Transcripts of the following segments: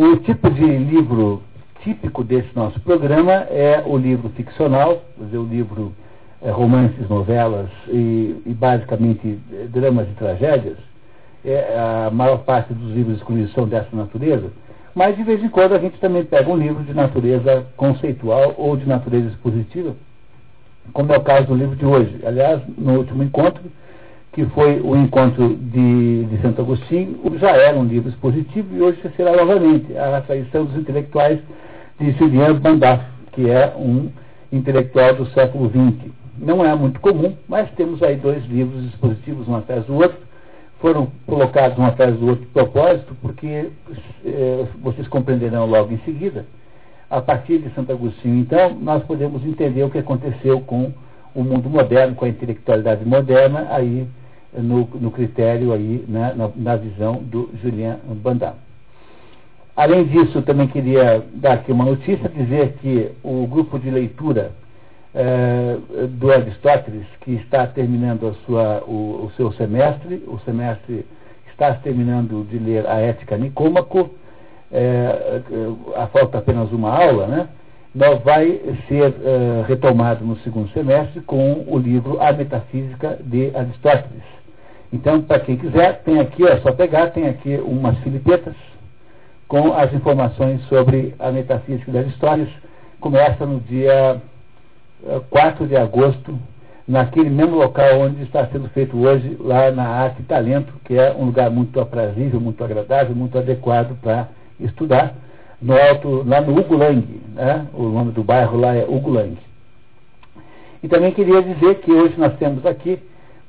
O tipo de livro típico desse nosso programa é o livro ficcional, o livro é, romances, novelas e, e, basicamente dramas e tragédias. É, a maior parte dos livros excluídos são dessa natureza, mas de vez em quando a gente também pega um livro de natureza conceitual ou de natureza expositiva, como é o caso do livro de hoje. Aliás, no último encontro, que foi o encontro de, de Santo Agostinho, já era um livro expositivo e hoje será novamente a traição dos intelectuais de Julien Bandar, que é um intelectual do século XX. Não é muito comum, mas temos aí dois livros expositivos, um atrás do outro. Foram colocados um atrás do outro de propósito, porque eh, vocês compreenderão logo em seguida. A partir de Santo Agostinho, então, nós podemos entender o que aconteceu com o mundo moderno, com a intelectualidade moderna, aí no, no critério aí, né, na, na, visão do Julien Bandam. Além disso, também queria dar aqui uma notícia, dizer que o grupo de leitura é, do Aristóteles, que está terminando sua, o, o, seu semestre, o semestre está terminando de ler a Ética Nicômaco, é, a falta apenas uma aula, né? vai ser é, retomado no segundo semestre com o livro A Metafísica de Aristóteles. Então, para quem quiser, tem aqui, é só pegar, tem aqui umas filipetas com as informações sobre a metafísica das histórias. Começa no dia 4 de agosto, naquele mesmo local onde está sendo feito hoje, lá na Arte e Talento, que é um lugar muito aprazível, muito agradável, muito adequado para estudar, no alto, lá no Ugulang, né? o nome do bairro lá é Ugulang. E também queria dizer que hoje nós temos aqui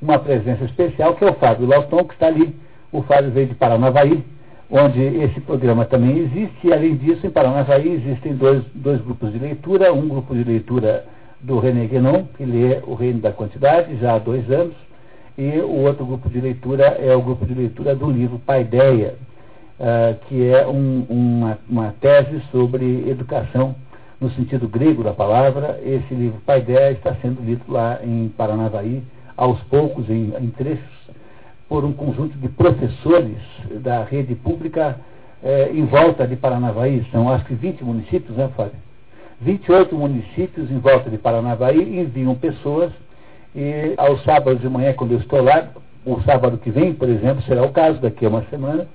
uma presença especial, que é o Fábio Lauton, que está ali. O Fábio veio de Paranavaí, onde esse programa também existe, e além disso, em Paranavaí existem dois, dois grupos de leitura, um grupo de leitura do René Guénon, que lê O Reino da Quantidade, já há dois anos, e o outro grupo de leitura é o grupo de leitura do livro Paideia, uh, que é um, uma, uma, tese sobre educação no sentido grego da palavra. Esse livro Paideia está sendo lido lá em Paranavaí, aos poucos, em, em trechos, por um conjunto de professores da rede pública eh, em volta de Paranavaí. São acho que 20 municípios, né, Fábio? 28 municípios em volta de Paranavaí enviam pessoas e aos sábados de manhã, quando eu estou lá, o sábado que vem, por exemplo, será o caso, daqui a uma semana,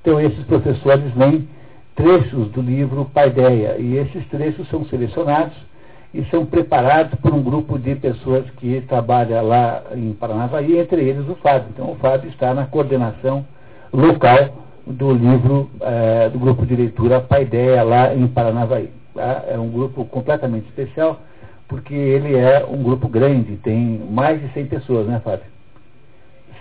então esses professores leem trechos do livro Paideia e esses trechos são selecionados e são preparados por um grupo de pessoas que trabalha lá em Paranavaí, entre eles o Fábio. Então o Fábio está na coordenação local do livro, eh, do grupo de leitura Paideia lá em Paranavaí. Tá? É um grupo completamente especial, porque ele é um grupo grande, tem mais de 100 pessoas, né, Fábio?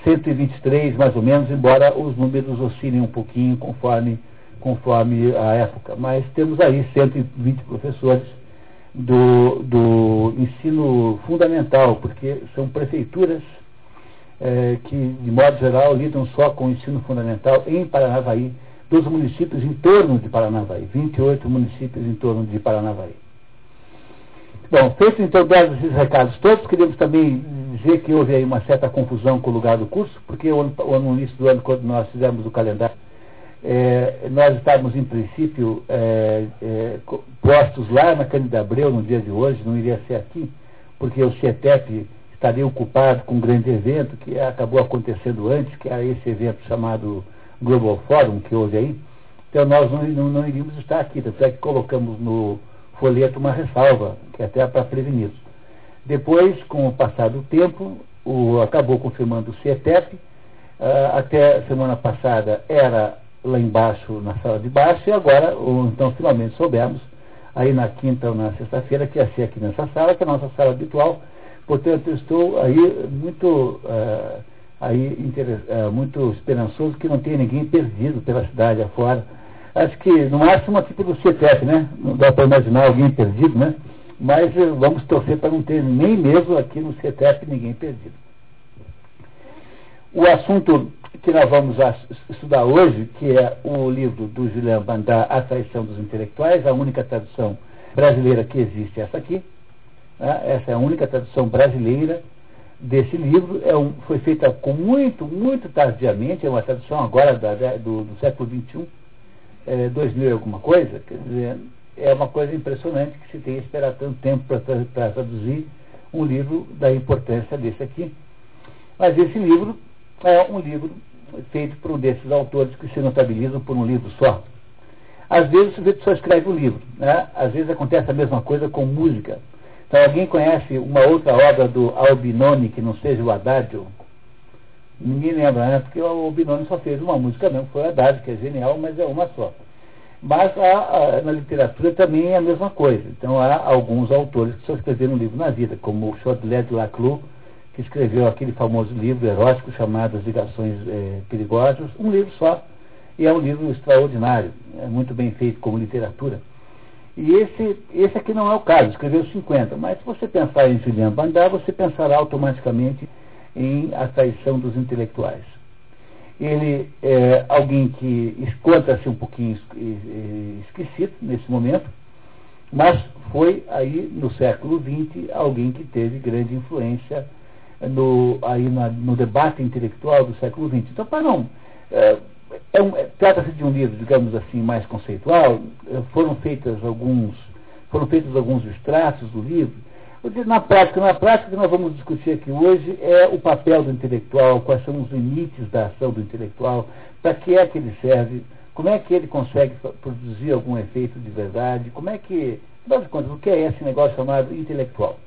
123, mais ou menos, embora os números oscilem um pouquinho conforme, conforme a época. Mas temos aí 120 professores do, do ensino fundamental, porque são prefeituras é, que, de modo geral, lidam só com o ensino fundamental em Paranavaí, dos municípios em torno de Paranavaí, 28 municípios em torno de Paranavaí. Bom, feito então dados esses recados todos, queríamos também dizer que houve aí uma certa confusão com o lugar do curso, porque o, ano, no início do ano, quando nós fizemos o calendário, é, nós estávamos em princípio é, é, postos lá na Cândida Abreu no dia de hoje, não iria ser aqui, porque o CETEP estaria ocupado com um grande evento que acabou acontecendo antes, que era esse evento chamado Global Forum que houve aí, então nós não, não, não iríamos estar aqui, tanto é que colocamos no folheto uma ressalva, que é até para prevenir. Depois, com o passar do tempo, o, acabou confirmando o CETEP, uh, até semana passada era lá embaixo, na sala de baixo, e agora, ou, então finalmente soubemos, aí na quinta ou na sexta-feira, que ia ser aqui nessa sala, que é a nossa sala habitual, portanto estou aí muito... Uh, aí é, muito esperançoso que não tenha ninguém perdido pela cidade afora. Acho que no máximo aqui pelo CETEP, né? Não dá para imaginar alguém perdido, né? Mas eh, vamos torcer para não ter nem mesmo aqui no CETEP ninguém perdido. O assunto que nós vamos estudar hoje, que é o livro do Julian Bandar, A Traição dos Intelectuais, a única tradução brasileira que existe é essa aqui. Né? Essa é a única tradução brasileira desse livro é um, foi feita com muito, muito tardiamente, é uma tradução agora da, do, do, século XXI, é, 2000 e alguma coisa, quer dizer, é uma coisa impressionante que se tem que esperar tanto tempo para traduzir um livro da importância desse aqui. Mas esse livro é um livro feito por um desses autores que se notabilizam por um livro só. Às vezes o sujeito só escreve um livro, né? às vezes acontece a mesma coisa com música. Então alguém conhece uma outra obra do Albinoni que não seja o Adágio? Ninguém lembra, né? Porque o Albinoni só fez uma música mesmo, foi o Adágio, que é genial, mas é uma só. Mas há, há, na literatura também é a mesma coisa. Então há alguns autores que só escreveram um livro na vida, como o Chaudelet Laclos, que escreveu aquele famoso livro erótico chamado As Ligações é, Perigosas, um livro só, e é um livro extraordinário, é muito bem feito como literatura. E esse, esse aqui não é o caso, escreveu 50, mas se você pensar em Julian Bandar, você pensará automaticamente em A Traição dos Intelectuais. Ele é alguém que encontra-se um pouquinho esquecido nesse momento, mas foi aí no século XX alguém que teve grande influência no, aí na, no debate intelectual do século XX. Então, para não. É, é um, é, Trata-se de um livro, digamos assim, mais conceitual. É, foram feitas alguns, foram feitos alguns extratos do livro. Na prática, na prática, o que nós vamos discutir aqui hoje é o papel do intelectual, quais são os limites da ação do intelectual, para que é que ele serve, como é que ele consegue produzir algum efeito de verdade, como é que, afinal de contas, o que é esse negócio chamado intelectual?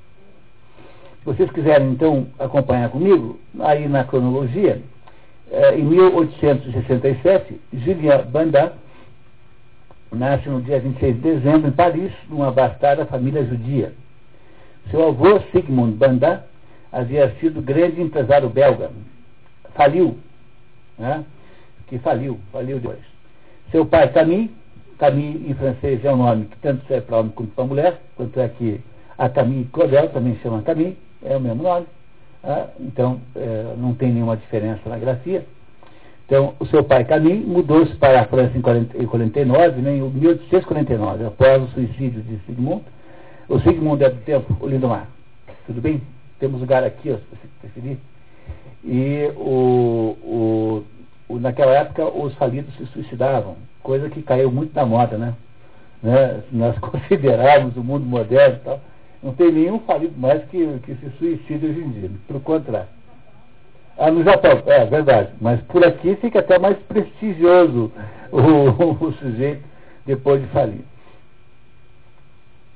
Se vocês quiserem, então, acompanhar comigo, aí na cronologia, eh, em 1867, Julien Banda nasce no dia 26 de dezembro, em Paris, numa bastarda família judia. Seu avô, Sigmund Banda, havia sido grande empresário belga. Faliu, né? que faliu, faliu depois. Seu pai, Camille, Camille em francês é um nome que tanto serve para homem quanto para mulher, tanto é que a Camille Claudel também chama Camille, é o mesmo nome, ah, então é, não tem nenhuma diferença na grafia. Então, o seu pai Camille mudou-se para a França em 1949, né, em 1849, após o suicídio de Sigmund. O Sigmund é do tempo, o Lindomar. Tudo bem? Temos lugar aqui, ó, se preferir. E o, o, o, naquela época os falidos se suicidavam, coisa que caiu muito na moda, né? né? Nós considerarmos o mundo moderno e tal não tem nenhum falido mais que, que se suicida hoje em dia. Pelo contrário. Ah, no Japão, é verdade. Mas por aqui fica até mais prestigioso o, o, o sujeito depois de falir.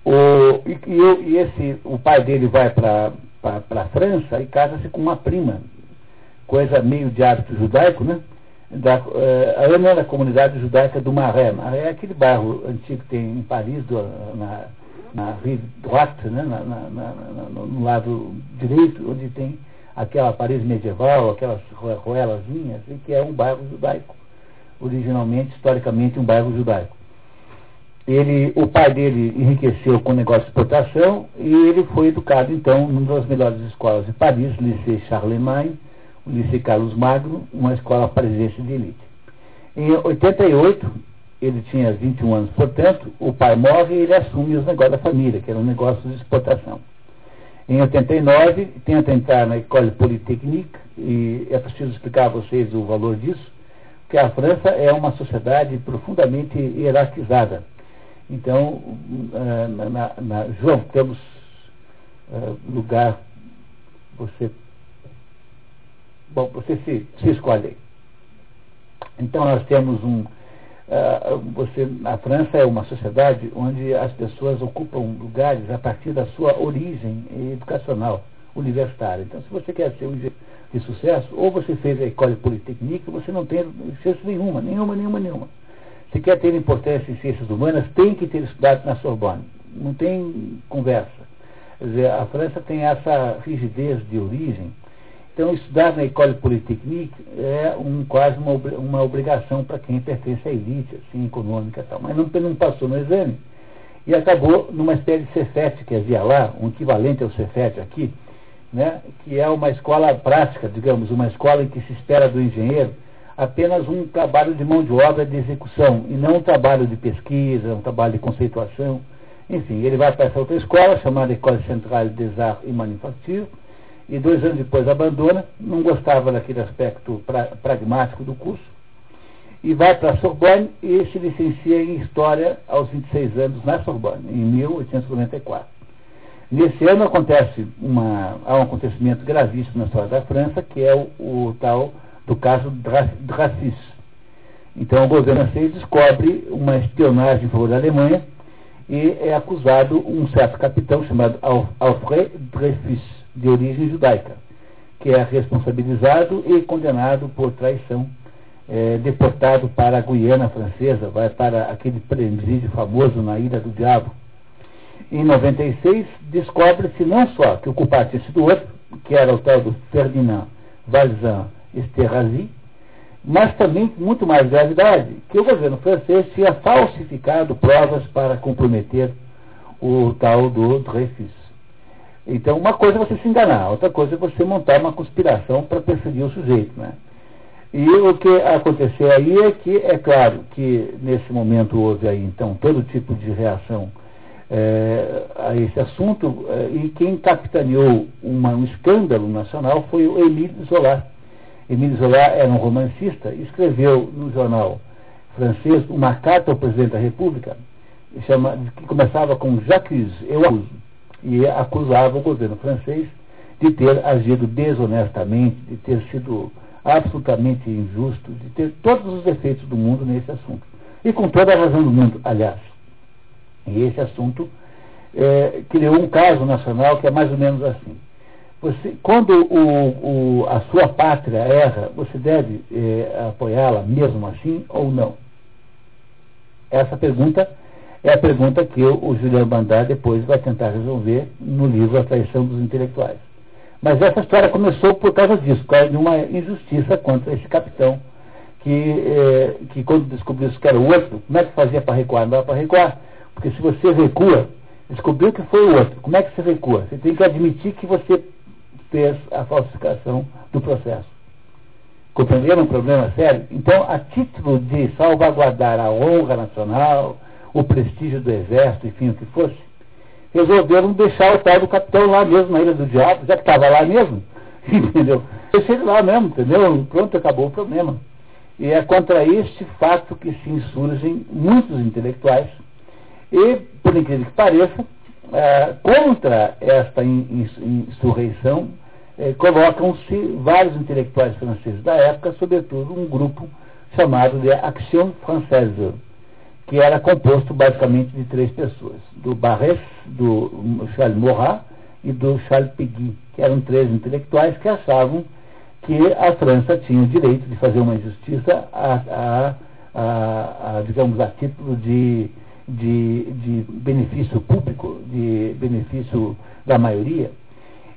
O, e, e, esse, o pai dele vai para a França e casa-se com uma prima. Coisa meio de hábito judaico, né? Da, uh, a Ana era a comunidade judaica do Marais. Marais é aquele bairro antigo que tem em Paris, do, na, na droite, né, na, na, na, no lado direito, onde tem aquela parede medieval, aquelas ruelazinhas, que é um bairro judaico. Originalmente, historicamente, um bairro judaico. Ele, o pai dele enriqueceu com o negócio de exportação e ele foi educado, então, numa das melhores escolas de Paris, o Lycée Charlemagne, o Lycée Carlos Magno, uma escola parisiense de elite. Em 88, ele tinha 21 anos, portanto, o pai morre e ele assume os negócios da família, que era um negócio de exportação. Em 89, tenta entrar na École Polytechnique, e é preciso explicar a vocês o valor disso, que a França é uma sociedade profundamente hierarquizada. Então, eh, na, na, João, temos uh, lugar, você. Bom, você se, se escolhe. Então, nós temos um você, a França é uma sociedade onde as pessoas ocupam lugares a partir da sua origem educacional, universitária. Então, se você quer ser um de sucesso, ou você fez a École Polytechnique, você não tem chance nenhuma, nenhuma, nenhuma, nenhuma. Se quer ter importância em ciências humanas, tem que ter estudado na Sorbonne. Não tem conversa. Quer dizer, a França tem essa rigidez de origem então, estudar na École Polytechnique é um, quase uma, uma obrigação para quem pertence à elite, assim, econômica e tal. Mas não, não passou no exame e acabou numa espécie de Cefet que havia lá, um equivalente ao Cefet aqui, né, que é uma escola prática, digamos, uma escola em que se espera do engenheiro apenas um trabalho de mão de obra de execução, e não um trabalho de pesquisa, um trabalho de conceituação. Enfim, ele vai para essa outra escola, chamada École Centrale des Arts et Manufactures, e dois anos depois abandona, não gostava daquele aspecto pra, pragmático do curso, e vai para a Sorbonne e se licencia em História aos 26 anos na Sorbonne, em 1894. Nesse ano acontece uma, há um acontecimento gravíssimo na história da França, que é o, o tal do caso Dreyfus. Então o governo francês descobre uma espionagem em favor da Alemanha e é acusado um certo capitão chamado Alfred Dreyfus, de origem judaica, que é responsabilizado e condenado por traição é, deportado para a Guiana Francesa, vai para aquele presídio famoso na Ilha do Diabo. Em 96, descobre-se não só que o culpado tinha sido outro, que era o tal do Ferdinand Valzan Esterhazy, mas também, muito mais gravidade, que o governo francês tinha falsificado provas para comprometer o tal do Dreyfus. Então, uma coisa é você se enganar, outra coisa é você montar uma conspiração para perseguir o sujeito. Né? E o que aconteceu aí é que, é claro, que nesse momento houve aí, então, todo tipo de reação é, a esse assunto, é, e quem capitaneou uma, um escândalo nacional foi o Emile Zola. Emile Zola era um romancista escreveu no jornal francês uma carta ao presidente da República, chama, que começava com Jacques, eu acuso, e acusava o governo francês de ter agido desonestamente, de ter sido absolutamente injusto, de ter todos os defeitos do mundo nesse assunto. E com toda a razão do mundo, aliás. E esse assunto é, criou um caso nacional que é mais ou menos assim. Você, quando o, o, a sua pátria erra, você deve é, apoiá-la mesmo assim ou não? Essa pergunta é a pergunta que o, o Juliano Bandar depois vai tentar resolver no livro A Traição dos Intelectuais. Mas essa história começou por causa disso, por causa de uma injustiça contra esse capitão, que, eh, que quando descobriu que era o outro, como é que fazia para recuar? Não dá para recuar. Porque se você recua, descobriu que foi o outro, como é que você recua? Você tem que admitir que você fez a falsificação do processo. Compreenderam um problema sério? Então, a título de salvaguardar a honra nacional, o prestígio do exército, enfim, o que fosse, resolveram deixar o tal do capitão lá mesmo, na Ilha do Diabo, já que estava lá mesmo, entendeu? Deixei ele lá mesmo, entendeu? Pronto, acabou o problema. E é contra este fato que se insurgem muitos intelectuais e, por incrível que pareça, é, contra esta insurreição é, colocam-se vários intelectuais franceses da época, sobretudo um grupo chamado de Action Française, que era composto basicamente de três pessoas, do Barres, do Charles Maurras e do Charles Péguy, que eram três intelectuais que achavam que a França tinha o direito de fazer uma injustiça a, a, a, a digamos, a título de, de, de benefício público, de benefício da maioria.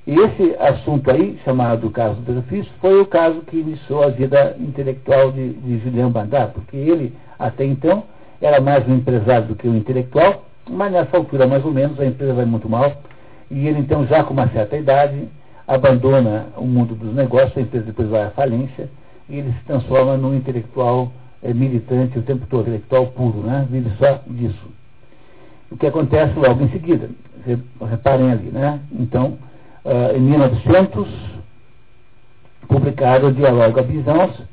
E esse assunto aí, chamado caso do Dreyfus, foi o caso que iniciou a vida intelectual de, de Julien Bandar, porque ele, até então, era mais um empresário do que um intelectual, mas nessa altura, mais ou menos, a empresa vai muito mal, e ele então, já com uma certa idade, abandona o mundo dos negócios, a empresa depois vai à falência, e ele se transforma num intelectual é, militante o tempo todo, intelectual puro, né? vive só disso. O que acontece logo em seguida, reparem ali, né? Então, uh, em 1900, publicado o Diálogo a Bizanço,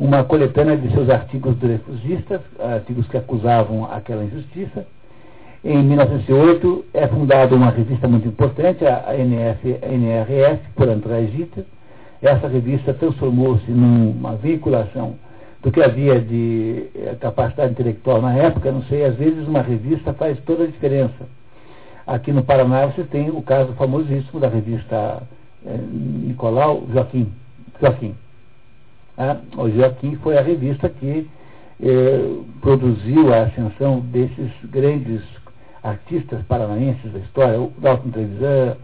uma coletânea de seus artigos dreyfusistas, artigos que acusavam aquela injustiça. Em 1908 é fundada uma revista muito importante, a NF, por André Gita. Essa revista transformou-se numa veiculação do que havia de eh, capacidade intelectual na época. Não sei, às vezes uma revista faz toda a diferença. Aqui no Paraná você tem o caso famosíssimo da revista eh, Nicolau Joaquim. Joaquim ah, o Joaquim foi a revista que eh, produziu a ascensão desses grandes artistas paranaenses da história, o Dalton Trevisan,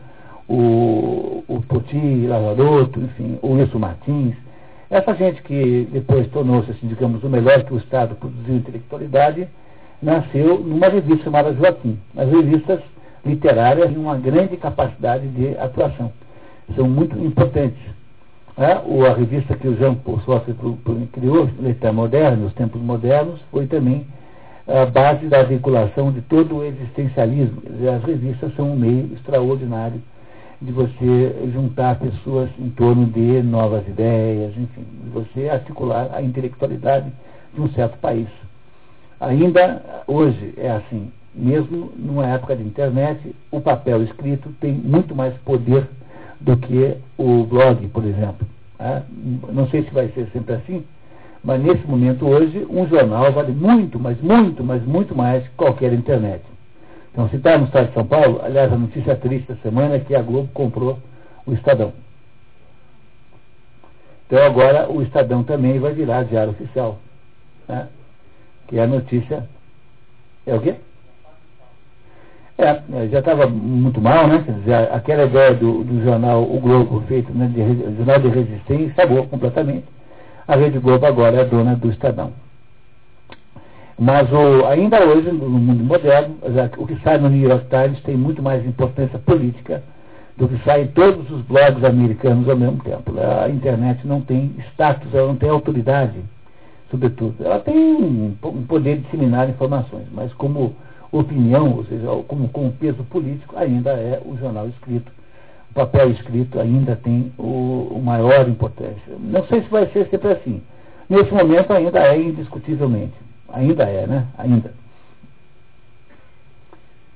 o, o Poti Lavaroto, enfim, o Wilson Martins. Essa gente que depois tornou-se, assim, digamos, o melhor que o Estado produziu intelectualidade, nasceu numa revista chamada Joaquim. As revistas literárias têm uma grande capacidade de atuação. São muito importantes. Né? O, a revista que o Jean Paul Sartre criou, Letra Moderno, os Tempos Modernos, foi também a base da vinculação de todo o existencialismo. As revistas são um meio extraordinário de você juntar pessoas em torno de novas ideias, enfim, de você articular a intelectualidade de um certo país. Ainda hoje é assim, mesmo numa época de internet, o papel escrito tem muito mais poder do que o blog, por exemplo. Né? Não sei se vai ser sempre assim, mas nesse momento hoje, um jornal vale muito, mas muito, mas muito mais que qualquer internet. Então, se está no estado de São Paulo, aliás, a notícia triste da semana é que a Globo comprou o Estadão. Então agora o Estadão também vai virar diário oficial. Né? Que é a notícia. É o quê? É, já estava muito mal, né? Quer dizer, aquela ideia do, do jornal O Globo, feito né, de, jornal de resistência, acabou completamente. A Rede Globo agora é dona do Estadão. Mas o, ainda hoje, no mundo moderno, o que sai no New York Times tem muito mais importância política do que sai em todos os blogs americanos ao mesmo tempo. A internet não tem status, ela não tem autoridade, sobretudo. Ela tem um, um poder de disseminar informações, mas como opinião, ou seja, como, como peso político, ainda é o jornal escrito. O papel escrito ainda tem o, o maior importância. Não sei se vai ser sempre assim. Nesse momento ainda é indiscutivelmente. Ainda é, né? Ainda.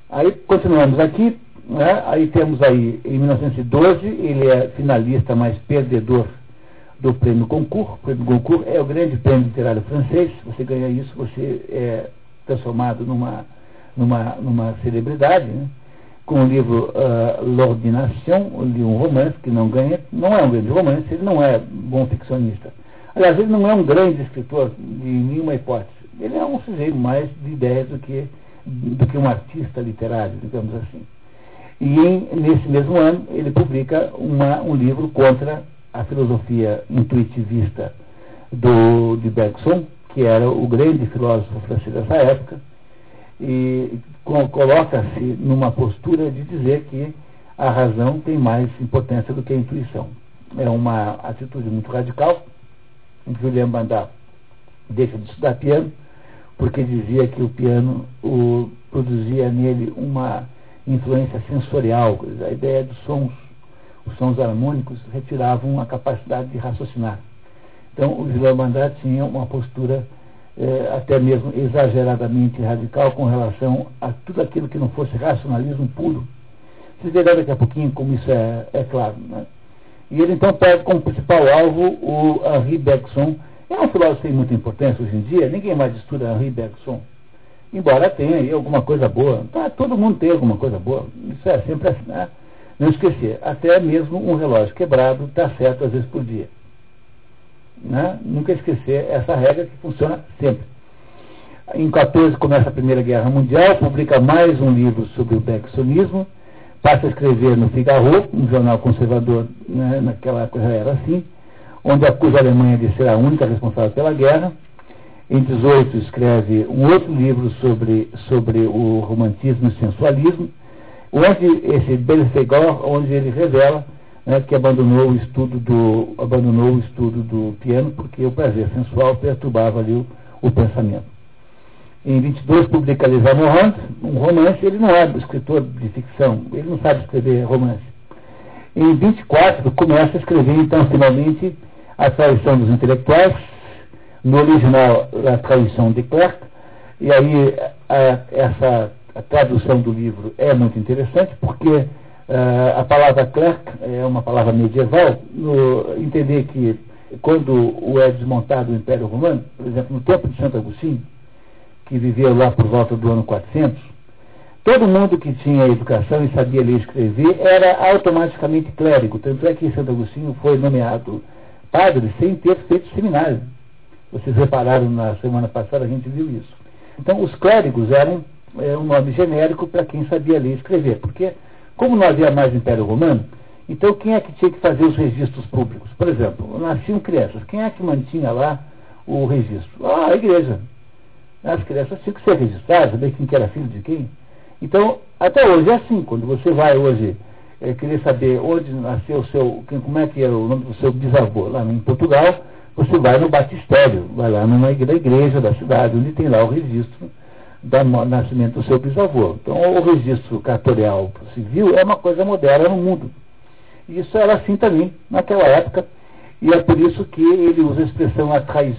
Aí continuamos aqui, né? aí temos aí, em 1912, ele é finalista, mas perdedor do prêmio Goncourt. O prêmio Goncourt é o grande prêmio literário francês. Você ganha isso, você é transformado numa numa, numa celebridade, né? com o livro uh, L'Ordination, um romance que não ganha, não é um grande romance, ele não é bom ficcionista. Aliás, ele não é um grande escritor de nenhuma hipótese. Ele é um sujeito mais de ideias do que, do que um artista literário, digamos assim. E em, nesse mesmo ano ele publica uma, um livro contra a filosofia intuitivista do, de Bergson, que era o grande filósofo francês dessa época, e coloca-se numa postura de dizer que a razão tem mais importância do que a intuição. É uma atitude muito radical. Julian Bandar deixa de estudar piano, porque dizia que o piano o, produzia nele uma influência sensorial, a ideia dos sons, os sons harmônicos retiravam a capacidade de raciocinar. Então, o Julian Bandar tinha uma postura é, até mesmo exageradamente radical com relação a tudo aquilo que não fosse racionalismo puro. Vocês verão daqui a pouquinho como isso é, é claro. Né? E ele então pega como principal alvo o Henri Bergson. É um filósofo tem muita importância hoje em dia, ninguém mais estuda Henri Bergson. Embora tenha aí alguma coisa boa. Tá, todo mundo tem alguma coisa boa. Isso é sempre assim. Né? Não esquecer, até mesmo um relógio quebrado está certo às vezes por dia. Né? Nunca esquecer essa regra que funciona sempre. Em 14 começa a Primeira Guerra Mundial, publica mais um livro sobre o Bergsonismo, passa a escrever no Figaro, um jornal conservador, né, naquela época já era assim, onde acusa a Alemanha de ser a única responsável pela guerra. Em 18 escreve um outro livro sobre, sobre o romantismo e sensualismo, onde esse Belfegor, onde ele revela né, que abandonou o estudo do abandonou o estudo do piano porque o prazer sensual perturbava ali o, o pensamento. Em 22 publica Les Amoureux, um romance, ele não é escritor de ficção, ele não sabe escrever romance. Em 24 começa a escrever então finalmente a traição dos intelectuais, no original a traição de Clerc, e aí a, essa a tradução do livro é muito interessante porque a palavra clerc é uma palavra medieval, no, entender que quando é desmontado o Império Romano, por exemplo, no tempo de Santo Agostinho, que viveu lá por volta do ano 400, todo mundo que tinha educação e sabia ler e escrever era automaticamente clérigo. Tanto é que Santo Agostinho foi nomeado padre sem ter feito seminário. Vocês repararam na semana passada, a gente viu isso. Então, os clérigos eram é, um nome genérico para quem sabia ler e escrever, porque como não havia mais Império Romano, então quem é que tinha que fazer os registros públicos? Por exemplo, nasciam crianças. Quem é que mantinha lá o registro? Ah, a igreja. As crianças tinham que ser registradas, saber quem que era filho de quem. Então, até hoje é assim. Quando você vai hoje é, querer saber onde nasceu o seu, quem, como é que é o nome do seu bisavô lá em Portugal, você vai no batistério, vai lá numa igreja da cidade, onde tem lá o registro do nascimento do seu bisavô. Então, o registro cartorial civil é uma coisa moderna no mundo. Isso era assim também naquela época. E é por isso que ele usa a expressão a, trai,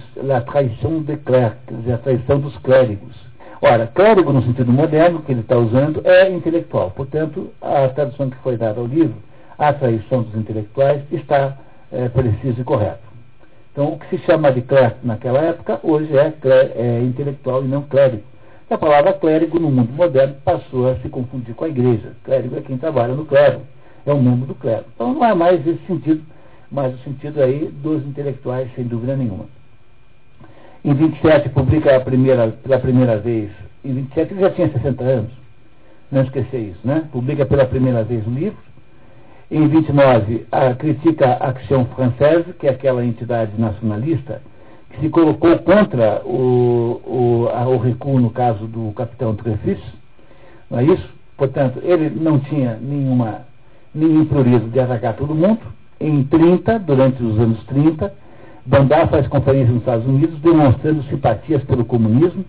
traição de clerc, a traição dos clérigos. Ora, clérigo no sentido moderno que ele está usando é intelectual. Portanto, a tradução que foi dada ao livro, a traição dos intelectuais, está é, e correto. Então, o que se chama de clérigo naquela época, hoje é, é intelectual e não clérigo. A palavra clérigo no mundo moderno passou a se confundir com a igreja. Clérigo é quem trabalha no clero, é o membro do clero. Então não é mais esse sentido, mas o sentido aí dos intelectuais, sem dúvida nenhuma. Em 27 publica a primeira, pela primeira vez, em 27 ele já tinha 60 anos, não esquecer isso, né? Publica pela primeira vez um livro. Em 29, a, critica a Action Française, que é aquela entidade nacionalista que se colocou contra o, o, o recuo no caso do capitão Trefis, não é isso? Portanto, ele não tinha nenhuma, nenhum priorismo de atacar todo mundo. Em 30, durante os anos 30, Bandar faz conferência nos Estados Unidos demonstrando simpatias pelo comunismo,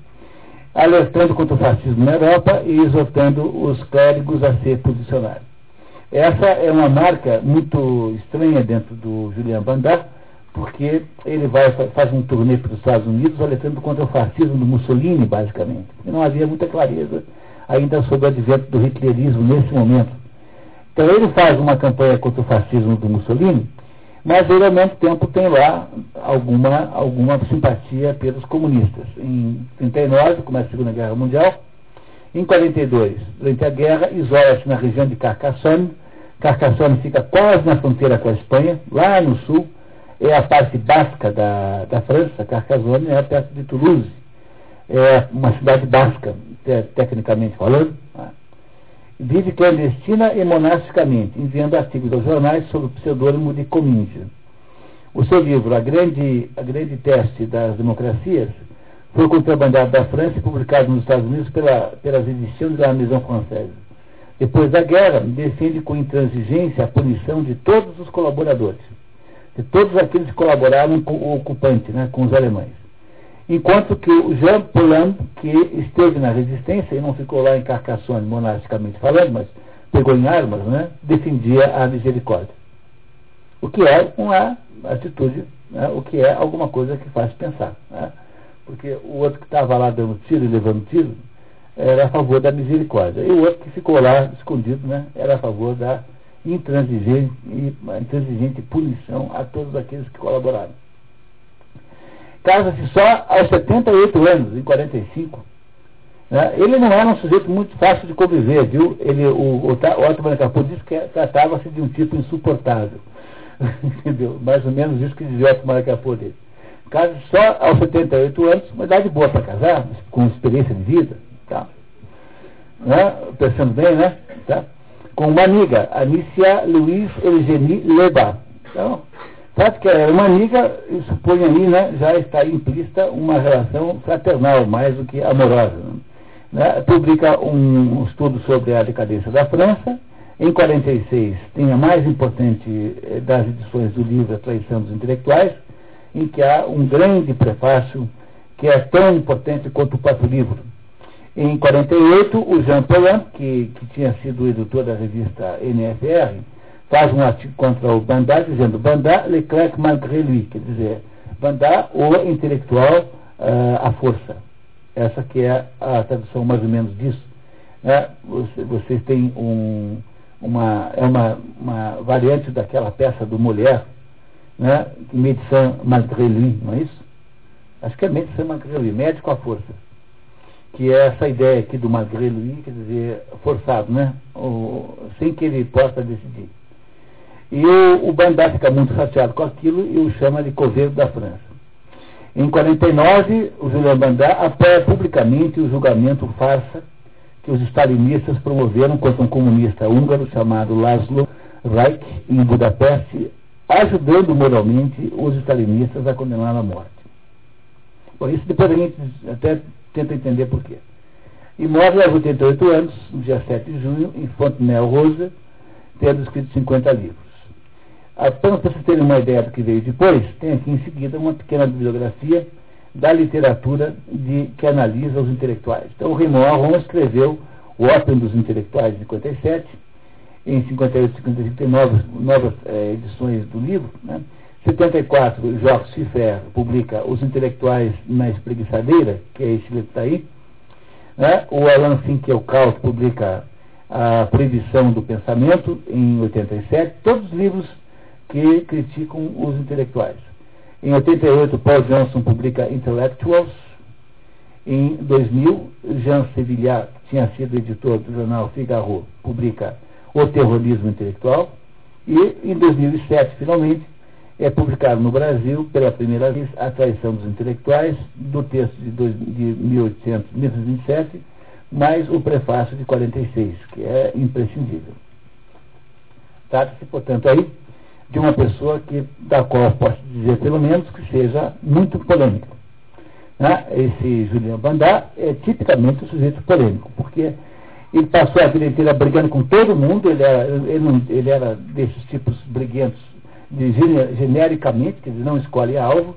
alertando contra o fascismo na Europa e exortando os clérigos a se posicionarem. Essa é uma marca muito estranha dentro do Julian Bandar, porque ele vai, faz um turnê para os Estados Unidos alertando contra o fascismo do Mussolini, basicamente. E não havia muita clareza ainda sobre o advento do hitlerismo nesse momento. Então ele faz uma campanha contra o fascismo do Mussolini, mas ele ao mesmo tempo tem lá alguma, alguma simpatia pelos comunistas. Em 39 começa a Segunda Guerra Mundial, em 42, durante a guerra, isola-se na região de Carcassonne, Carcassonne fica quase na fronteira com a Espanha, lá no sul, é a parte basca da, da França, Carcassonne é perto de Toulouse. É uma cidade basca, tecnicamente falando. Né? Vive clandestina e monasticamente, enviando artigos aos jornais sob o pseudônimo de Comíndia. O seu livro, A Grande, a Grande Teste das Democracias, foi contrabandeado da França e publicado nos Estados Unidos pela, pelas edições da Maison Française. Depois da guerra, defende com intransigência a punição de todos os colaboradores de todos aqueles que colaboraram com o ocupante, né, com os alemães. Enquanto que o Jean Paulin, que esteve na resistência e não ficou lá em Carcassonne monasticamente falando, mas pegou em armas, né, defendia a misericórdia. O que é uma atitude, né, o que é alguma coisa que faz pensar. Né, porque o outro que estava lá dando tiro e levando tiro era a favor da misericórdia. E o outro que ficou lá escondido né, era a favor da intransigente, intransigente punição a todos aqueles que colaboraram. Casa-se só aos 78 anos, em 45. Né? Ele não era um sujeito muito fácil de conviver, viu? Ele, o, Otto Capô disse que tratava-se de um tipo insuportável. Entendeu? Mais ou menos isso que dizia o Otto Capô dele. Casa só aos 78 anos, uma idade boa para casar, com experiência de vida. Tá? Né? Pensando bem, né? Tá? Com uma amiga, Anicia Luiz Eugenie Leba. Então, sabe que é uma amiga, supõe aí, né, já está implícita uma relação fraternal, mais do que amorosa. Né? Publica um, um estudo sobre a decadência da França. Em 46, tem a mais importante eh, das edições do livro A Traição dos Intelectuais, em que há um grande prefácio que é tão importante quanto o próprio livro em 48, o Jean Paulin, que, que tinha sido editor da revista NFR, faz um artigo contra o Bandar, dizendo Bandar, Leclerc malgré lui, quer dizer, Bandar, o intelectual, uh, a força. Essa que é a tradução mais ou menos disso. Né? Vocês têm um, uma, é uma, uma variante daquela peça do Mulher, né? Médecin malgré lui, não é isso? Acho que é Médecin malgré lui, médico à força que é essa ideia aqui do Louis, quer dizer, forçado, né? O, sem que ele possa decidir. E o, o Bandar fica muito chateado com aquilo e o chama de coveiro da França. Em 49, o Julian Bandar apoia publicamente o julgamento farsa que os stalinistas promoveram contra um comunista húngaro chamado Laszlo Reich em Budapeste, ajudando moralmente os stalinistas a condenar à morte. Por isso depois a gente até tenta entender por quê. E morre aos 88 anos, no dia 7 de junho, em Fontenelle Rosa, tendo escrito 50 livros. Apenas para vocês terem uma ideia do que veio depois, tem aqui em seguida uma pequena bibliografia da literatura de, que analisa os intelectuais. Então, o Raymond Aron escreveu o Ópio dos Intelectuais, em 57, em 58 e 55 tem novas, novas é, edições do livro, né? 74, Jorge Ciffer publica Os Intelectuais na Espreguiçadeira, que é esse livro que está aí. Né? O Alan Finkielkraut publica A Proibição do Pensamento, em 87. Todos os livros que criticam os intelectuais. Em 88, Paul Johnson publica Intellectuals. Em 2000, Jean Sevillat, que tinha sido editor do jornal Figaro, publica O Terrorismo Intelectual. E em 2007, finalmente, é publicado no Brasil, pela primeira vez, A Traição dos Intelectuais, do texto de, dois, de 1800, 1927, mais o prefácio de 46, que é imprescindível. Trata-se, portanto, aí de uma pessoa que, da qual posso dizer, pelo menos, que seja muito polêmica. Né? Esse Julian Bandar é tipicamente um sujeito polêmico, porque ele passou a vida inteira brigando com todo mundo, ele era, ele, ele era desses tipos briguentos de, genericamente, que ele não escolhe alvo,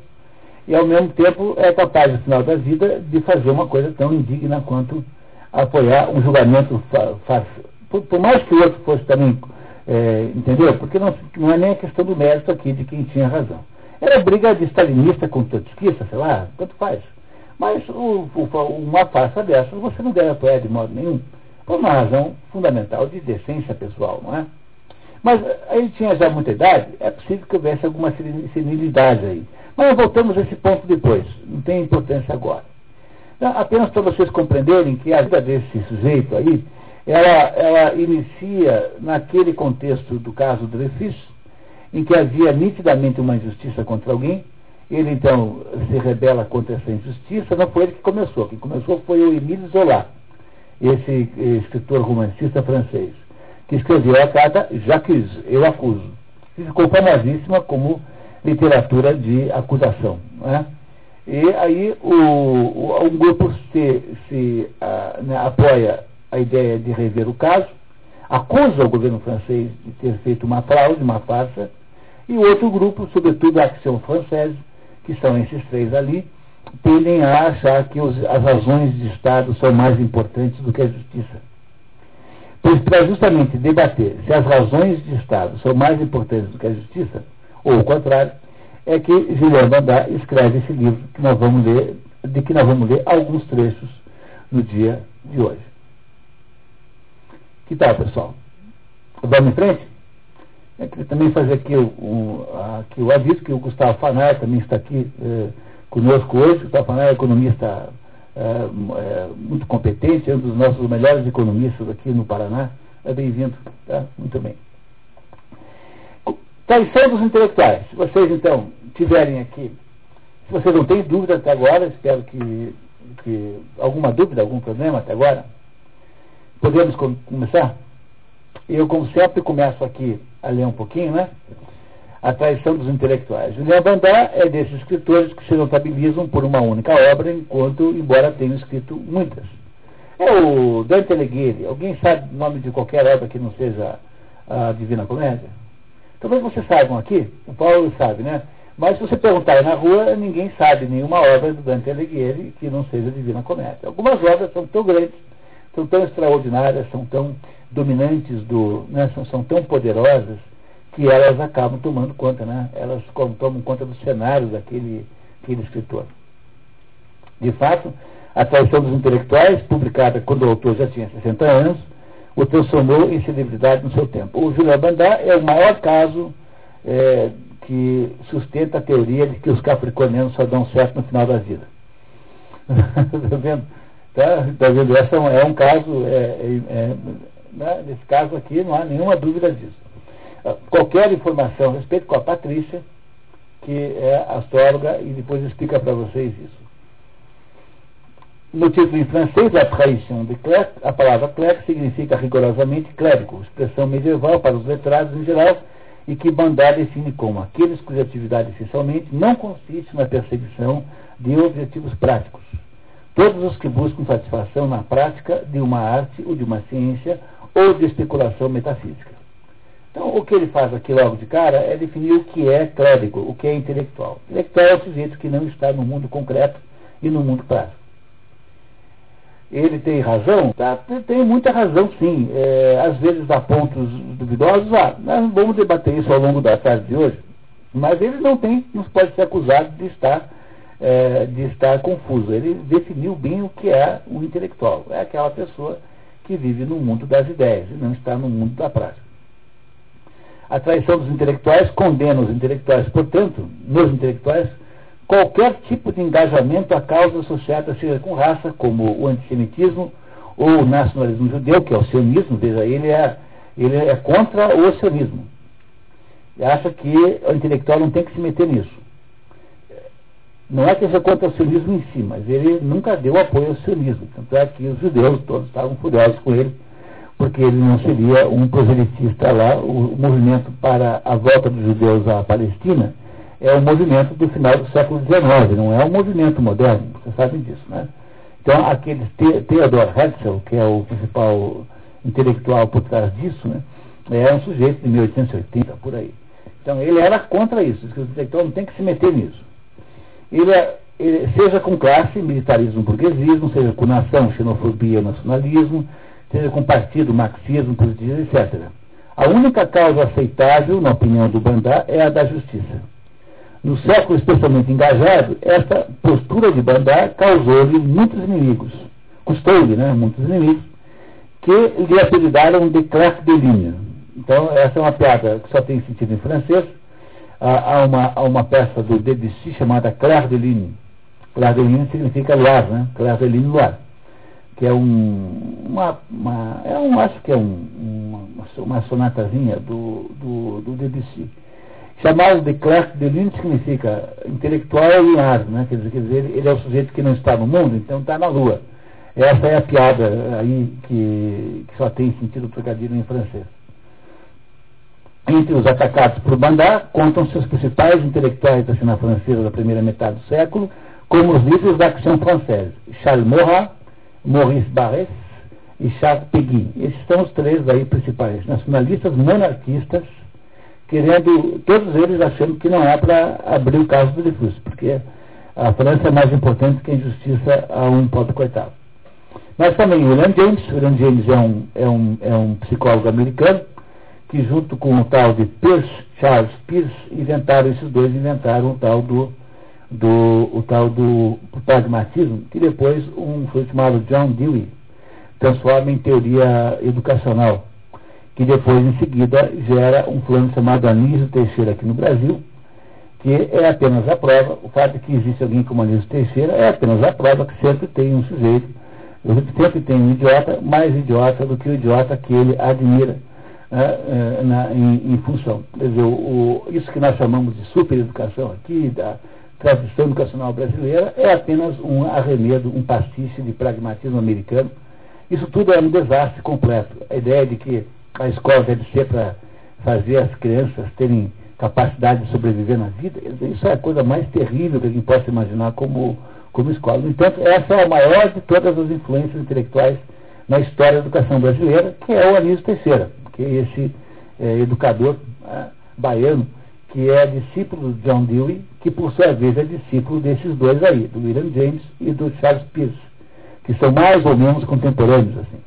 e ao mesmo tempo é capaz, no final da vida, de fazer uma coisa tão indigna quanto apoiar um julgamento, por, por, mais que o outro fosse também, é, entendeu? Porque não, não é nem a questão do mérito aqui de quem tinha razão. Era briga de stalinista com trotskista, sei lá, tanto faz. Mas o, o, uma farsa dessas você não deve apoiar de modo nenhum por uma razão fundamental de decência pessoal, não é? Mas eh, ele tinha já muita idade, é possível que houvesse alguma senilidade aí. Mas voltamos a esse ponto depois, não tem importância agora. Então, apenas para vocês compreenderem que a vida desse sujeito aí, ela, ela inicia naquele contexto do caso Dreyfus, em que havia nitidamente uma injustiça contra alguém, ele então se rebela contra essa injustiça, não foi ele que começou, quem começou foi o Émile Zola esse escritor romancista francês, que escreveu a carta Jacques, eu acuso, que ficou famosíssima como literatura de acusação. Né? E aí o, o, um grupo se, se uh, né, apoia a ideia de rever o caso, acusa o governo francês de ter feito uma fraude, uma farsa, e outro grupo, sobretudo a Action Française, que são esses três ali, tendem a achar que os, as razões de Estado são mais importantes do que a justiça. Pois para justamente debater se as razões de Estado são mais importantes do que a justiça, ou o contrário, é que Julian Bandar escreve esse livro que nós vamos ler, de que nós vamos ler alguns trechos no dia de hoje. Que tal, pessoal? Vamos em frente? Eu queria também fazer aqui o, o, aqui o aviso que o Gustavo Fanar também está aqui. Eh, conosco hoje, o Tafaná é economista é, é, muito competente, é um dos nossos melhores economistas aqui no Paraná. É bem-vindo, tá? Muito bem. Traição dos intelectuais. Se vocês, então, tiverem aqui, se vocês não têm dúvida até agora, espero que, que alguma dúvida, algum problema até agora, podemos começar? Eu, como sempre, começo aqui a ler um pouquinho, né? A Traição dos Intelectuais. Julian Bandar é desses escritores que se notabilizam por uma única obra, enquanto, embora tenham escrito muitas. É o Dante Alighieri. Alguém sabe o nome de qualquer obra que não seja a Divina Comédia? Talvez vocês saibam aqui, o Paulo sabe, né? Mas se você perguntar na rua, ninguém sabe nenhuma obra do Dante Alighieri que não seja Divina Comédia. Algumas obras são tão grandes, são tão extraordinárias, são tão dominantes, do, né? são, são tão poderosas, que elas acabam tomando conta, né? Elas tomam conta do cenário daquele, daquele escritor. De fato, a traição dos intelectuais, publicada quando o autor já tinha 60 anos, o transformou em celebridade no seu tempo. O Júlio Bandar é o maior caso é, que sustenta a teoria de que os capricornianos só dão certo no final da vida. Está vendo? Tá, tá vendo? Essa é um é caso, é, é, é, né? nesse caso aqui não há nenhuma dúvida disso qualquer informação a respeito com a Patrícia, que é astróloga, e depois explica para vocês isso. No título em francês, La Trahison de Clerc, a palavra clerc significa rigorosamente clérigo, expressão medieval para os letrados em geral, e que Bandar define como aqueles cuja atividade essencialmente não consiste na perseguição de objetivos práticos. Todos os que buscam satisfação na prática de uma arte ou de uma ciência ou de especulação metafísica. Então, o que ele faz aqui logo de cara é definir o que é clérigo, o que é intelectual. Intelectual é o sujeito que não está no mundo concreto e no mundo prático. Ele tem razão? Tá, tem muita razão, sim. É, às vezes dá pontos duvidosos, ah, nós vamos debater isso ao longo da tarde de hoje. Mas ele não tem, não pode ser acusado de estar, é, de estar confuso. Ele definiu bem o que é o intelectual. É aquela pessoa que vive no mundo das ideias e não está no mundo da prática. A traição dos intelectuais condena os intelectuais, portanto, nos intelectuais, qualquer tipo de engajamento a causa associada, seja com raça, como o antissemitismo ou o nacionalismo judeu, que é o sionismo, veja, ele é, ele é contra o sionismo. E acha que o intelectual não tem que se meter nisso. Não é que seja contra o sionismo em si, mas ele nunca deu apoio ao sionismo. Tanto é que os judeus todos estavam furiosos com ele, porque ele não seria um proselitista lá. O movimento para a volta dos judeus à Palestina é um movimento do final do século XIX, não é um movimento moderno, vocês sabem disso, né? Então, aquele Theodor Herzl, que é o principal intelectual por trás disso, né, é um sujeito de 1880, por aí. Então, ele era contra isso, que o intelectual não tem que se meter nisso. Ele, é, ele seja com classe, militarismo, burguesismo, seja com nação, xenofobia, nacionalismo, seja com partido, marxismo, positivismo, etc. A única causa aceitável, na opinião do Bandar, é a da justiça. No século especialmente engajado, essa postura de Bandar causou-lhe muitos inimigos. Custou-lhe né, muitos inimigos, que lhe apelidaram de Clark de Ligne. Então, essa é uma piada que só tem sentido em francês. Há uma, há uma peça do Debussy chamada Claire de Ligne. Claire de Ligne significa luar, né? Claire de Ligne, luar. Que é um, uma, uma, é um, acho que é um, uma, uma sonatazinha do, do, do Debussy Chamado de Clark de Lune significa intelectual lunar, né? quer, dizer, quer dizer, ele é o sujeito que não está no mundo, então está na Lua. Essa é a piada aí que, que só tem sentido trocadilho em francês. Entre os atacados por Bandar, contam seus principais intelectuais da cena francesa da primeira metade do século, como os líderes da Action Française, Charles Maurras, Maurice Barrès e Charles Péguy. Esses são os três aí principais, nacionalistas monarquistas, querendo, todos eles achando que não é para abrir o caso do Dreyfus, porque a França é mais importante que a injustiça a um pobre coitado. Mas também o William James, William James é um, é, um, é um psicólogo americano, que junto com o tal de Pierce, Charles Pierce, inventaram, esses dois inventaram o tal do, do, o tal do pragmatismo, que depois um foi chamado John Dewey transforma em teoria educacional que depois, em seguida, gera um plano chamado Anísio Teixeira aqui no Brasil, que é apenas a prova, o fato de que existe alguém como Anísio Teixeira é apenas a prova que sempre tem um sujeito, sempre tem um idiota, mais idiota do que o idiota que ele admira né, eh, na, em, em, função. Quer dizer, o, isso que nós chamamos de supereducação aqui, da tradição educacional brasileira, é apenas um arremedo, um pastiche de pragmatismo americano. Isso tudo é um desastre completo. A ideia de que a escola deve ser para fazer as crianças terem capacidade de sobreviver na vida. Isso é a coisa mais terrível que a gente possa imaginar como, como escola. No entanto, essa é a maior de todas as influências intelectuais na história da educação brasileira, que é o Anísio Teixeira, que é esse é, educador é, baiano, que é discípulo de John Dewey, que por sua vez é discípulo desses dois aí, do William James e do Charles Peirce, que são mais ou menos contemporâneos. assim.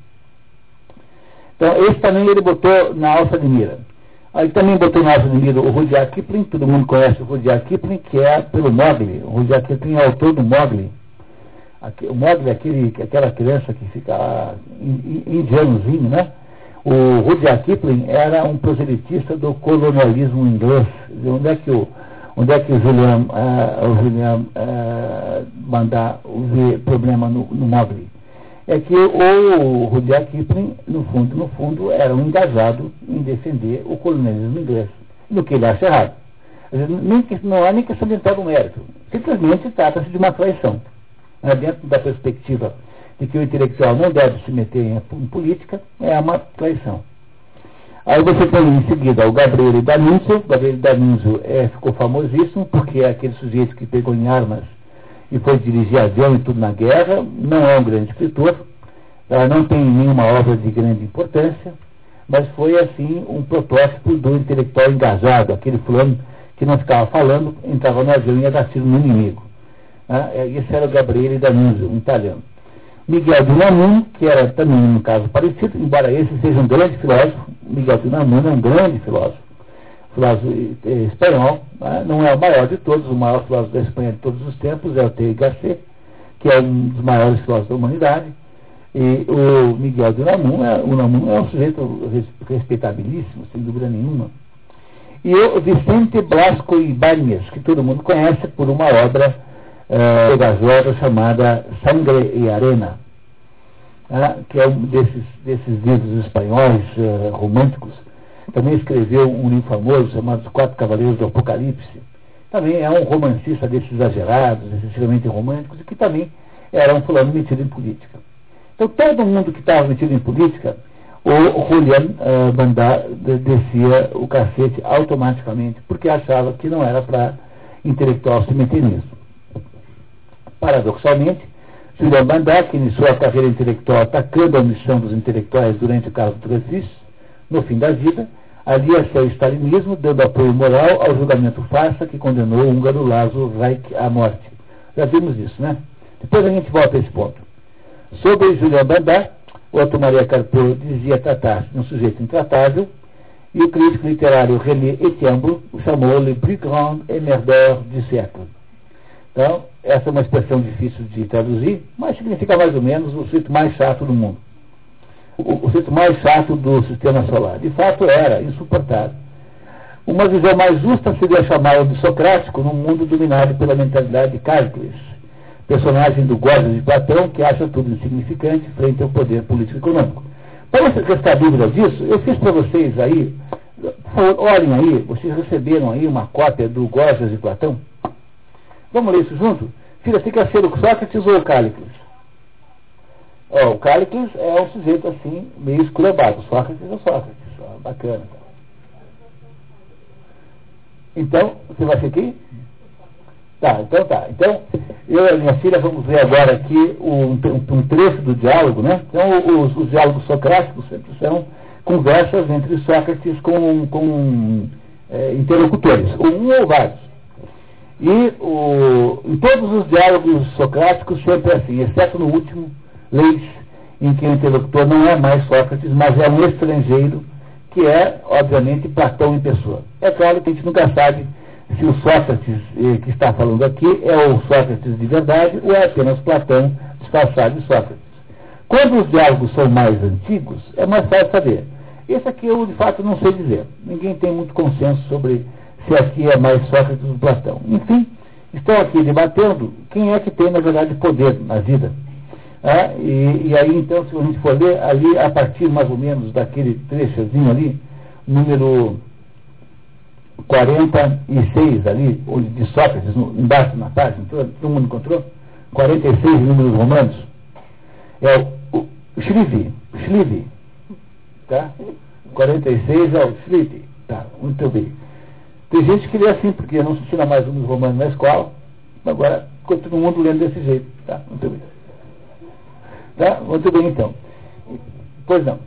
Então, esse também ele botou na alça de mira. Aí também botou na alça de mira o Rudyard Kipling, todo mundo conhece o Rudyard Kipling, que é pelo Mogli. O Rudyard Kipling é autor do Mogli. O Mogli é aquele, aquela criança que fica indianozinho, né? O Rudyard Kipling era um proselitista do colonialismo inglês. Onde é que o, onde é que o Julian, uh, o Julian uh, mandar ver problema no, no Mogli? é que o Rudyard Kipling, no fundo, no fundo, era um engajado em defender o colonialismo inglês, no que ele acha errado. Nem, não há nem questão de entrar no mérito. Simplesmente trata-se de uma traição. Né? Dentro da perspectiva de que o intelectual não deve se meter em, política, é uma traição. Aí você tem em seguida o Gabriele D'Annunzio. Gabriele D'Annunzio é, ficou famosíssimo porque é aquele sujeito que pegou em armas e foi dirigir avião e tudo na guerra, não é um grande escritor, não tem nenhuma obra de grande importância, mas foi assim um protótipo do intelectual engajado, aquele fulano que não ficava falando, entrava no avião e ia dar tiro no inimigo. Ah, esse era o Gabriele D'Annunzio, um italiano. Miguel de Unamuno, que era também um caso parecido, embora esse seja um grande filósofo, Miguel de Unamuno é um grande filósofo. filósofo espanhol, né? não é o maior de todos, o maior filósofo da Espanha de todos os tempos é o T. Gasset, que é um dos maiores filósofos da humanidade. E o Miguel de Unamuno é, Unamuno é um sujeito respeitabilíssimo, sem dúvida nenhuma. E o Vicente Blasco Ibáñez, que todo mundo conhece por uma obra uh, pegajosa chamada Sangre e Arena, uh, que é um desses, desses livros espanhóis uh, românticos. Também escreveu um livro famoso chamado Os Quatro Cavaleiros do Apocalipse. Também é um romancista desses exagerados, excessivamente românticos, e que também era um fulano metido em política. Então, todo mundo que estava metido em política, o Julian uh, Bandar descia o cacete automaticamente, porque achava que não era para intelectual se meter nisso. Paradoxalmente, Julian Bandar, que iniciou a carreira intelectual atacando a omissão dos intelectuais durante o caso Dreyfus, no fim da vida, alia-se ao stalinismo, dando apoio moral ao julgamento farsa que condenou o húngaro Lázaro Reich à morte. Já vimos isso, né? Depois a gente volta a esse ponto. Sobre Julian Bandar, Otto Maria Carpo dizia tratar-se de um sujeito intratável, e o crítico literário René Etienne o chamou le plus grand émerdeur du siècle. Então, essa é uma expressão difícil de traduzir, mas significa mais ou menos o sujeito mais chato do mundo. O, o sujeito mais chato do sistema solar. De fato, era insuportável. Uma visão mais justa seria chamá-lo de socrático num mundo dominado pela mentalidade de Cárcles personagem do Gorgias de Platão, que acha tudo insignificante frente ao poder político e econômico. Para restar dúvida disso, eu fiz para vocês aí, olhem aí, vocês receberam aí uma cópia do Gorgias de Platão? Vamos ler isso junto? Filha, fica ser o Sócrates ou o Cállicles? Oh, o Cállicles é um sujeito assim, meio esculambado. Sócrates é Sócrates. Oh, bacana. Então, você vai ser aqui? Tá, então tá. Então, eu e a minha filha vamos ver agora aqui um, um trecho do diálogo, né? Então, os, os, diálogos socráticos sempre são conversas entre Sócrates com, com é, interlocutores, um ou vários. E o, em todos os diálogos socráticos sempre é assim, exceto no último, leis, em que o interlocutor não é mais Sócrates, mas é um estrangeiro, que é, obviamente, Platão em pessoa. É claro que a gente nunca sabe se o Sócrates eh, que está falando aqui é o Sócrates de verdade ou é apenas Platão disfarçado de Sócrates. Quando os diálogos são mais antigos, é mais fácil saber. Esse aqui eu, de fato, não sei dizer. Ninguém tem muito consenso sobre se aqui é mais Sócrates ou Platão. Enfim, estão aqui debatendo quem é que tem, na verdade, poder na vida. Ah, e, e, aí, então, se a gente for ler, ali, a partir mais ou menos daquele trechozinho ali, número 46 ali, onde de Sócrates, no, embaixo na página, todo, todo mundo encontrou? 46 números romanos. É o, o Shrivi, tá? 46 é o Shrivi, tá? Muito bem. Tem gente que lê assim, porque não se ensina mais números romanos na escola, agora todo mundo lendo desse jeito, tá? Muito bem. Tá? Muito bem, então. Pois não.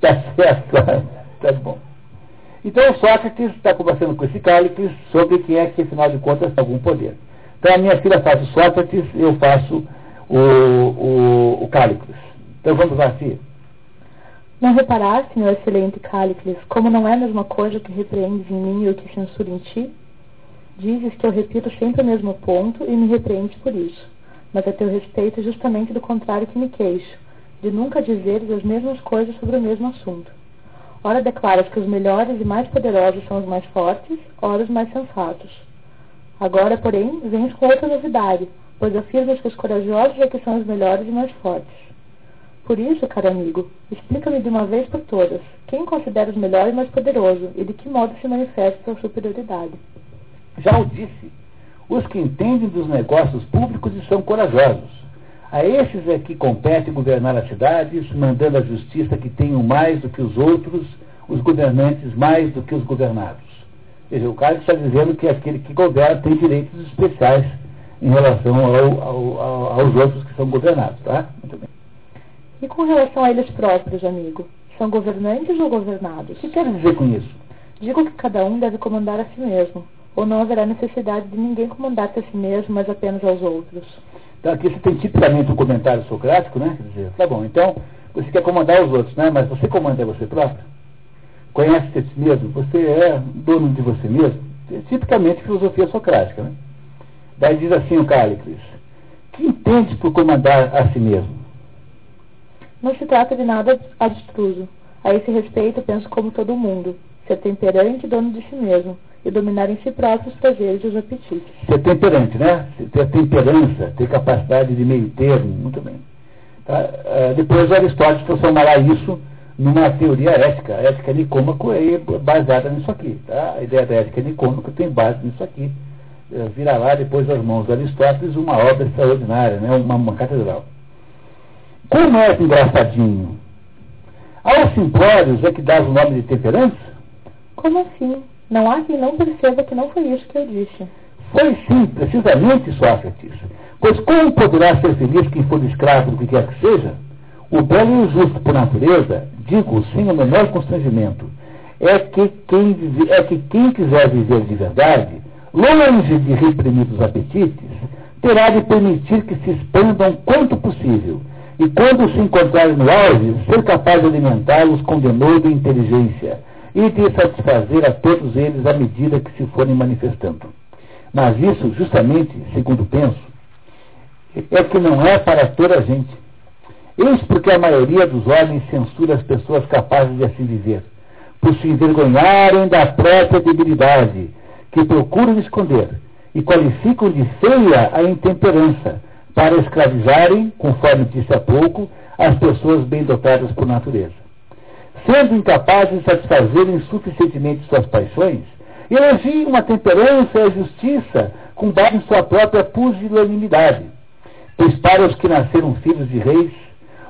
Tá certo. Tá bom. Então Sócrates está conversando com esse Cállicles sobre quem é que, afinal de contas, tem algum poder. Então a minha filha faz o Sócrates, eu faço o, o, o Cállicles. Então vamos lá, filha. Não reparaste, meu excelente Cállicles, como não é a mesma coisa que repreendes em mim e o que censura em ti? Dizes que eu repito sempre o mesmo ponto e me repreendes por isso. Mas a teu respeito é justamente do contrário que me queixo, de nunca dizeres as mesmas coisas sobre o mesmo assunto. Ora declaras que os melhores e mais poderosos são os mais fortes, ora os mais sensatos. Agora, porém, vens com outra novidade, pois afirmas que os corajosos é que são os melhores e mais fortes. Por isso, caro amigo, explica-me de uma vez por todas, quem considera os melhores e mais poderoso e de que modo se manifesta sua superioridade. Já o disse, os que entendem dos negócios públicos e são corajosos. A esses é que compete governar as cidades, mandando a justiça que tenham mais do que os outros, os governantes mais do que os governados. Veja, o cara está dizendo que aquele que governa tem direitos especiais em relação ao, ao, ao, aos outros que são governados, tá? E com relação a eles próprios, amigo? São governantes ou governados? O que quer dizer com isso? Digo que cada um deve comandar a si mesmo, ou não haverá necessidade de ninguém comandar-se a si mesmo, mas apenas aos outros. Então aqui você tem tipicamente um comentário socrático, né? Quer dizer, tá bom, então você quer comandar os outros, né? Mas você comanda você próprio? conhece a si mesmo, você é dono de você mesmo. É tipicamente filosofia socrática. Né? Daí diz assim o Cálicles, que entende por comandar a si mesmo? Não se trata de nada abstruso. A esse respeito, penso como todo mundo, ser temperante dono de si mesmo, e dominar em si próprios os prazeres e os apetites. Ser temperante, né? Ter temperança, ter capacidade de meio termo, muito bem. Tá? Uh, depois Aristóteles transformará isso numa teoria ética. A ética nicômaco é baseada nisso aqui. Tá? A ideia da ética nicômaca tem base nisso aqui. Uh, virá lá depois das mãos de Aristóteles uma obra extraordinária, né? uma, uma catedral. Como é engraçadinho? Aos simplórios é que dá o nome de temperança? Como assim? Não há quem não perceba que não foi isso que eu disse. Foi sim, precisamente, Sócrates. Pois como poderá ser feliz quem for escravo do que quer que seja? O belo e o justo por natureza, digo sem o menor constrangimento, é que quem, é que quem quiser viver de verdade, longe de reprimir os apetites, terá de permitir que se expandam quanto possível, e quando se encontrarem no auge, ser capaz de alimentá-los com denodo e inteligência, e de satisfazer a todos eles à medida que se forem manifestando. Mas isso, justamente, segundo penso, é que não é para toda a gente. Eis porque a maioria dos homens censura as pessoas capazes de assim viver, por se envergonharem da própria debilidade, que procuram esconder, e qualificam de feia a intemperança, para escravizarem, conforme disse há pouco, as pessoas bem dotadas por natureza. Sendo incapazes de satisfazerem suficientemente suas paixões, elogiam a temperança e a justiça com base em sua própria pusilanimidade. Pois para os que nasceram filhos de reis,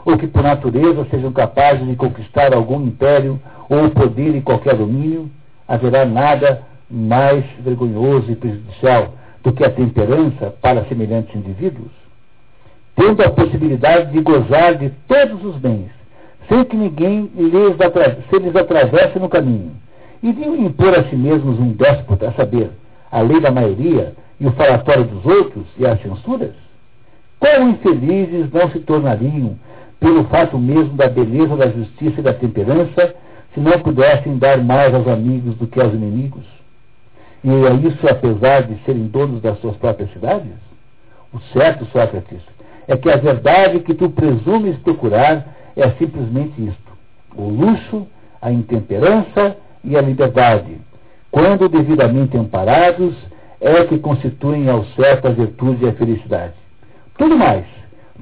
ou que por natureza sejam capazes de conquistar algum império ou poder em qualquer domínio, haverá nada mais vergonhoso e prejudicial do que a temperança para semelhantes indivíduos? Tendo a possibilidade de gozar de todos os bens, sem que ninguém lhes, se lhes atravesse no caminho, e de impor a si mesmos um déspota, a saber, a lei da maioria e o falatório dos outros e as censuras? Quão infelizes não se tornariam pelo fato mesmo da beleza, da justiça e da temperança, se não pudessem dar mais aos amigos do que aos inimigos? E é isso apesar de serem donos das suas próprias cidades? O certo, Sócrates, é que a verdade que tu presumes procurar é simplesmente isto: o luxo, a intemperança e a liberdade, quando devidamente amparados, é que constituem ao certo a virtude e a felicidade. Tudo mais,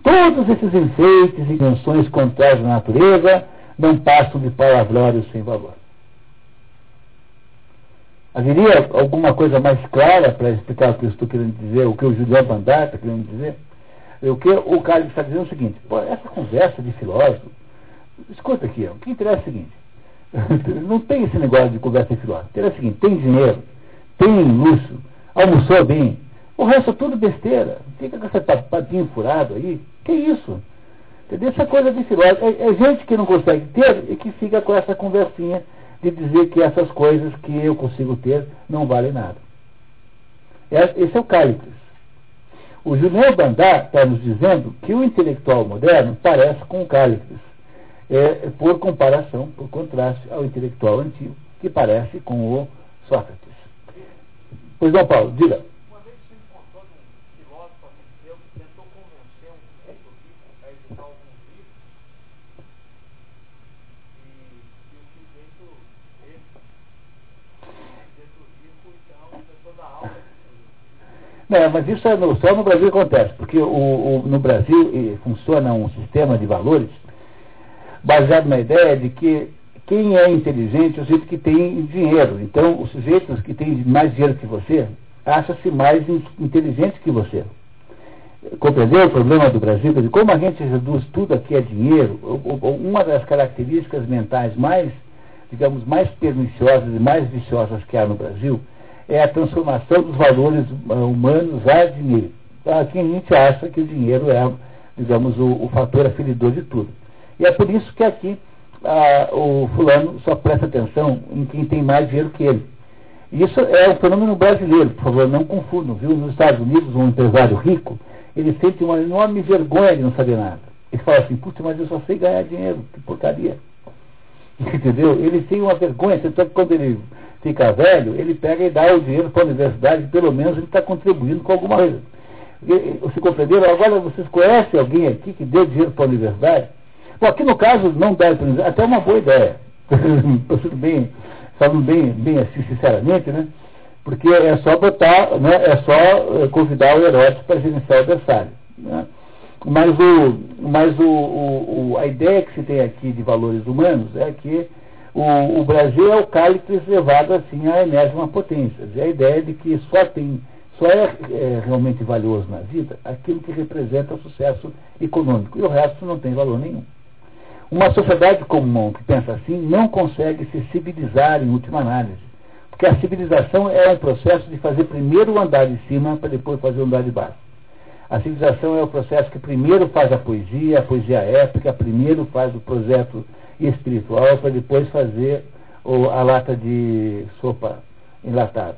todos esses enfeites e invenções contrárias à natureza não passam de palavrórios sem valor. Haveria alguma coisa mais clara para explicar o que eu estou querendo dizer, o que o Julião Bandar está querendo dizer? O que o cara está dizendo é o seguinte, essa conversa de filósofo, escuta aqui, o que interessa é o seguinte, não tem esse negócio de conversa de filósofo, interessa é o seguinte, tem dinheiro, tem luxo, almoçou bem, o resto é tudo besteira, fica com esse papinho furado aí, que isso? Entendeu? Essa coisa de filósofo, é, é gente que não consegue ter e que fica com essa conversinha de dizer que essas coisas que eu consigo ter não valem nada. Esse é o Cálicos. O Junior Bandar está nos dizendo que o intelectual moderno parece com o Cálicos, é, por comparação, por contraste ao intelectual antigo, que parece com o Sócrates. Pois não, Paulo, diga. Não, mas isso é no, só no Brasil acontece, porque o, o, no Brasil funciona um sistema de valores baseado na ideia de que quem é inteligente é o sujeito que tem dinheiro. Então, os sujeitos que têm mais dinheiro que você acham-se mais inteligentes que você. Compreendeu o problema do Brasil? De como a gente reduz tudo aqui a dinheiro, uma das características mentais mais, digamos, mais perniciosas e mais viciosas que há no Brasil é a transformação dos valores humanos a dinheiro. Então, aqui a gente acha que o dinheiro é, digamos, o, o fator aferidor de tudo. E é por isso que aqui ah, o fulano só presta atenção em quem tem mais dinheiro que ele. Isso é um fenômeno brasileiro, por favor, não confundam, viu? Nos Estados Unidos, um empresário rico, ele sente uma enorme vergonha de não saber nada. Ele fala assim, putz, mas eu só sei ganhar dinheiro, que porcaria. Entendeu? Ele tem uma vergonha, tanto que quando ele fica velho, ele pega e dá o dinheiro para a universidade, pelo menos ele está contribuindo com alguma coisa. Você compreendeu? Agora vocês conhecem alguém aqui que deu dinheiro para a universidade? Bom, aqui no caso não deve para a universidade, até uma boa ideia. Estou bem, falando bem, bem assim, sinceramente, né? Porque é só botar, né? é só eh, convidar o Heródoto para gerenciar o adversário. Né? Mas, o, mas o, o, a ideia que se tem aqui de valores humanos é que o, o Brasil é o cálice levado assim à enésima potência. É a ideia de que só tem, só é, é, realmente valioso na vida aquilo que representa o sucesso econômico. E o resto não tem valor nenhum. Uma sociedade comum que pensa assim não consegue se civilizar em última análise. Porque a civilização é um processo de fazer primeiro o andar de cima para depois fazer o andar de baixo. A civilização é o processo que primeiro faz a poesia, a poesia épica, primeiro faz o projeto espiritual para depois fazer o, a lata de sopa enlatada.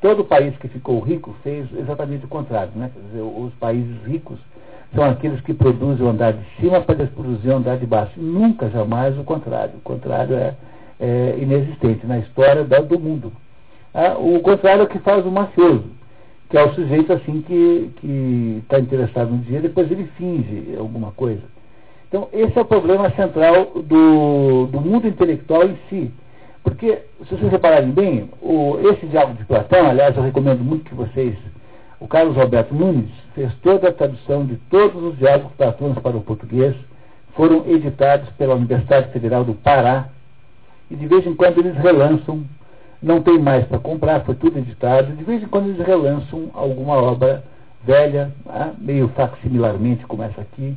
Todo país que ficou rico fez exatamente o contrário. Né? Dizer, os países ricos são aqueles que produzem o andar de cima para produzir o andar de baixo. Nunca, jamais o contrário. O contrário é, é inexistente na história do mundo. Ah, o contrário é o que faz o mafioso, que é o sujeito assim que está interessado no dinheiro, depois ele finge alguma coisa. Então, esse é o problema central do, do mundo intelectual em si. Porque, se vocês repararem bem, o, esse diálogo de Platão, aliás, eu recomendo muito que vocês. O Carlos Alberto Nunes fez toda a tradução de todos os diálogos platônicos para o português, foram editados pela Universidade Federal do Pará, e de vez em quando eles relançam, não tem mais para comprar, foi tudo editado, de vez em quando eles relançam alguma obra velha, né, meio facsimilarmente, como essa aqui,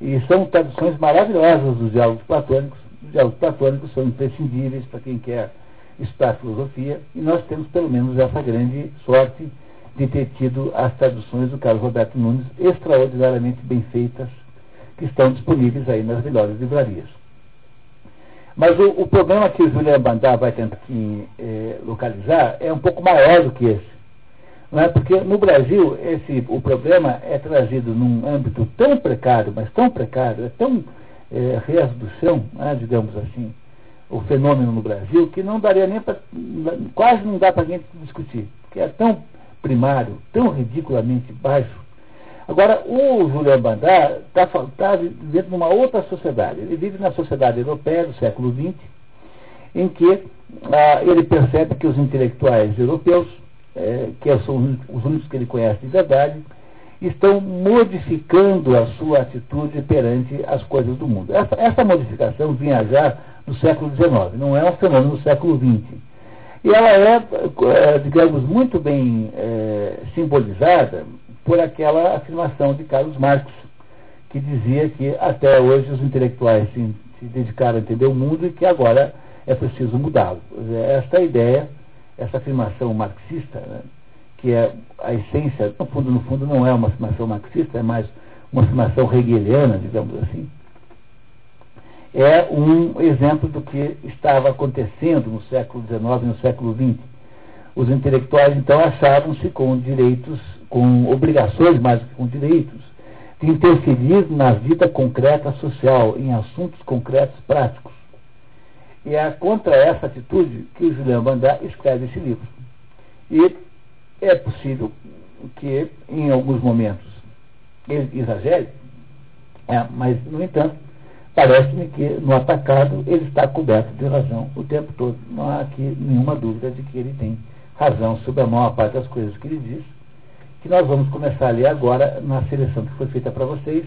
e são traduções maravilhosas dos diálogos platônicos. Os diálogos platônicos são imprescindíveis para quem quer estudar filosofia, e nós temos pelo menos essa grande sorte de ter tido as traduções do Carlos Roberto Nunes extraordinariamente bem feitas, que estão disponíveis aí nas melhores livrarias. Mas o, o problema que o Julian Bandar vai tentar aqui, eh, localizar é um pouco maior do que esse. É? Porque no Brasil esse, o problema é trazido num âmbito tão precário, mas tão precário, é tão é, do chão, né, digamos assim, o fenômeno no Brasil, que não daria nem para. quase não dá para a gente discutir, porque é tão primário, tão ridiculamente baixo. Agora, o Julian Bandar está tá vivendo numa outra sociedade. Ele vive na sociedade europeia do século XX, em que ah, ele percebe que os intelectuais europeus é, que são os únicos que ele conhece de verdade, estão modificando a sua atitude perante as coisas do mundo. Essa, essa modificação vinha já no século XIX, não é um fenômeno do século XX. E ela é, é digamos, muito bem é, simbolizada por aquela afirmação de Carlos Marx, que dizia que até hoje os intelectuais se, se dedicaram a entender o mundo e que agora é preciso mudá-lo. Esta ideia essa afirmação marxista, né, que é a essência, no fundo, no fundo não é uma afirmação marxista, é mais uma afirmação hegeliana, digamos assim, é um exemplo do que estava acontecendo no século XIX e no século XX. Os intelectuais, então, achavam-se com direitos, com obrigações mais do que com direitos, de interferir na vida concreta social, em assuntos concretos práticos. E é contra essa atitude que o Julian Bandar escreve esse livro. E é possível que, em alguns momentos, ele exagere, é, mas, no entanto, parece-me que no atacado ele está coberto de razão o tempo todo. Não há aqui nenhuma dúvida de que ele tem razão sobre a maior parte das coisas que ele diz, que nós vamos começar a ler agora na seleção que foi feita para vocês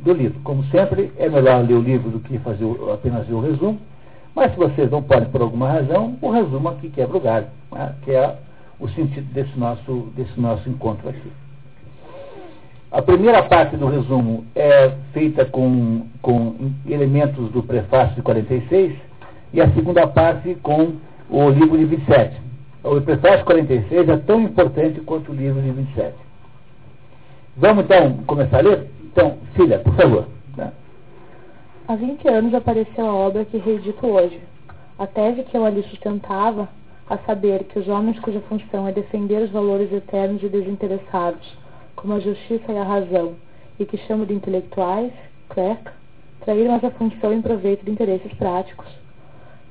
do livro. Como sempre, é melhor ler o livro do que fazer apenas o resumo. Mas se vocês não podem por alguma razão, o resumo aqui quebra o galho, né? que é o sentido desse nosso, desse nosso encontro aqui. A primeira parte do resumo é feita com, com elementos do prefácio de 46 e a segunda parte com o livro de 27. O prefácio de 46 é tão importante quanto o livro de 27. Vamos então começar a ler? Então, filha, por favor. Há 20 anos apareceu a obra que reedito hoje. A tese que eu ali sustentava, a saber que os homens cuja função é defender os valores eternos e desinteressados, como a justiça e a razão, e que chamo de intelectuais, clerc, traíram essa função em proveito de interesses práticos.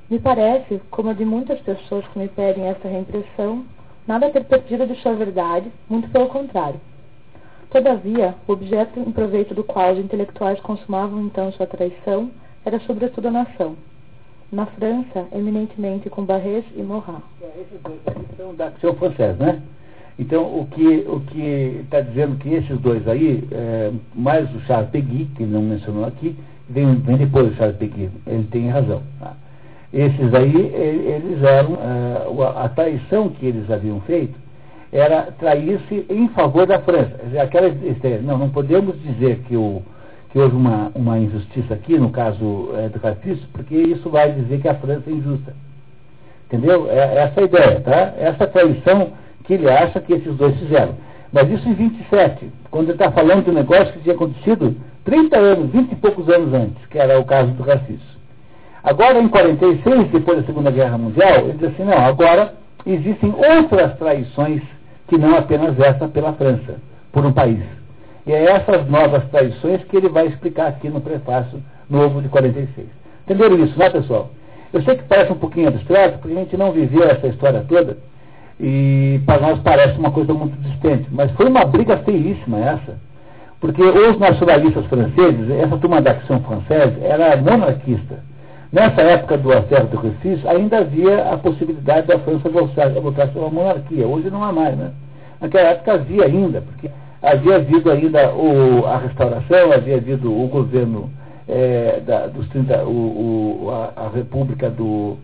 Me parece, como a de muitas pessoas que me pedem essa reimpressão, nada ter perdido de sua verdade, muito pelo contrário. Todavia, o objeto em proveito do qual os intelectuais consumavam então sua traição era sobretudo a nação. Na França, eminentemente com Barrés e Morat. É, esses dois são da né? Então, o que o que está dizendo que esses dois aí, é, mais o Charles Peguy, que ele não mencionou aqui, vem, vem depois do Charles Peguy, ele tem razão. Tá? Esses aí, eles eram, é, a traição que eles haviam feito era trair-se em favor da França. Aquela ideia, não, não podemos dizer que, o, que houve uma, uma injustiça aqui, no caso é, do Carpício, porque isso vai dizer que a França é injusta. Entendeu? É, essa é a ideia, tá? Essa traição que ele acha que esses dois fizeram. Mas isso em 27, quando ele está falando de um negócio que tinha acontecido 30 anos, 20 e poucos anos antes, que era o caso do Carcício. Agora, em 46, depois da Segunda Guerra Mundial, ele diz assim, não, agora existem outras traições que não apenas essa pela França, por um país. E é essas novas traições que ele vai explicar aqui no prefácio novo de 46. Entenderam isso, né, pessoal? Eu sei que parece um pouquinho abstrato, porque a gente não viveu essa história toda, e para nós parece uma coisa muito distante. Mas foi uma briga feíssima essa. Porque os nacionalistas franceses, essa turma da Ação Française, era monarquista. Nessa época do Affaire de Rufus, ainda havia a possibilidade da França voltar, voltar a uma monarquia. Hoje não há mais, né? Naquela época havia ainda, porque havia havido ainda o, a restauração, havia havido o governo é, da, dos 30, o, o, a, a República do,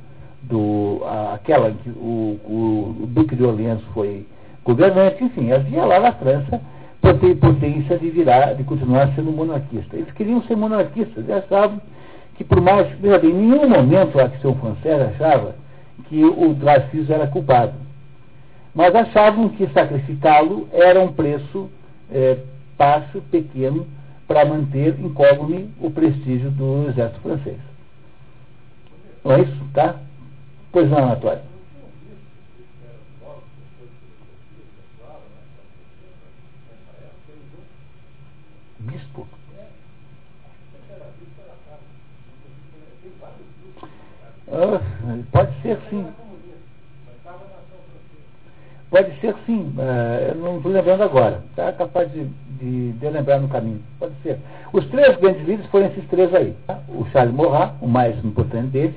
do aquela que o, o, o, Duque de Orleans foi governante, enfim, havia lá na França potência de virar, de continuar sendo monarquista. Eles queriam ser monarquistas, eles achavam que por mais, veja bem, em nenhum momento a Ação Francesa achava que o Dreyfus era culpado. Mas achavam que sacrificá-lo era um preço é, baixo, pequeno, para manter incólume o prestígio do exército francês. Não é isso, tá? Pois não, Anatório. Bispo? Ah, pode ser sim. Pode ser sim, uh, eu não estou lembrando agora. Está capaz de, de, de, lembrar no caminho. Pode ser. Os três grandes líderes foram esses três aí. Tá? O Charles Morat, o mais importante deles,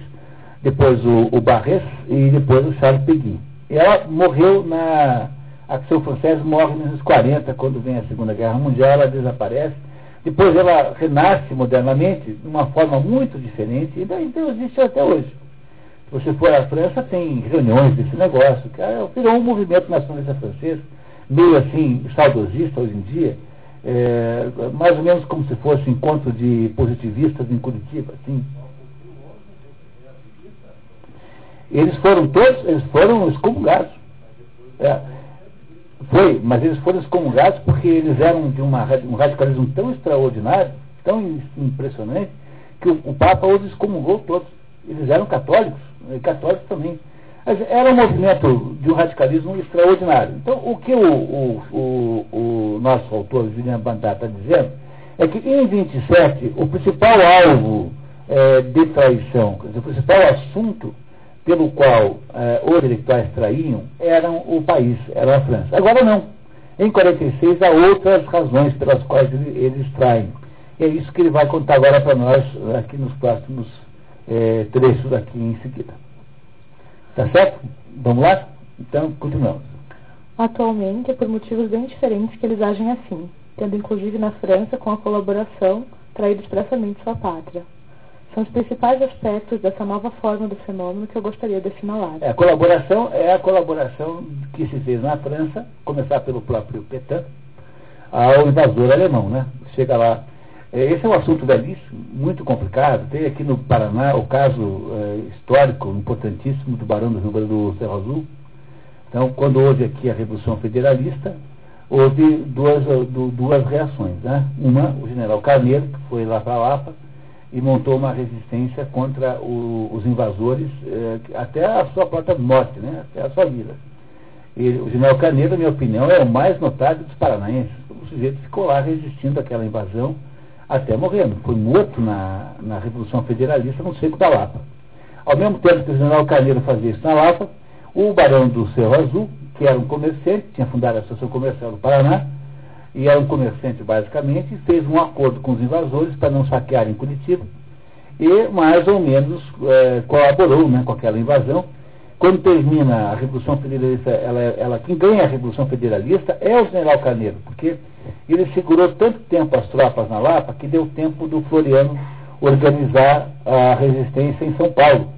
depois o, o Barres e depois o Charles Peguy. E ela morreu na. A Ação Francesa morre nos anos 40, quando vem a Segunda Guerra Mundial, ela desaparece. Depois ela renasce modernamente, de uma forma muito diferente, e daí então existe até hoje. Você for à França, tem reuniões desse negócio, que é, virou um movimento nacionalista francês, meio assim, saudosista hoje em dia, é, mais ou menos como se fosse encontro de positivistas em Curitiba, assim, Eles foram todos, eles foram excomungados. É, foi, mas eles foram excomungados porque eles eram de uma, um radicalismo tão extraordinário, tão impressionante, que o, o Papa os excomungou todos. Eles eram católicos, católicos também. Era um movimento de um radicalismo extraordinário. Então, o que o, o, o, o nosso autor, Julian Bandar, está dizendo é que em 27, o principal alvo é, de traição, o principal assunto pelo qual eh, os intelectuais traíam eram o país, era a França. Agora não. Em 46 há outras razões pelas quais eles traem. E é isso que ele vai contar agora para nós aqui nos próximos eh, trechos aqui em seguida. Tá certo? Vamos lá? Então, continuamos. Atualmente é por motivos bem diferentes que eles agem assim, tendo inclusive na França, com a colaboração, traído expressamente sua pátria. São os principais aspectos dessa nova forma do fenômeno que eu gostaria de assinalar. É, a colaboração é a colaboração que se fez na França, começar pelo próprio Petain, ao invasor alemão, né? Chega lá. É, esse é um assunto velhíssimo, muito complicado. Tem aqui no Paraná o caso é, histórico importantíssimo do Barão do Rio Grande do Cerro Azul. Então, quando houve aqui a Revolução Federalista, houve duas, duas reações. Né? Uma, o general Carneiro, que foi lá para Lapa, e montou uma resistência contra o, os invasores eh, até a sua própria morte, né? até a sua vida. E o general Canedo, na minha opinião, é o mais notável dos paranaenses. O sujeito ficou lá resistindo àquela invasão até morrendo. Foi morto na, na Revolução Federalista no Seco da Lapa. Ao mesmo tempo que o general Carneiro fazia isso na Lapa, o barão do Cerro Azul, que era um comerciante, tinha fundado a Associação Comercial do Paraná, e era um comerciante basicamente, fez um acordo com os invasores para não saquearem Curitiba, e mais ou menos é, colaborou né, com aquela invasão. Quando termina a Revolução Federalista, ela, ela, quem ganha a Revolução Federalista é o general Carneiro, porque ele segurou tanto tempo as tropas na Lapa que deu tempo do Floriano organizar a resistência em São Paulo.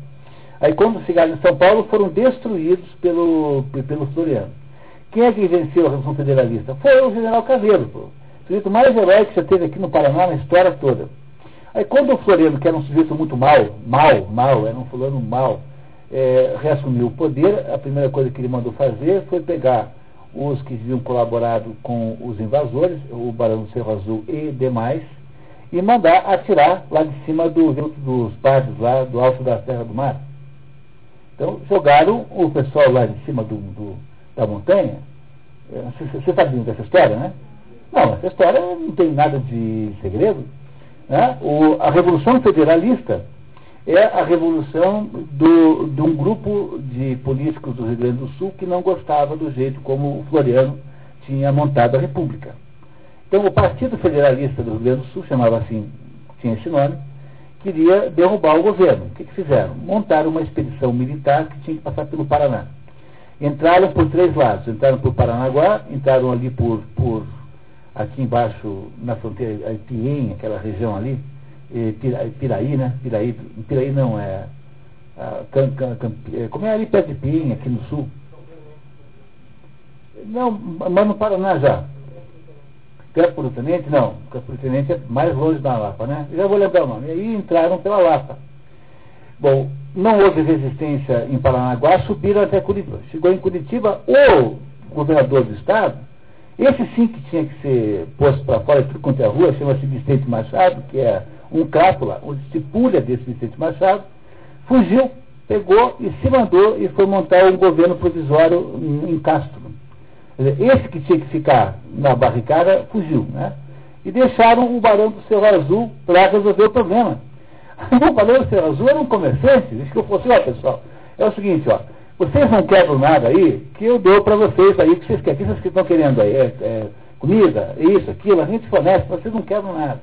Aí quando chegaram em São Paulo foram destruídos pelo, pelo Floriano. Quem é que venceu a Revolução Federalista? Foi o general Caveiro, o sujeito mais heróico que já teve aqui no Paraná na história toda. Aí quando o Floriano, que era um sujeito muito mal, mal, mal, era um fulano mal, é, reassumiu o poder, a primeira coisa que ele mandou fazer foi pegar os que haviam colaborado com os invasores, o Barão do Cerro Azul e demais, e mandar atirar lá de cima do, dos padres lá do alto da Terra do Mar. Então jogaram o pessoal lá de cima do, do da montanha. É, você sabe dessa história, né? Não, essa história não tem nada de segredo. Né? O, a Revolução Federalista é a revolução do, de um grupo de políticos do Rio Grande do Sul que não gostava do jeito como o Floriano tinha montado a República. Então, o Partido Federalista do Rio Grande do Sul, chamava assim, tinha esse nome, queria derrubar o governo. O que, que fizeram? Montaram uma expedição militar que tinha que passar pelo Paraná. Entraram por três lados. Entraram por Paranaguá, entraram ali por, por aqui embaixo, na fronteira, Ipiem, aquela região ali, Piraí, né? Piraí, Piraí não, é, can, can, can, é, como é ali perto de Ipiem, aqui no sul. Não, mas no Paraná já. Campo Tenente, não. Campo do Tenente é mais longe da Lapa, né? Já vou lembrar o nome. E aí entraram pela Lapa. Bom, não houve resistência em Paranaguá, subiram até Curitiba. Chegou em Curitiba, o governador do estado, esse sim que tinha que ser posto para fora de tudo quanto é rua, chama-se Vicente Machado, que é um crápula, onde se pulha desse Vicente Machado, fugiu, pegou e se mandou e foi montar um governo provisório em Castro. Esse que tinha que ficar na barricada fugiu, né? E deixaram o Barão do Cerro Azul para resolver o problema. O Barão do Cerro Azul era um comerciante, disse que eu fosse, ó pessoal, é o seguinte, ó, vocês não quebram nada aí, que eu dou para vocês aí, que vocês querem, que vocês estão querendo aí, é, é, comida, isso, aquilo, a gente fornece, vocês não quebram nada.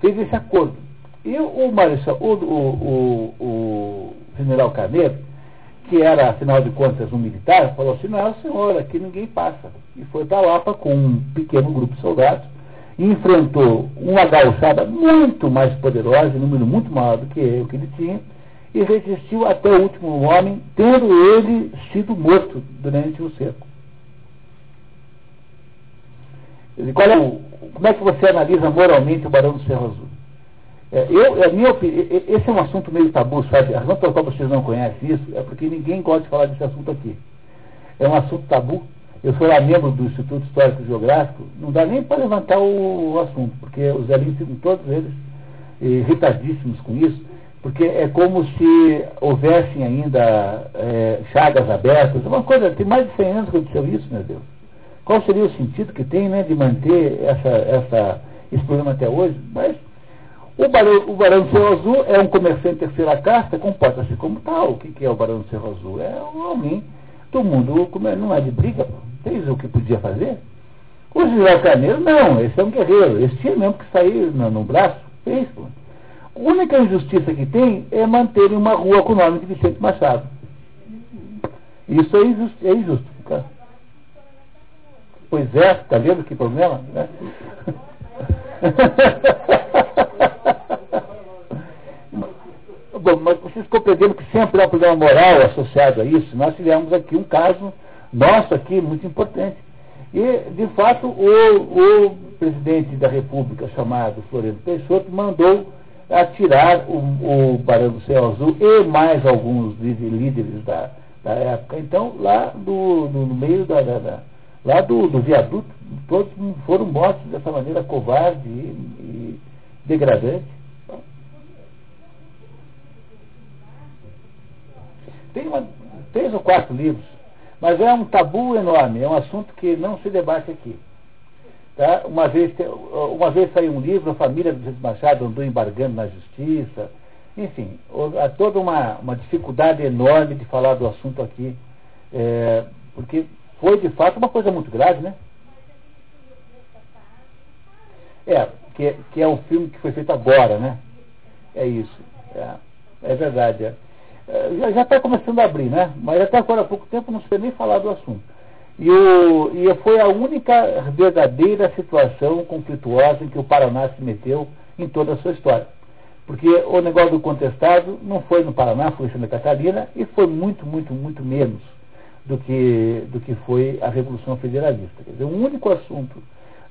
Fez esse acordo. E o Marechal, o, o, o, o general Carneiro, que era, afinal de contas, um militar, falou assim, não, senhor, aqui ninguém passa. E foi para Lapa com um pequeno grupo de soldados, e enfrentou uma gauchada muito mais poderosa, um número muito maior do que o que ele tinha, e resistiu até o último homem, tendo ele sido morto durante o cerco. Qual é o, como é que você analisa moralmente o Barão do Cerro Azul? É, eu, é minha esse é um assunto meio tabu, sabe? A razão pela qual vocês não conhecem isso é porque ninguém gosta de falar desse assunto aqui. É um assunto tabu. Eu sou lá membro do Instituto Histórico e Geográfico, não dá nem para levantar o, o, assunto, porque os velhinhos ficam todos eles irritadíssimos com isso, porque é como se houvessem ainda é, chagas abertas. Uma coisa, tem mais de 100 anos que aconteceu isso, meu Deus. Qual seria o sentido que tem né, de manter essa, essa, esse problema até hoje? Mas o barão, o barão do Cerro Azul é um comerciante terceira casta, comporta-se como tal. O que, que é o barão do Cerro Azul? É alguém do mundo, não é de briga, fez o que podia fazer. O José Carneiro, não, esse é um guerreiro, esse tinha mesmo que sair no, no braço, fez. Pô. A única injustiça que tem é manter uma rua com o nome de Vicente Machado. Isso é injusto. É injusto? Pois é, está vendo que problema? Né? Bom, mas vocês compreendem que sempre há um problema moral associado a isso. Nós tivemos aqui um caso nosso aqui muito importante. E, de fato, o, o presidente da República, chamado Floriano Peixoto, mandou atirar o, o Barão do Céu Azul e mais alguns líderes da, da época. Então, lá do, do no meio da, da lá do, do, viaduto, todos foram mortos dessa maneira covarde e, e degradante. Tem uma, três ou quatro livros, mas é um tabu enorme, é um assunto que não se debate aqui. Tá? Uma, vez, uma vez saiu um livro, a família do Vicente Machado andou embargando na justiça. Enfim, há toda uma, uma dificuldade enorme de falar do assunto aqui, é, porque foi de fato uma coisa muito grave, né? É, que, que é um filme que foi feito agora, né? É isso. É, é verdade. É. é já está começando a abrir, né? Mas até agora há pouco tempo não se nem falar do assunto. E, o, e foi a única verdadeira situação conflituosa em que o Paraná se meteu em toda a sua história. Porque o negócio do contestado não foi no Paraná, foi em Santa Catarina, e foi muito, muito, muito menos do que, do que foi a Revolução Federalista. Quer dizer, o único assunto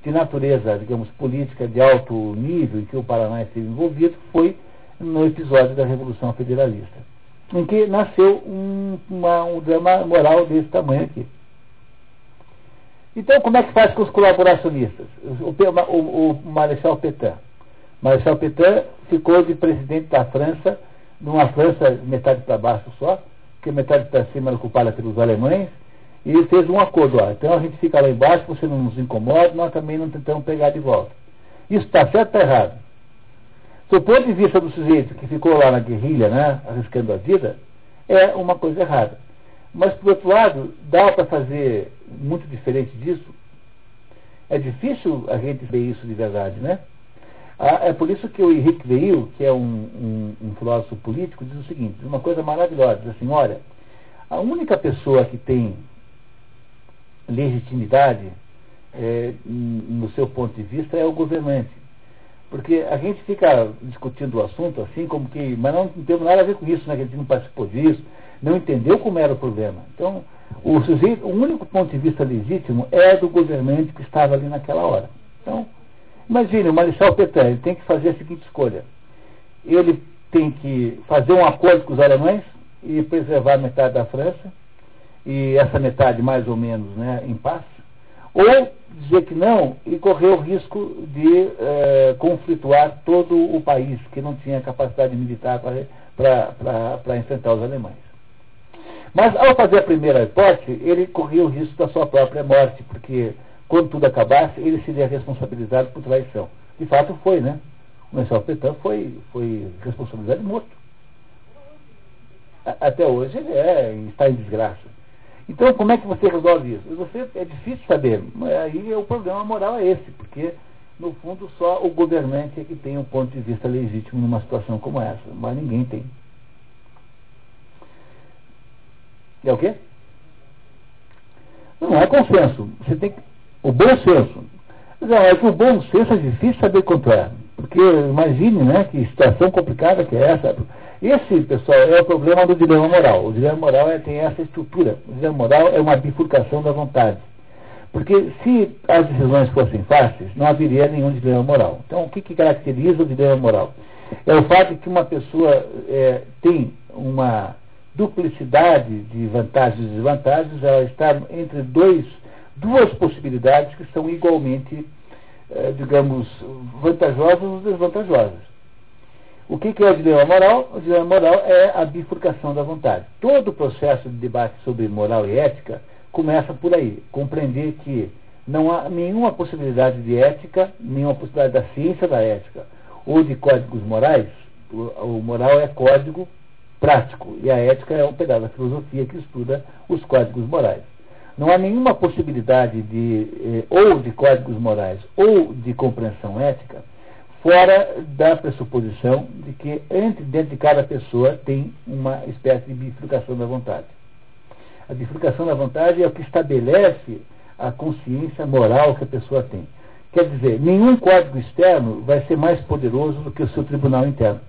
de natureza, digamos, política de alto nível em que o Paraná esteve envolvido foi no episódio da Revolução Federalista, em que nasceu um, uma, um drama moral desse tamanho aqui. Então, como é que faz com os colaboracionistas? O, o, o Marechal Petain. Marechal Petain ficou de presidente da França, numa França metade para baixo só, que metade para cima era ocupada pelos alemães, e fez um acordo. Ó, então a gente fica lá embaixo, você não nos incomoda, nós também não tentamos pegar de volta. Isso está certo ou está errado? Do ponto de vista do sujeito que ficou lá na guerrilha, né, arriscando a vida, é uma coisa errada. Mas, por outro lado, dá para fazer muito diferente disso? É difícil a gente ver isso de verdade, né? Ah, é por isso que o Henrique Veil, que é um, um, um, filósofo político, diz o seguinte, uma coisa maravilhosa, diz assim, olha, a única pessoa que tem legitimidade é, no seu ponto de vista é o governante. Porque a gente fica discutindo o assunto assim, como que, mas não temos nada a ver com isso, né? Que a gente não participou disso, não entendeu como era o problema. Então, o, sujeito, o único ponto de vista legítimo é do governante que estava ali naquela hora. Então, imagine, o Marechal Petain tem que fazer a seguinte escolha. Ele tem que fazer um acordo com os alemães e preservar metade da França, e essa metade mais ou menos né, em paz, ou dizer que não e correr o risco de eh, conflituar todo o país, que não tinha capacidade militar para enfrentar os alemães. Mas ao fazer a primeira hipótese, ele corria o risco da sua própria morte, porque quando tudo acabasse, ele seria responsabilizado por traição. De fato foi, né? O Marcelo Petain foi, foi responsabilizado e morto. Até hoje ele é, está em desgraça. Então, como é que você resolve isso? Você, é difícil saber. Aí o problema moral é esse, porque, no fundo, só o governante é que tem um ponto de vista legítimo numa situação como essa, mas ninguém tem. É o quê? Não é consenso. Você tem que, o bom senso. É que o bom senso é difícil saber é. Porque imagine né, que situação complicada que é essa. Esse, pessoal, é o problema do dilema moral. O dilema moral é, tem essa estrutura. O dilema moral é uma bifurcação da vontade. Porque se as decisões fossem fáceis, não haveria nenhum dilema moral. Então, o que, que caracteriza o dilema moral? É o fato de que uma pessoa é, tem uma duplicidade de vantagens e desvantagens, ela está entre dois, duas possibilidades que são igualmente, é, digamos, vantajosas ou desvantajosas. O que, que é o dilema moral? O dilema moral é a bifurcação da vontade. Todo o processo de debate sobre moral e ética começa por aí. Compreender que não há nenhuma possibilidade de ética, nenhuma possibilidade da ciência da ética ou de códigos morais. O, moral é código prático e a ética é um pedaço da filosofia que estuda os códigos morais. Não há nenhuma possibilidade de eh, ou de códigos morais ou de compreensão ética fora da pressuposição de que dentro de cada pessoa tem uma espécie de bifurcação da vontade. A bifurcação da vontade é o que estabelece a consciência moral que a pessoa tem. Quer dizer, nenhum código externo vai ser mais poderoso do que o seu tribunal interno.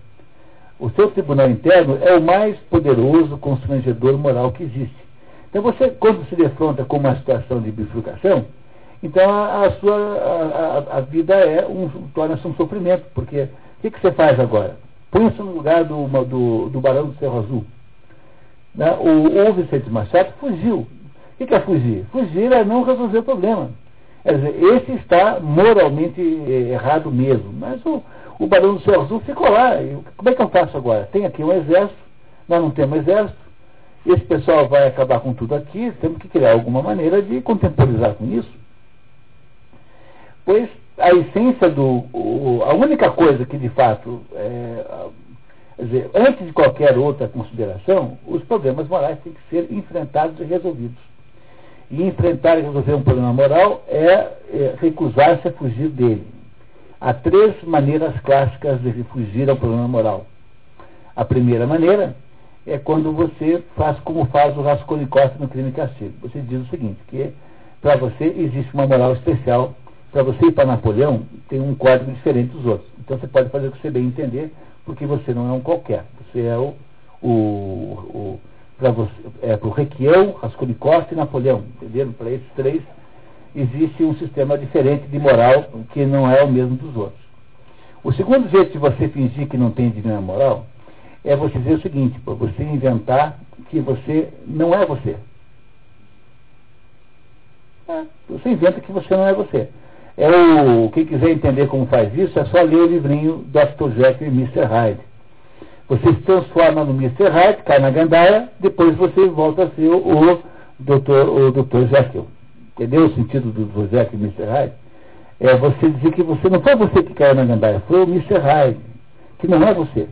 O seu tribunal interno é o mais poderoso constrangedor moral que existe. Então você, quando se defronta com uma situação de bifurcação, então a, a sua a, a, vida é um, torna-se um sofrimento, porque o que, que, você faz agora? Põe-se no lugar do, do, do Barão do Cerro Azul. Né? O, o Vicente Machado fugiu. O que, que é fugir? Fugir é não resolver o problema. Quer dizer, esse está moralmente eh, errado mesmo. Mas o, o Barão do Cerro Azul ficou lá. E, como é que eu faço agora? Tem aqui um exército, nós não temos exército, esse pessoal vai acabar com tudo aqui, temos que criar alguma maneira de contemporizar com isso. pois a essência do. O, a única coisa que de fato. É, dizer, antes de qualquer outra consideração, os problemas morais têm que ser enfrentados e resolvidos. E enfrentar e resolver um problema moral é, é recusar-se a fugir dele. Há três maneiras clássicas de fugir ao problema moral. A primeira maneira é quando você faz como faz o Raskolnikov no crime e castigo. Você diz o seguinte, que para você existe uma moral especial, para você ir para Napoleão tem um código diferente dos outros. Então você pode fazer o que você bem entender, porque você não é um qualquer. Você é o, o, o para é o Requião, Raskolnikov e Napoleão, entenderam? Para esses três existe um sistema diferente de moral que não é o mesmo dos outros. O segundo jeito de você fingir que não tem divina moral é você dizer o seguinte, você inventar que você não é você. É, você inventa que você não é você. É o, quem quiser entender como faz isso, é só ler o livrinho Dr. Jekyll e Mr. Hyde. Você se transforma no Mr. Hyde, cai na gandaia, depois você volta a ser o, o Dr. O Dr. Jekyll. Entendeu o sentido do Dr. Jekyll e Mr. Hyde? É você dizer que você não foi você que caiu na gandaia, foi o Mr. Hyde, que não é você.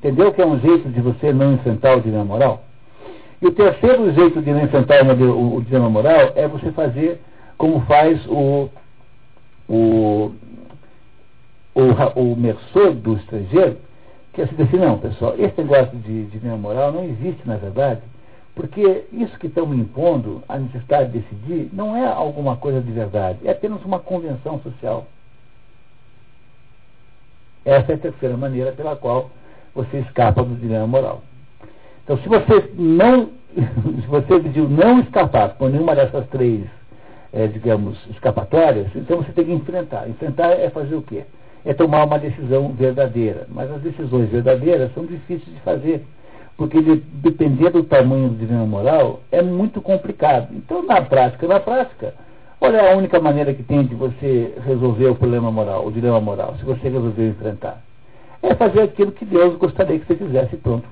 Entendeu que é um jeito de você não enfrentar o dilema moral? E o terceiro jeito de não enfrentar o, o dilema moral é você fazer como faz o, o, o, o Merceau do estrangeiro, que é assim, assim, não, pessoal, esse negócio de dilema moral não existe na verdade, porque isso que estão me impondo, a necessidade de decidir, não é alguma coisa de verdade, é apenas uma convenção social. Essa é a terceira maneira pela qual você escapa do dilema moral. Então, se você não, se você decidiu não escapar por nenhuma dessas três, é, digamos, escapatórias, então você tem que enfrentar. Enfrentar é fazer o quê? É tomar uma decisão verdadeira. Mas as decisões verdadeiras são difíceis de fazer, porque de, depender do tamanho do dilema moral é muito complicado. Então, na prática, na prática, olha é a única maneira que tem de você resolver o problema moral, o dilema moral, se você resolver enfrentar é fazer aquilo que Deus gostaria que você fizesse pronto.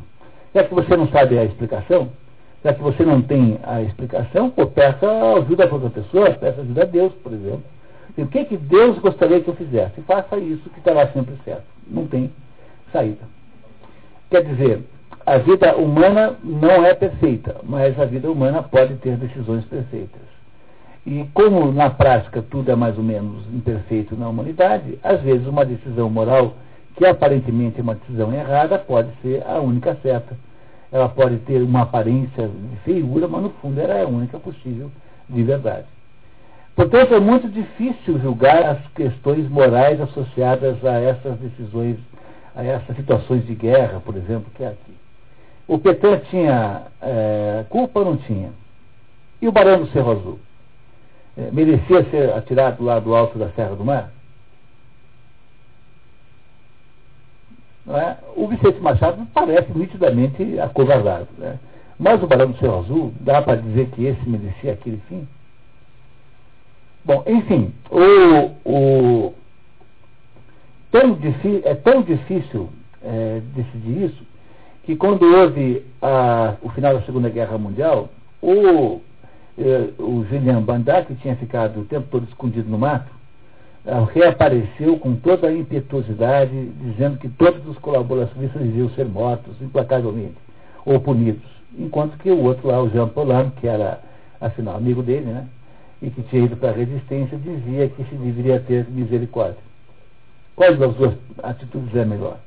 Já que você não sabe a explicação, já que você não tem a explicação, pô, peça ajuda para outra pessoa, peça ajuda a Deus, por exemplo. E o que, que Deus gostaria que eu fizesse? Faça isso que estará sempre certo. Não tem saída. Quer dizer, a vida humana não é perfeita, mas a vida humana pode ter decisões perfeitas. E como na prática tudo é mais ou menos imperfeito na humanidade, às vezes uma decisão moral que aparentemente é uma decisão errada, pode ser a única certa. Ela pode ter uma aparência de feiura, mas no fundo ela é a única possível de verdade. Portanto, é muito difícil julgar as questões morais associadas a essas decisões, a essas situações de guerra, por exemplo, que é aqui. O Petan tinha é, culpa ou não tinha? E o Barão do Cerro Azul? É, merecia ser atirado lá do alto da Serra do Mar? É? O Vicente Machado parece nitidamente acovardado. Né? Mas o Barão do Céu Azul, dá para dizer que esse merecia aquele fim? Bom, enfim, o, o, tão é tão difícil é, decidir isso que quando houve a, o final da Segunda Guerra Mundial, o, é, o Julian Bandar, que tinha ficado o tempo todo escondido no mato, reapareceu com toda a impetuosidade, dizendo que todos os colaboracionistas deviam ser mortos implacavelmente ou punidos. Enquanto que o outro lá, o Jean Paulhan, que era, afinal, amigo dele, né, e que tinha ido para a resistência, dizia que se deveria ter misericórdia. Qual das duas atitudes é melhor?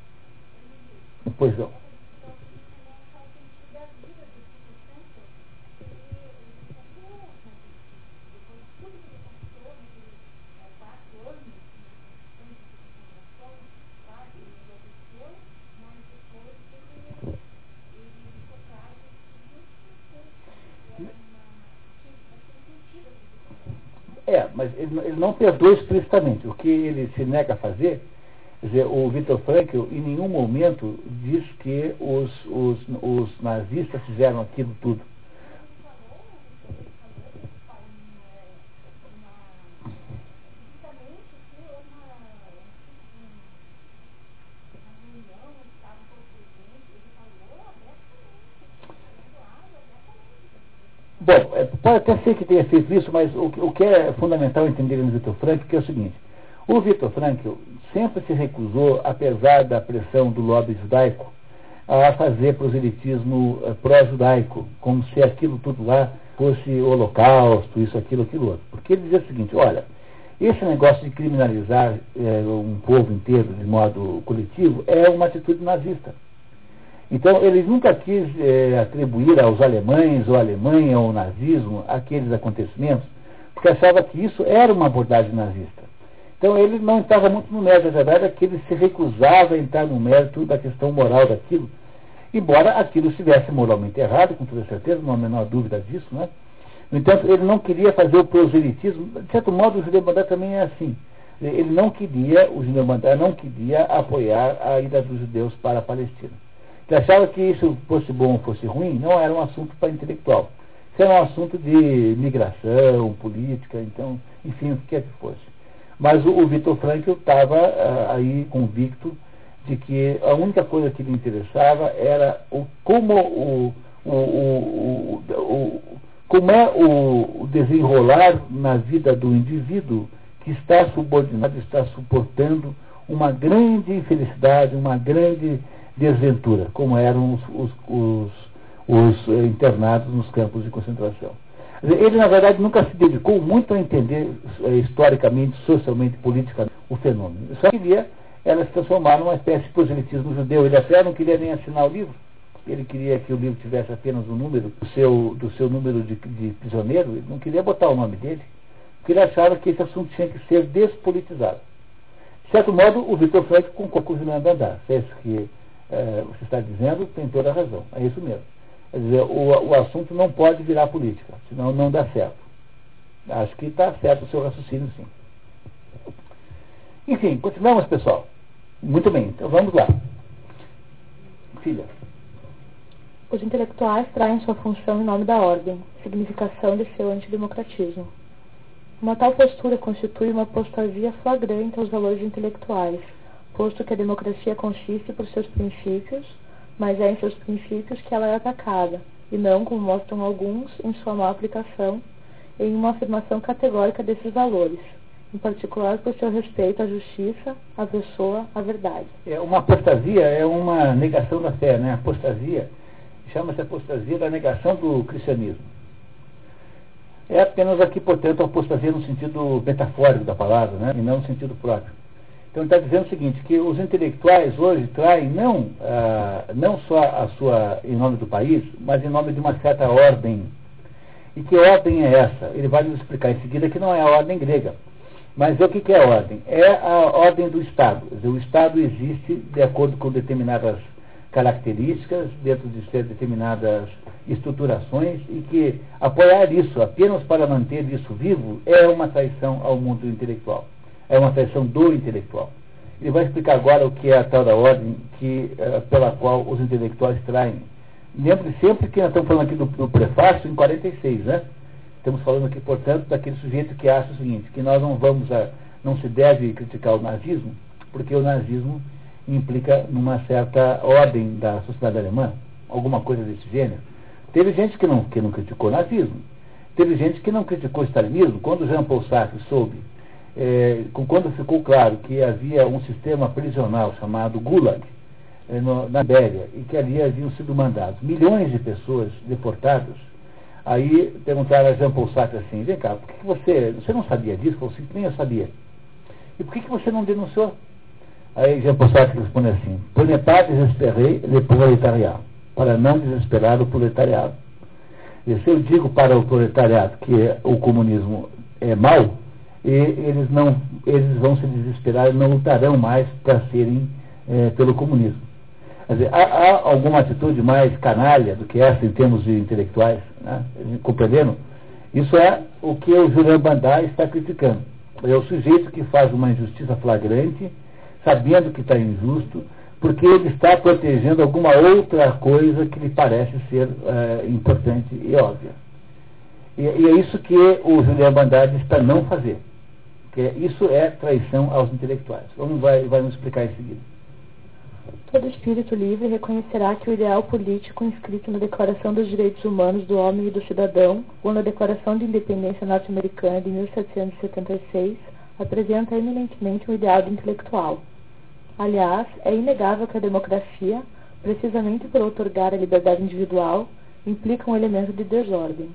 Pois não. É, mas ele, ele, não perdoa explicitamente. O que ele se nega a fazer, dizer, o Victor Frankl em nenhum momento diz que os, os, os nazistas fizeram aquilo tudo. Bom, é, pode até ser que tenha feito isso, mas o, o que é fundamental entender no Vitor Frankl é o seguinte. O Vitor Frankl sempre se recusou, apesar da pressão do lobby judaico, a fazer proselitismo eh, pró-judaico, como se aquilo tudo lá fosse holocausto, isso, aquilo, aquilo outro. Porque ele dizia o seguinte, olha, esse negócio de criminalizar é, um povo inteiro de modo coletivo é uma atitude nazista. Então, ele nunca quis é, atribuir aos alemães ou à Alemanha ou ao nazismo aqueles acontecimentos, porque achava que isso era uma abordagem nazista. Então, ele não estava muito no mérito, a verdade é que ele se recusava a entrar no mérito da questão moral daquilo, embora aquilo estivesse moralmente errado, com toda certeza, não há a menor dúvida disso, né? No entanto, ele não queria fazer o proselitismo. De certo modo, o judeu mandar também é assim. Ele não queria, o judeu mandar não queria apoiar a ida dos judeus para a Palestina. Ele achava que isso fosse bom ou fosse ruim, não era um assunto para intelectual. Isso era um assunto de migração, política, então, enfim, o que quer que fosse. Mas o, o Vitor Frankl estava uh, aí convicto de que a única coisa que lhe interessava era o, como o, o, o como é o desenrolar na vida do indivíduo que está subordinado, está suportando uma grande infelicidade, uma grande desventura, como eram os, os, os, os internados nos campos de concentração. Ele, na verdade, nunca se dedicou muito a entender eh, historicamente, socialmente, politicamente o fenômeno. Só queria ela se transformar numa espécie de proselitismo judeu. Ele até não queria nem assinar o livro ele queria que o livro tivesse apenas o número do seu, do seu número de, de prisioneiro, ele não queria botar o nome dele, porque ele achava que esse assunto tinha que ser despolitizado. De certo modo, o Vitor Frank concorda com o Dandar. Se é isso que é, você está dizendo, tem toda a razão. É isso mesmo. Quer dizer, o, o assunto não pode virar política, senão não dá certo. Acho que está certo o seu raciocínio, sim. Enfim, continuamos, pessoal. Muito bem, então vamos lá. Filha. Os intelectuais traem sua função em nome da ordem, significação de seu antidemocratismo. Uma tal postura constitui uma apostasia flagrante aos valores intelectuais, posto que a democracia consiste por seus princípios, mas é em seus princípios que ela é atacada, e não, como mostram alguns, em sua má aplicação, em uma afirmação categórica desses valores, em particular por seu respeito à justiça, à pessoa, à verdade. É, uma apostasia é uma negação da fé, né? Apostasia chama-se apostasia da negação do cristianismo. É apenas aqui, portanto, apostasia no sentido metafórico da palavra, né? e não no sentido próprio. Então está dizendo o seguinte, que os intelectuais hoje traem não, ah, não só a sua, em nome do país, mas em nome de uma certa ordem. E que ordem é essa? Ele vai nos explicar em seguida que não é a ordem grega. Mas é o que, é a ordem? É a ordem do Estado. O Estado existe de acordo com determinadas características, dentro de determinadas estruturações, e que apoiar isso apenas para manter isso vivo é uma traição ao mundo intelectual, é uma traição do intelectual. Ele vai explicar agora o que é a tal da ordem que, uh, pela qual os intelectuais traem. Lembre sempre que nós estamos falando aqui do, do prefácio em 46, né? Estamos falando aqui, portanto, daquele sujeito que acha o seguinte, que nós não vamos a, não se deve criticar o nazismo, porque o nazismo implica numa certa ordem da sociedade alemã, alguma coisa desse gênero. Teve gente que não, que não criticou o nazismo, teve gente que não criticou o stalinismo. Quando Jean Paul Sartre soube, é, quando ficou claro que havia um sistema prisional chamado Gulag é, no, na Ibéria e que ali haviam sido mandados milhões de pessoas deportadas, aí perguntaram a Jean Paul Sartre assim, vem cá, por que, que você, você não sabia disso? Falou assim, nem eu sabia. E por que, que você não denunciou? Aí Jean Paul Sartre responde assim, por ne pas desesperer le proletariat, para não desesperar o proletariado. E se eu digo para o proletariado que o comunismo é mau, e eles, não, eles vão se desesperar e não lutarão mais para serem é, pelo comunismo. Dizer, há, há, alguma atitude mais canalha do que essa em termos de intelectuais, né? compreendendo? Isso é o que o Julian Bandai está criticando. É o sujeito que faz uma injustiça flagrante sabendo que está injusto, porque ele está protegendo alguma outra coisa que lhe parece ser é, importante e óbvia. E, e, é isso que o Julián Bandade está não fazer. Isso é traição aos intelectuais. Vamos vai, vai nos explicar em seguida. Todo espírito livre reconhecerá que o ideal político inscrito na Declaração dos Direitos Humanos do Homem e do Cidadão ou na Declaração de Independência Norte-Americana de 1776 apresenta eminentemente um ideal intelectual. Aliás, é inegável que a democracia, precisamente por otorgar a liberdade individual, implica um elemento de desordem.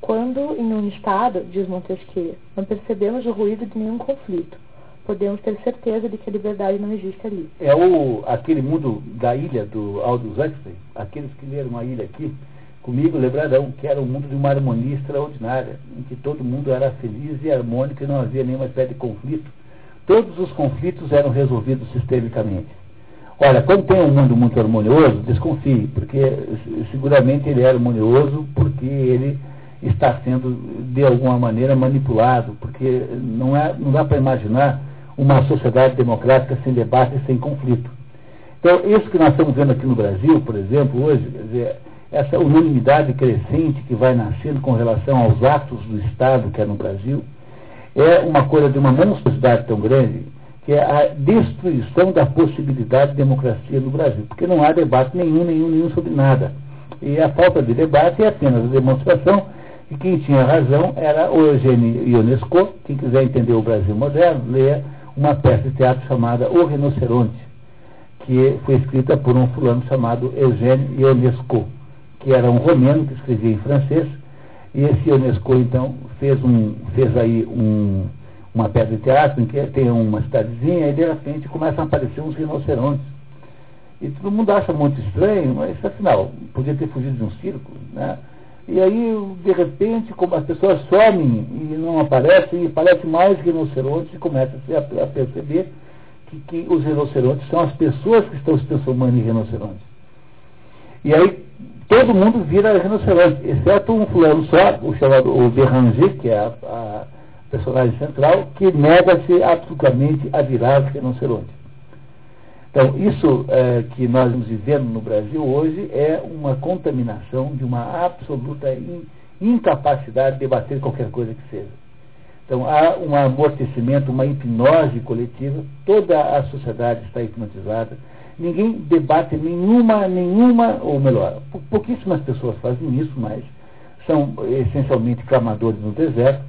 Quando, em um Estado, diz Montesquieu, não percebemos o ruído de nenhum conflito, podemos ter certeza de que a liberdade não existe ali. É o, aquele mundo da ilha do Aldous Huxley, aqueles que leram a ilha aqui, comigo lembrarão que era um mundo de uma harmonia extraordinária, em que todo mundo era feliz e harmônico e não havia nenhuma espécie de conflito. Todos os conflitos eram resolvidos sistemicamente. Olha, quando tem um mundo muito harmonioso, desconfie, porque seguramente ele é harmonioso porque ele está sendo de alguma maneira manipulado, porque não, é, não dá para imaginar uma sociedade democrática sem debate e sem conflito. Então, isso que nós estamos vendo aqui no Brasil, por exemplo, hoje, dizer, essa unanimidade crescente que vai nascendo com relação aos atos do Estado que é no Brasil, é uma coisa de uma monstruosidade tão grande que é a destruição da possibilidade de democracia no Brasil, porque não há debate nenhum, nenhum, nenhum sobre nada. E a falta de debate é apenas a demonstração que quem tinha razão era o Eugênio Ionesco. Quem quiser entender o Brasil moderno, leia uma peça de teatro chamada O Rinoceronte, que foi escrita por um fulano chamado Eugène Ionesco, que era um romeno que escrevia em francês, e esse Ionesco, então, fez, um, fez aí um, uma peça de teatro em que tem uma cidadezinha e de repente começam a aparecer uns rinocerontes. E todo mundo acha muito estranho, mas afinal, podia ter fugido de um circo, né? E aí, de repente, como as pessoas somem e não aparecem, e aparece mais rinocerontes e começa-se a, a, perceber que, que, os rinocerontes são as pessoas que estão se transformando em rinocerontes. E aí todo mundo vira rinoceronte, exceto um fulano só, o chamado o Beranger, que é a, a personagem central, que nega-se absolutamente a virar rinoceronte. Então, isso é, que nós estamos vivendo no Brasil hoje é uma contaminação de uma absoluta in, incapacidade de debater qualquer coisa que seja. Então, há um amortecimento, uma hipnose coletiva, toda a sociedade está hipnotizada, ninguém debate nenhuma, nenhuma, ou melhor, pouquíssimas pessoas fazem isso, mas são essencialmente clamadores no deserto,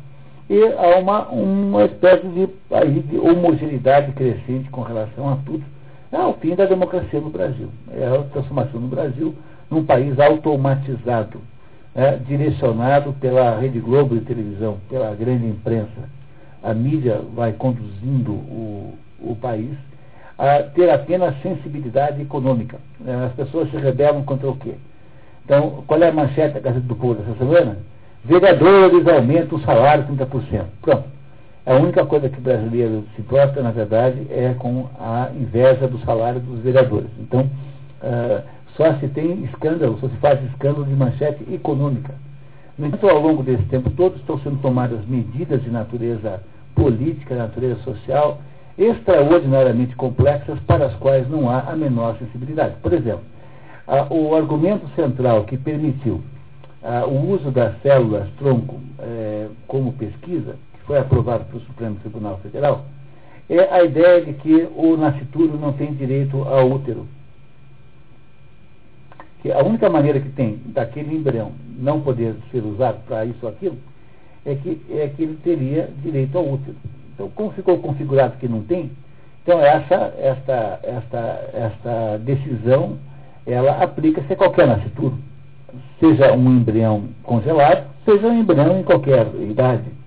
e há uma, uma espécie de, aí, de homogeneidade crescente com relação a tudo é o fim da democracia no Brasil. É a transformação no Brasil num país automatizado, é, direcionado pela Rede Globo de televisão, pela grande imprensa. A mídia vai conduzindo o, o país a ter apenas sensibilidade econômica. É, as pessoas se rebelam contra o quê? Então, qual é a manchete da Gazeta do Povo dessa semana? Vereadores aumentam o salário 30%. Pronto. A única coisa que o brasileiro se importa, na verdade, é com a inveja do salário dos vereadores. Então, uh, só se tem escândalo, só se faz escândalo de manchete econômica. No entanto, ao longo desse tempo todo, estão sendo tomadas medidas de natureza política, natureza social, extraordinariamente complexas, para as quais não há a menor sensibilidade. Por exemplo, o argumento central que permitiu uh, o uso das células tronco eh, como pesquisa foi aprovado pelo Supremo Tribunal Federal, é a ideia de que o nascituro não tem direito ao útero. Que a única maneira que tem daquele embrião não poder ser usado para isso ou aquilo é que, é que ele teria direito ao útero. Então, como ficou configurado que não tem, então essa, esta, esta, esta decisão ela aplica-se a qualquer nascituro, seja um embrião congelado, seja um embrião em qualquer idade.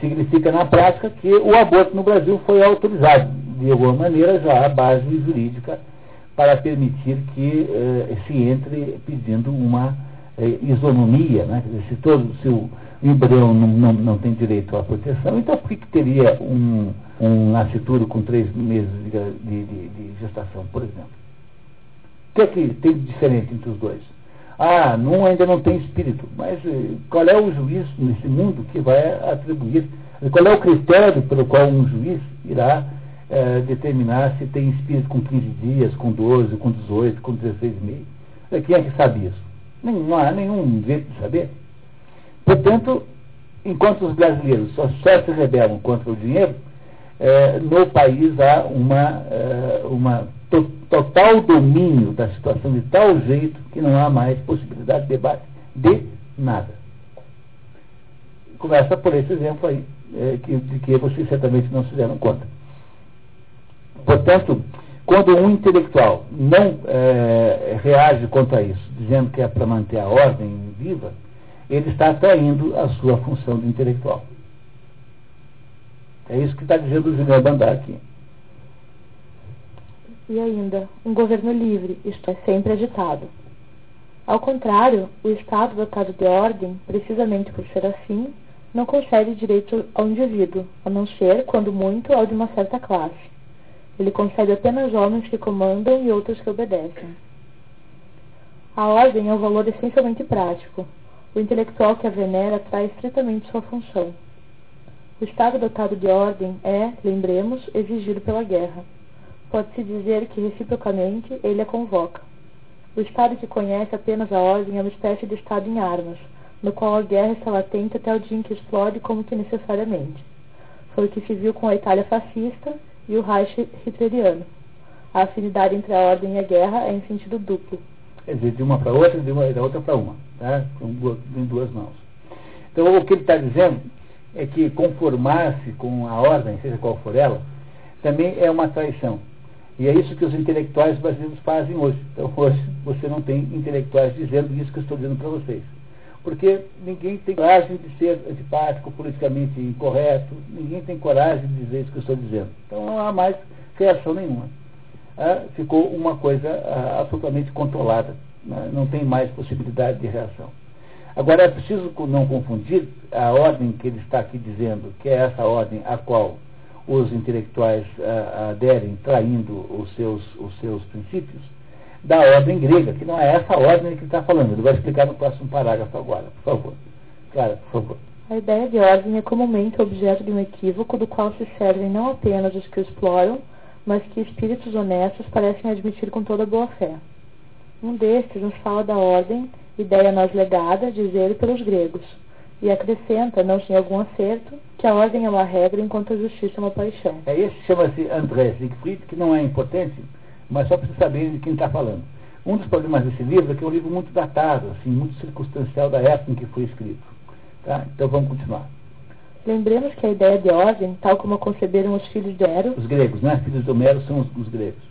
Significa, na prática, que o aborto no Brasil foi autorizado. De alguma maneira, já há base jurídica para permitir que eh, se entre pedindo uma eh, isonomia. Né? Dizer, se, todo, se o embrião não, não, não, tem direito à proteção, então por que, que teria um, um nascituro com três meses de, de, de gestação, por exemplo? O que é que tem de diferente entre os dois? Ah, num ainda não tem espírito. Mas eh, qual é o juiz nesse mundo que vai atribuir? Qual é o critério pelo qual um juiz irá eh, determinar se tem espírito com 15 dias, com 12, com 18, com 16 meses? Eh, quem é que sabe isso? Não há nenhum jeito de saber. Portanto, enquanto os brasileiros só, só se rebelam contra o dinheiro, no país há uma, uma to, total domínio da situação de tal jeito que não há mais possibilidade de debate de nada. Começa por esse exemplo aí, é, que, de que vocês certamente não se deram conta. Portanto, quando um intelectual não é, reage contra isso, dizendo que é para manter a ordem viva, ele está traindo a sua função de intelectual. É isso que está dizendo o Julião Bandar aqui. E ainda, um governo livre, isto é, sempre agitado. Ao contrário, o Estado dotado de ordem, precisamente por ser assim, não concede direito ao indivíduo, a não ser, quando muito, ao de uma certa classe. Ele concede apenas homens que comandam e outros que obedecem. A ordem é um valor essencialmente prático. O intelectual que a venera traz estritamente sua função. O Estado dotado de ordem é, lembremos, exigido pela guerra pode-se dizer que reciprocamente ele a convoca. O Estado que conhece apenas a ordem é uma espécie de Estado em armas, no qual a guerra está latente até o dia em que explode como que necessariamente. Foi o que se viu com a Itália fascista e o Reich hitleriano. A afinidade entre a ordem e a guerra é em sentido duplo. Quer dizer, de uma para outra, de uma da outra para uma, tá? em duas mãos. Então, o que ele está dizendo é que conformar-se com a ordem, seja qual for ela, também é uma traição. E é isso que os intelectuais brasileiros fazem hoje. Então, hoje, você não tem intelectuais dizendo isso que eu estou dizendo para vocês. Porque ninguém tem coragem de ser antipático, politicamente incorreto, ninguém tem coragem de dizer isso que eu estou dizendo. Então, não há mais reação nenhuma. Ah, ficou uma coisa ah, absolutamente controlada. Né? Não tem mais possibilidade de reação. Agora, é preciso não confundir a ordem que ele está aqui dizendo, que é essa ordem a qual os intelectuais uh, aderem, traindo os seus, os seus princípios, da ordem grega, que não é essa ordem que ele está falando. Ele vai explicar no próximo parágrafo agora, por favor. Clara, por favor. A ideia de ordem é comumente objeto de um equívoco do qual se servem não apenas os que o exploram, mas que espíritos honestos parecem admitir com toda boa fé. Um destes nos fala da ordem, ideia nós legada, dizer pelos gregos, e acrescenta, não sem algum acerto, que a ordem é uma regra enquanto a justiça é uma paixão. É esse chama-se André Siegfried, que não é importante, mas só para você saber de quem está falando. Um dos problemas desse livro é que é um livro muito datado, assim, muito circunstancial da época em que foi escrito. Tá? Então vamos continuar. Lembremos que a ideia de ordem, tal como a conceberam os filhos de Homero... Os gregos, né? Filhos de Homero são os, os gregos.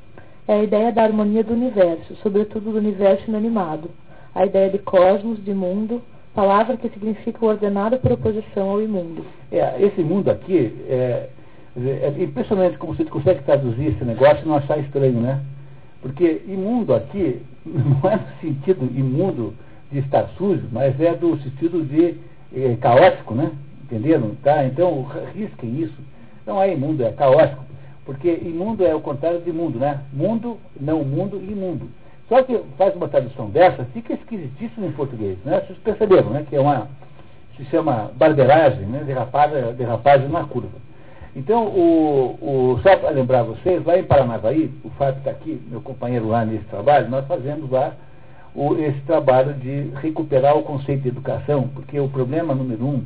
É a ideia da harmonia do universo, sobretudo do universo inanimado. A ideia de cosmos, de mundo, palavra que significa ordenado por oposição ao imundo. É, esse mundo aqui, é, é impressionante como você consegue traduzir esse negócio e não achar estranho, né? Porque imundo aqui não é no sentido imundo de estar sujo, mas é do sentido de é, caótico, né? Entenderam? Tá? Então, risquem isso. Não é imundo, é caótico. Porque imundo é o contrário de mundo, né? Mundo, não mundo, imundo. Só que faz uma tradução dessa, fica esquisitíssimo em português, né? Vocês perceberam, né? Que é uma, se chama barbeiragem, né? Derrapada, derrapagem na curva. Então, o, o, só para lembrar vocês, lá em Paranavaí, o Fábio está aqui, meu companheiro lá nesse trabalho, nós fazemos lá o, esse trabalho de recuperar o conceito de educação, porque o problema número um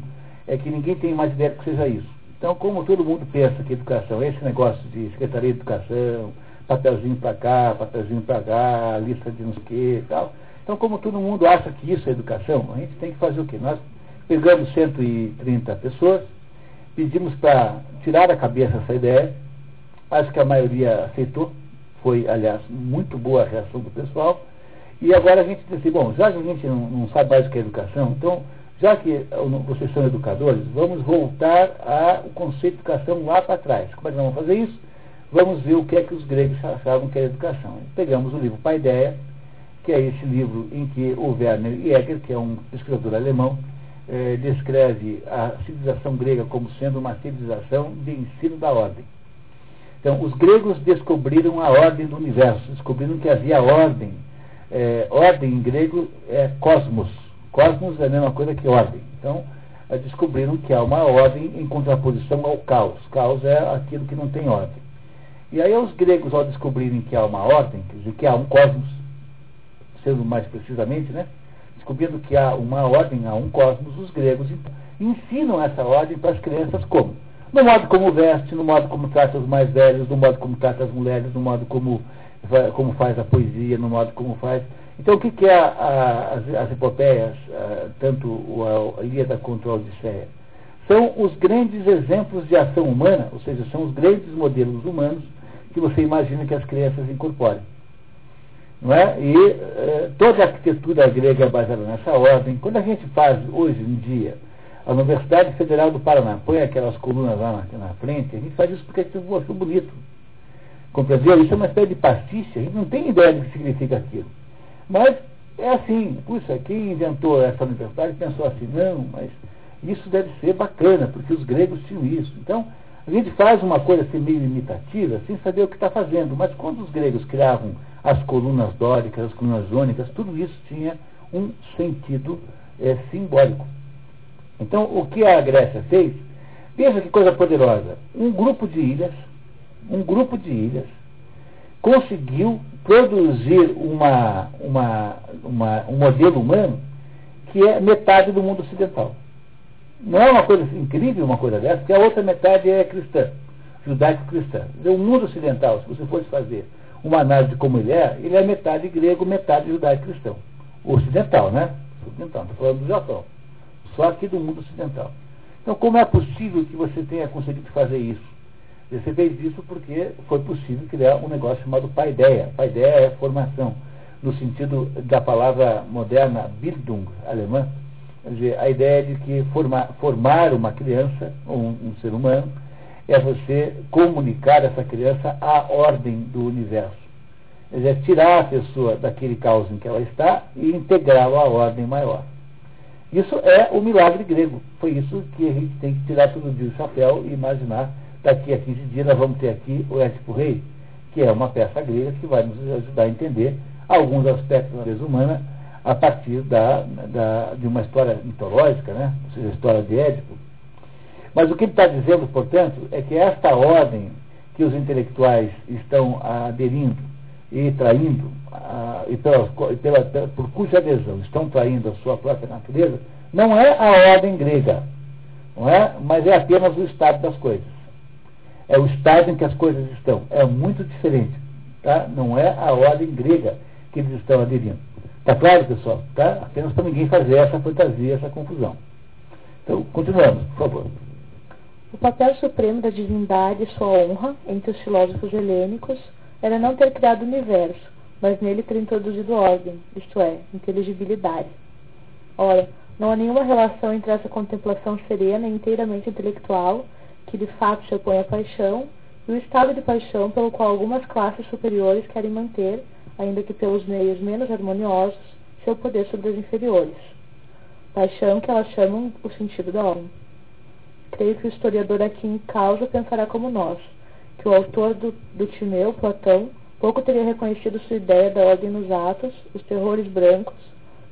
é que ninguém tem mais ideia que seja isso. Então, como todo mundo pensa que educação é esse negócio de Secretaria de Educação, papelzinho para cá, papelzinho para cá, lista de não sei o que e tal. Então, como todo mundo acha que isso é educação, a gente tem que fazer o quê? Nós pegamos 130 pessoas, pedimos para tirar da cabeça essa ideia, acho que a maioria aceitou, foi, aliás, muito boa a reação do pessoal, e agora a gente disse assim, bom, já que a gente não, não sabe mais o que é educação, então, já que vocês são educadores, vamos voltar ao conceito de educação lá para trás. Como é que nós vamos fazer isso? Vamos ver o que é que os gregos achavam que era educação. Pegamos o livro Paideia, que é esse livro em que o Werner Jäger, que é um escritor alemão, eh, descreve a civilização grega como sendo uma civilização de ensino da ordem. Então, os gregos descobriram a ordem do universo, descobriram que havia ordem. Eh, ordem em grego é cosmos. Cosmos é a mesma coisa que ordem. Então, eh, descobriram que há uma ordem em contraposição ao caos. Caos é aquilo que não tem ordem. E aí os gregos, ao descobrirem que há uma ordem, que há um cosmos, sendo mais precisamente, né? descobrindo que há uma ordem, há um cosmos, os gregos ensinam essa ordem para as crianças como? No modo como veste, no modo como trata os mais velhos, no modo como trata as mulheres, no modo como como faz a poesia, no modo como faz. Então, o que, que é a, a, as, as epopeias, a, tanto a Ilíada quanto a Odisseia? São os grandes exemplos de ação humana, ou seja, são os grandes modelos humanos que você imagina que as crianças incorporem. Não é? E eh, toda a arquitetura grega é baseada nessa ordem. Quando a gente faz, hoje em dia, a Universidade Federal do Paraná põe aquelas colunas lá na, na frente, a gente faz isso porque a gente achou bonito. Compreendeu? Isso é uma espécie de pastiche, a gente não tem ideia do que significa aquilo. Mas é assim, puxa, quem inventou essa universidade pensou assim, não, mas isso deve ser bacana, porque os gregos tinham isso. Então, a gente faz uma coisa assim meio imitativa, sem saber o que está fazendo. Mas quando os gregos criavam as colunas dóricas, as colunas jônicas, tudo isso tinha um sentido é, simbólico. Então, o que a Grécia fez, veja que coisa poderosa. Um grupo de ilhas, um grupo de ilhas, conseguiu produzir uma, uma, uma, um modelo humano que é metade do mundo ocidental. Não é uma coisa incrível uma coisa dessa, porque a outra metade é cristã, judaico-cristã. O mundo ocidental, se você fosse fazer uma análise de como ele é, ele é metade grego, metade judaico-cristão. Ocidental, né? Ocidental, estou falando do Japão. Só aqui do mundo ocidental. Então, como é possível que você tenha conseguido fazer isso? Você fez isso porque foi possível criar um negócio chamado paideia. Paideia é formação, no sentido da palavra moderna Bildung, alemã, Quer dizer, a ideia de que formar, formar uma criança, um, um ser humano, é você comunicar essa criança à ordem do universo. Quer dizer, tirar a pessoa daquele caos em que ela está e integrá-la à ordem maior. Isso é o milagre grego. Foi isso que a gente tem que tirar todo dia o chapéu e imaginar. Daqui a 15 dias nós vamos ter aqui o Édipo Rei, que é uma peça grega que vai nos ajudar a entender alguns aspectos da natureza humana a partir da, da, de uma história mitológica, né? ou seja, a história de Édipo. Mas o que ele está dizendo, portanto, é que esta ordem que os intelectuais estão aderindo e traindo, a, e, pela, pela, por cuja adesão estão traindo a sua própria natureza, não é a ordem grega, não é? mas é apenas o estado das coisas. É o estado em que as coisas estão. É muito diferente. Tá? Não é a ordem grega que eles estão aderindo. Está claro, pessoal? Tá? Apenas para ninguém fazer essa fantasia, essa confusão. Então, continuamos, por favor. O papel supremo da divindade e sua honra entre os filósofos helênicos era não ter criado o universo, mas nele ter introduzido ordem, isto é, inteligibilidade. Ora, não há nenhuma relação entre essa contemplação serena e inteiramente intelectual, que de fato se opõe à paixão, e o estado de paixão pelo qual algumas classes superiores querem manter, ainda que pelos meios menos harmoniosos, seu poder sobre os inferiores. Paixão que elas chamam o sentido da ordem. Creio que o historiador aqui em causa pensará como nós, que o autor do, do Timeu, Platão, pouco teria reconhecido sua ideia da ordem nos atos, os terrores brancos,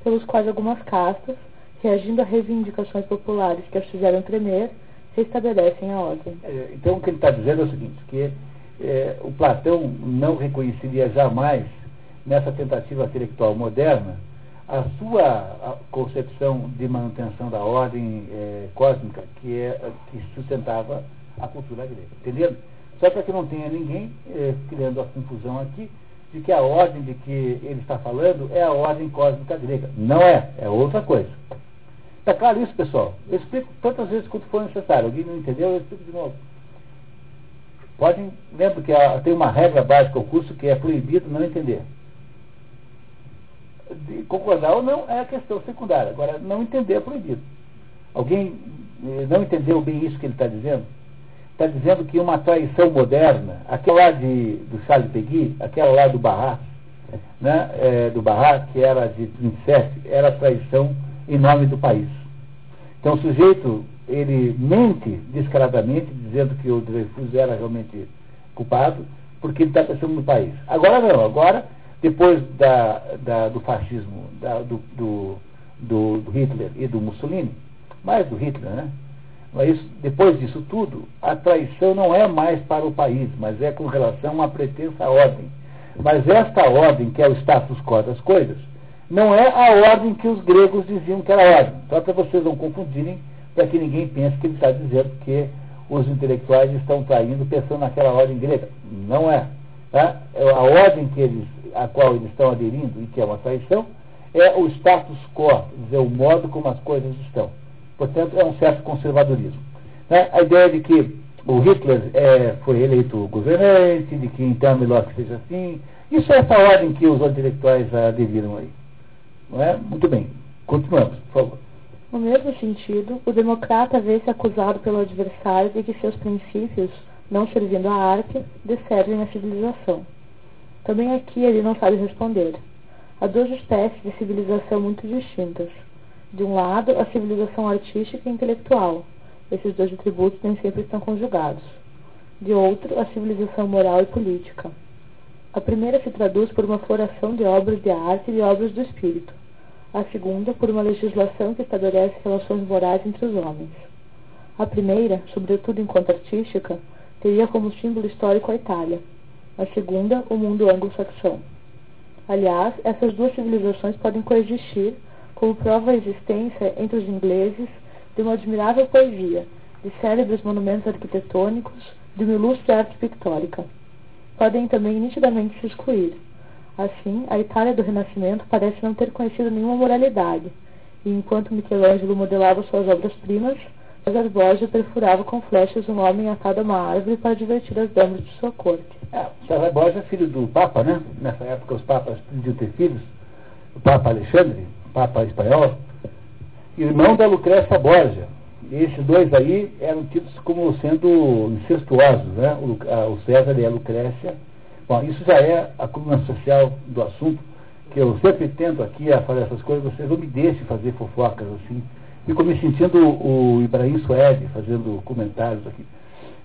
pelos quais algumas castas, reagindo a reivindicações populares que as fizeram tremer, restabelecem a ordem. É, então o que ele está dizendo é o seguinte, que é, o Platão não reconheceria jamais nessa tentativa intelectual moderna, a sua concepção de manutenção da ordem é, cósmica que, é, que sustentava a cultura grega. Entendeu? Só para que não tenha ninguém é, criando a confusão aqui de que a ordem de que ele está falando é a ordem cósmica grega. Não é, é outra coisa. Está claro isso, pessoal? Eu explico tantas vezes quanto for necessário. Alguém não entendeu, eu explico de novo. Podem, lembra que tem uma regra básica ao curso que é proibido não entender de concordar ou não é a questão secundária. Agora, não entender é proibido. Alguém eh, não entendeu bem isso que ele está dizendo? Está dizendo que uma traição moderna, aquela lá de, do Charles Peggy, aquela lá do Barra, né, é, do Barra, que era de 27, era traição em nome do país. Então o sujeito, ele mente descaradamente, dizendo que o Dreyfus era realmente culpado, porque ele está pensando no país. Agora não, agora depois da, da, do fascismo da, do, do, do, Hitler e do Mussolini, mais do Hitler, né? Mas depois disso tudo, a traição não é mais para o país, mas é com relação a uma pretensa ordem. Mas esta ordem, que é o status quo das coisas, não é a ordem que os gregos diziam que era ordem. Só para vocês não confundirem, para que ninguém pense que ele está dizendo que os intelectuais estão traindo pensando naquela ordem grega. Não é. tá? É a ordem que eles, a qual eles estão aderindo e que é uma traição, é o status quo, dizer, o modo como as coisas estão. Portanto, é um certo conservadorismo. Né? A ideia de que o Hitler é, foi eleito governante, de que então melhor que seja assim, isso é essa ordem que os intelectuais aderiram aí. Não é? Muito bem. Continuamos, por favor. No mesmo sentido, o democrata vê-se acusado pelo adversário de que seus princípios, não servindo à arte, desservem a civilização. Também aqui ele não sabe responder. Há duas espécies de civilização muito distintas. De um lado, a civilização artística e intelectual. Esses dois atributos nem sempre estão conjugados. De outro, a civilização moral e política. A primeira se traduz por uma floração de obras de arte e de obras do espírito. A segunda, por uma legislação que estabelece relações morais entre os homens. A primeira, sobretudo enquanto artística, teria como símbolo histórico a Itália. A segunda, o mundo anglo-saxão. Aliás, essas duas civilizações podem coexistir, como prova a existência entre os ingleses de uma admirável poesia, de célebres monumentos arquitetônicos, de uma ilustre arte pictórica. Podem também nitidamente se excluir. Assim, a Itália do Renascimento parece não ter conhecido nenhuma moralidade, e enquanto Michelangelo modelava suas obras-primas, Borgia perfurava com flechas um homem atado a uma árvore para divertir as damas de sua corte. É, César Borgia é filho do Papa, né? Nessa época os papas podiam ter filhos. O Papa Alexandre, o Papa espanhol, irmão da Lucrécia Borgia. E esses dois aí eram tidos como sendo incestuosos, né? O, a, o César e a Lucrécia. Bom, isso já é a coluna social do assunto, que eu sempre tento aqui a fazer essas coisas, vocês não me deixem fazer fofocas assim. Fico me sentindo o, Ibrahim Suede fazendo comentários aqui.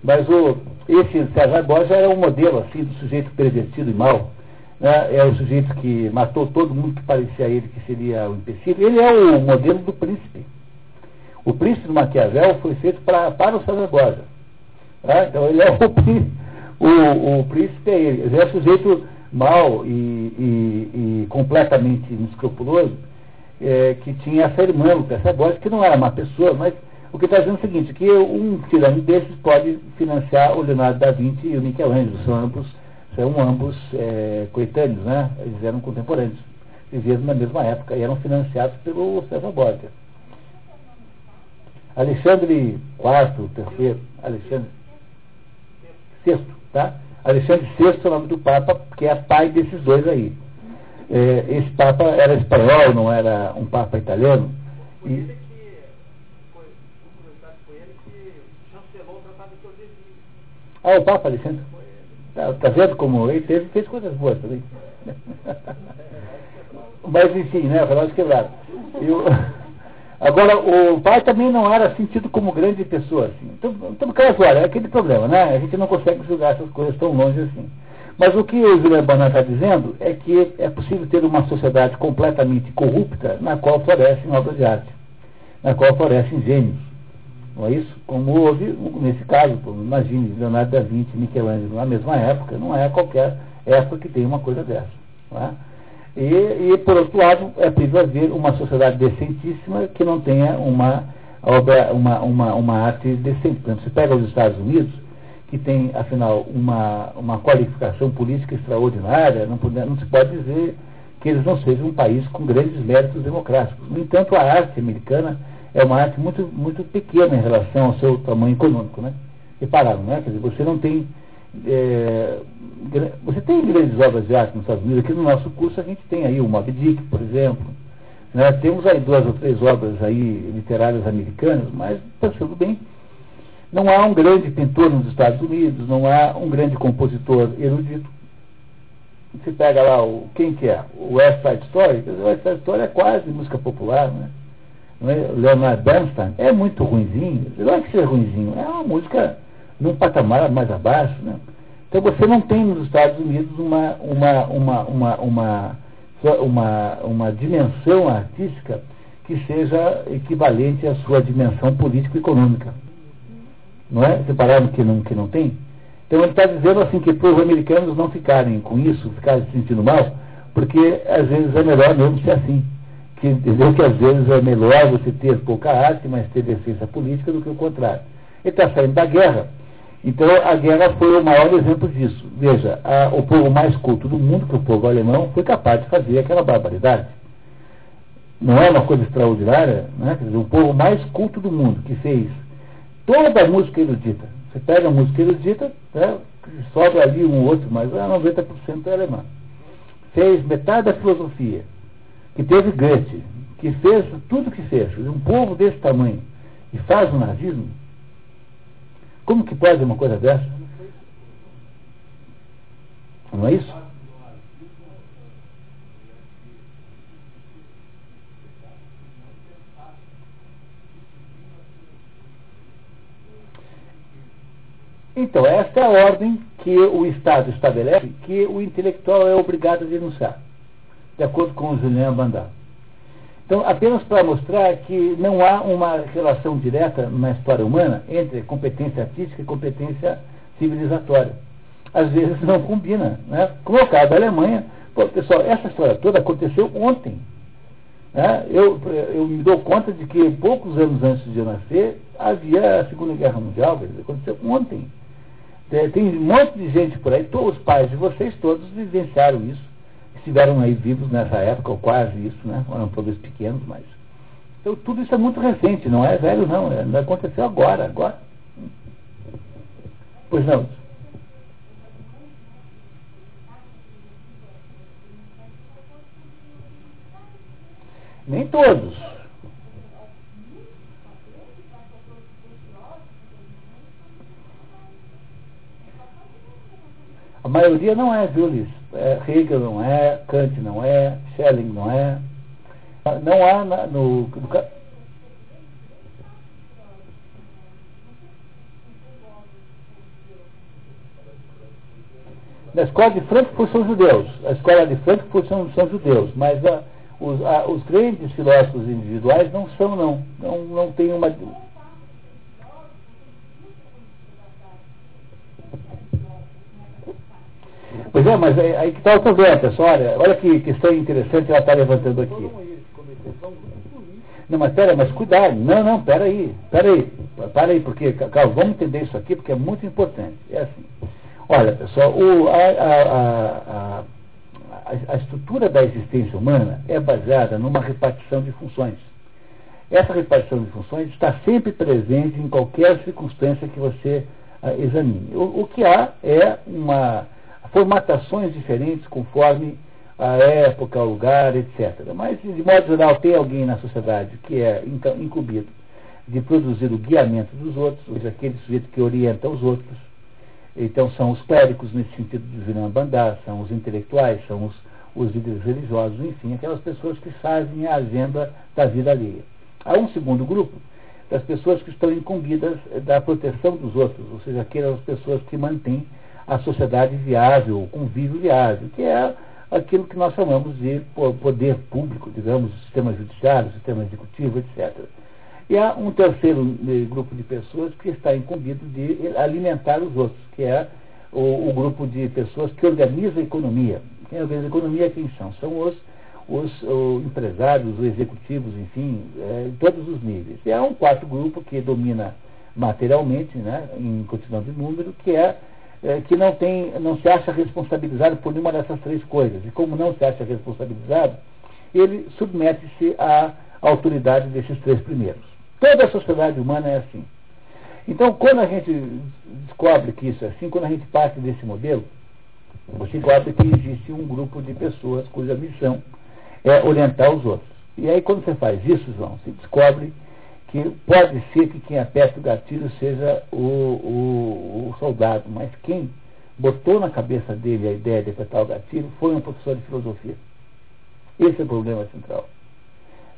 Mas o, esse César Borges era um modelo assim do sujeito pervertido e mau. Né? É o sujeito que matou todo mundo que parecia a ele que seria o empecilho. Ele é o modelo do príncipe. O príncipe do Maquiavel foi feito pra, para o César Borges. Tá? Então ele é o príncipe. O, o príncipe é ele. Ele é o sujeito mau e, e, e completamente inescrupuloso é, que tinha essa irmã, Lucrécia Borges, que não era uma pessoa, mas o que está dizendo é o seguinte, que um tirano desses pode financiar o Leonardo da Vinci e o Michelangelo, são ambos, são ambos é, coetâneos, né? Eles eram contemporâneos, viviam na mesma época e eram financiados pelo César Borgia. Alexandre IV, terceiro, Alexandre VI, tá? Alexandre VI é o nome do Papa, que é pai desses dois aí. É, esse Papa era espanhol, não era um Papa italiano. E, Ah, o Papa Alexandre. Está tá vendo como ele teve, fez coisas boas também. Mas enfim, né? Relógio quebrado. Eu, agora, o pai também não era sentido como grande pessoa, assim. Então, então caso, olha, é aquele problema, né? A gente não consegue julgar essas coisas tão longe assim. Mas o que o William Banan está dizendo é que é possível ter uma sociedade completamente corrupta na qual florescem obras de arte, na qual florescem gênios não é isso? Como houve, nesse caso, imagine, Leonardo da Vinci Michelangelo na mesma época, não é qualquer época que tem uma coisa dessa. É? E, e, por outro lado, é preciso haver uma sociedade decentíssima que não tenha uma, obra, uma, uma, uma arte decente. Por exemplo, você pega os Estados Unidos, que tem, afinal, uma, uma qualificação política extraordinária, não, pode, não se pode dizer que eles não sejam um país com grandes méritos democráticos. No entanto, a arte americana é uma arte muito, muito pequena em relação ao seu tamanho econômico, né? Repararam, né? Quer dizer, você não tem. É, você tem grandes obras de arte nos Estados Unidos, aqui no nosso curso a gente tem aí o Moby Dick, por exemplo. Né? Temos aí duas ou três obras aí literárias americanas, mas pensando bem, não há um grande pintor nos Estados Unidos, não há um grande compositor erudito. Você pega lá o, quem que é? O West Side Story, o West Side Story é quase música popular, né? é? Leonard Bernstein, é muito ruimzinho. Não é que seja ruimzinho, é uma música num patamar mais abaixo. Né? Então você não tem nos Estados Unidos uma, uma, uma, uma, uma, uma, uma dimensão artística que seja equivalente à sua dimensão político-econômica. Não é? Separaram que não, que não tem? Então ele está dizendo assim que para os americanos não ficarem com isso, ficarem se sentindo mal, porque às vezes é melhor mesmo ser assim que entendeu que às vezes é melhor você ter pouca arte, mas ter defesa política do que o contrário. Ele está saindo da guerra Então a guerra foi o maior exemplo disso. Veja, a, o povo mais culto do mundo, que é o povo alemão, foi capaz de fazer aquela barbaridade. Não é uma coisa extraordinária? Né? Quer dizer, o povo mais culto do mundo, que fez toda a música erudita. Você pega a música erudita, né? sobra ali um outro, mas 90% é alemã. Fez metade da filosofia, que teve Goethe, que fez tudo que fez. Um povo desse tamanho e faz o nazismo, como que pode uma coisa dessa? Não é isso? Então, esta é a ordem que o Estado estabelece que o intelectual é obrigado a denunciar, de acordo com o Julian Bandar. Então, apenas para mostrar que não há uma relação direta na história humana entre competência artística e competência civilizatória. Às vezes não combina. Né? Como é o caso da Alemanha, pô, pessoal, essa história toda aconteceu ontem. Né? Eu, eu me dou conta de que poucos anos antes de eu nascer havia a Segunda Guerra Mundial, aconteceu ontem. Tem um monte de gente por aí, todos os pais de vocês todos vivenciaram isso estiveram aí vivos nessa época, ou quase isso, né? Eram todos pequenos, mas. Então tudo isso é muito recente, não é velho não, é, não aconteceu agora, agora. Pois não. Nem todos. A maioria não é, Liz? é, Hegel não é, Kant não é, Schelling não é. Não há na, no, no Na escola de Frankfurt são judeus. A escola de Frankfurt são, são judeus. Mas a, os, a, os grandes filósofos individuais não são, não. Não, não tem uma. Pois é, mas aí, aí que está o problema, pessoal. Olha, olha que questão interessante ela está levantando aqui. Não, mas pera, mas cuidado. Não, não, pera aí, pera aí. Para aí, porque, Carlos, vamos entender isso aqui, porque é muito importante. É assim. Olha, pessoal, o, a, a, a, a, estrutura da existência humana é baseada numa repartição de funções. Essa repartição de funções está sempre presente em qualquer circunstância que você uh, examine. O, o que há é uma formatações diferentes conforme a época, o lugar, etc. Mas, de modo geral, tem alguém na sociedade que é então, incumbido de produzir o guiamento dos outros, ou seja, aquele sujeito que orienta os outros. Então, são os clérigos, nesse sentido de Viram Bandar, são os intelectuais, são os, os líderes religiosos, enfim, aquelas pessoas que fazem a agenda da vida alheia. Há um segundo grupo, das pessoas que estão incumbidas da proteção dos outros, ou seja, aquelas pessoas que mantêm a sociedade viável, o convívio viável, que é aquilo que nós chamamos de poder público, digamos, sistema judiciário, sistema executivo, etc. E há um terceiro eh, grupo de pessoas que está incumbido de alimentar os outros, que é o, o grupo de pessoas que organiza a economia. Quem organiza a economia quem são? São os, os, os empresários, os executivos, enfim, é, em todos os níveis. E há um quarto grupo que domina materialmente, né, em quantidade de número, que é é, que não, tem, não se acha responsabilizado por nenhuma dessas três coisas. E como não se acha responsabilizado, ele submete-se à autoridade desses três primeiros. Toda a sociedade humana é assim. Então, quando a gente descobre que isso é assim, quando a gente parte desse modelo, você descobre que existe um grupo de pessoas cuja missão é orientar os outros. E aí, quando você faz isso, João, você descobre que pode ser que quem aperta o gatilho seja o, o, o, soldado, mas quem botou na cabeça dele a ideia de apertar o gatilho foi um professor de filosofia. Esse é o problema central.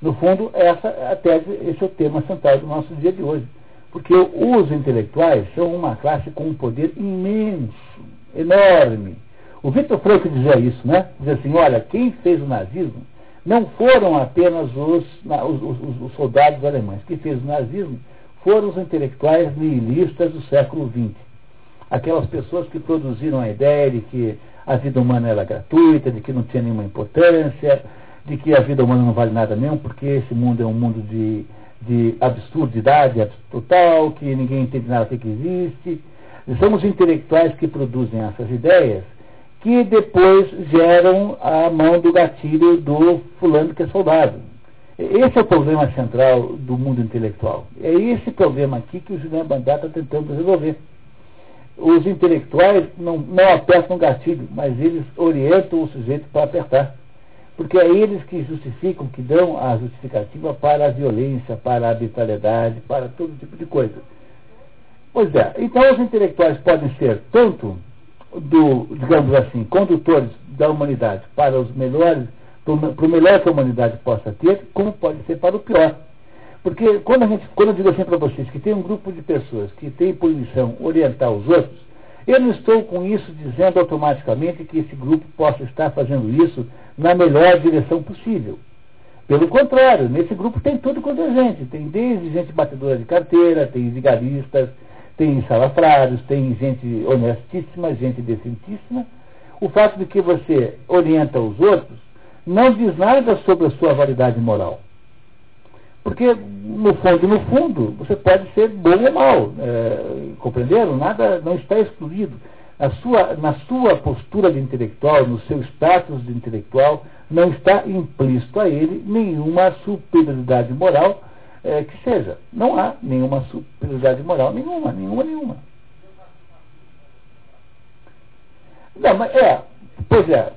No fundo, essa a tese, esse é o tema central do nosso dia de hoje. Porque os intelectuais são uma classe com um poder imenso, enorme. O Victor Frank dizia isso, né? Dizia assim, olha, quem fez o nazismo não foram apenas os, os, os, os soldados alemães. que fez o nazismo foram os intelectuais nihilistas do século XX. Aquelas pessoas que produziram a ideia de que a vida humana era gratuita, de que não tinha nenhuma importância, de que a vida humana não vale nada mesmo, porque esse mundo é um mundo de, de absurdidade total, que ninguém entende nada do que existe. São os intelectuais que produzem essas ideias que depois geram a mão do gatilho do fulano que é soldado. Esse é o problema central do mundo intelectual. É esse problema aqui que o Julian Bandá está tentando resolver. Os intelectuais não, não apertam o gatilho, mas eles orientam o sujeito para apertar. Porque é eles que justificam, que dão a justificativa para a violência, para a arbitrariedade, para todo tipo de coisa. Pois é, então os intelectuais podem ser tanto do, digamos assim, condutores da humanidade para os melhores, para o melhor que a humanidade possa ter, como pode ser para o pior. Porque quando, a gente, quando eu digo assim para vocês que tem um grupo de pessoas que tem por missão orientar os outros, eu não estou com isso dizendo automaticamente que esse grupo possa estar fazendo isso na melhor direção possível. Pelo contrário, nesse grupo tem tudo quanto é gente. Tem desde gente batedora de carteira, tem vigaristas, tem salafrários, tem gente honestíssima, gente decentíssima. O fato de que você orienta os outros não diz nada sobre a sua validade moral. Porque, no fundo, no fundo, você pode ser bom ou mal. É, compreenderam? Nada não está excluído. Na sua, na sua postura de intelectual, no seu status de intelectual, não está implícito a ele nenhuma superioridade moral é, que seja. Não há nenhuma superioridade moral, nenhuma, nenhuma, nenhuma. Não, mas é, pois é.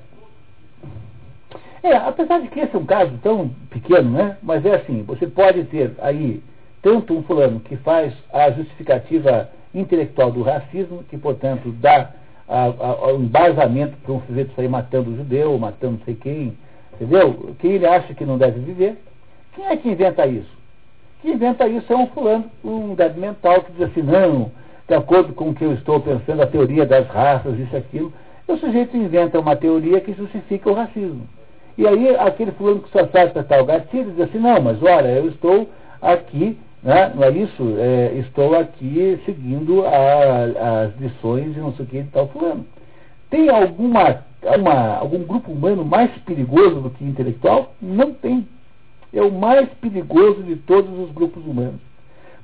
É, apesar de que esse é um caso tão pequeno, né? Mas é assim, você pode ter aí tanto um fulano que faz a justificativa intelectual do racismo, que, portanto, dá o embasamento para um sujeito sair matando o judeu, matando não sei quem, entendeu? Quem ele acha que não deve viver. Quem é que inventa isso? Que inventa isso é um fulano, um dado mental que diz assim, não, de acordo com o que eu estou pensando, a teoria das raças, isso aquilo. O sujeito inventa uma teoria que justifica o racismo. E aí aquele fulano que só sabe tratar o gatilho diz assim, não, mas olha, eu estou aqui, né, não é isso? É, estou aqui seguindo a, as lições e não sei o que de tal fulano. Tem alguma, uma, algum grupo humano mais perigoso do que intelectual? Não tem é o mais perigoso de todos os grupos humanos,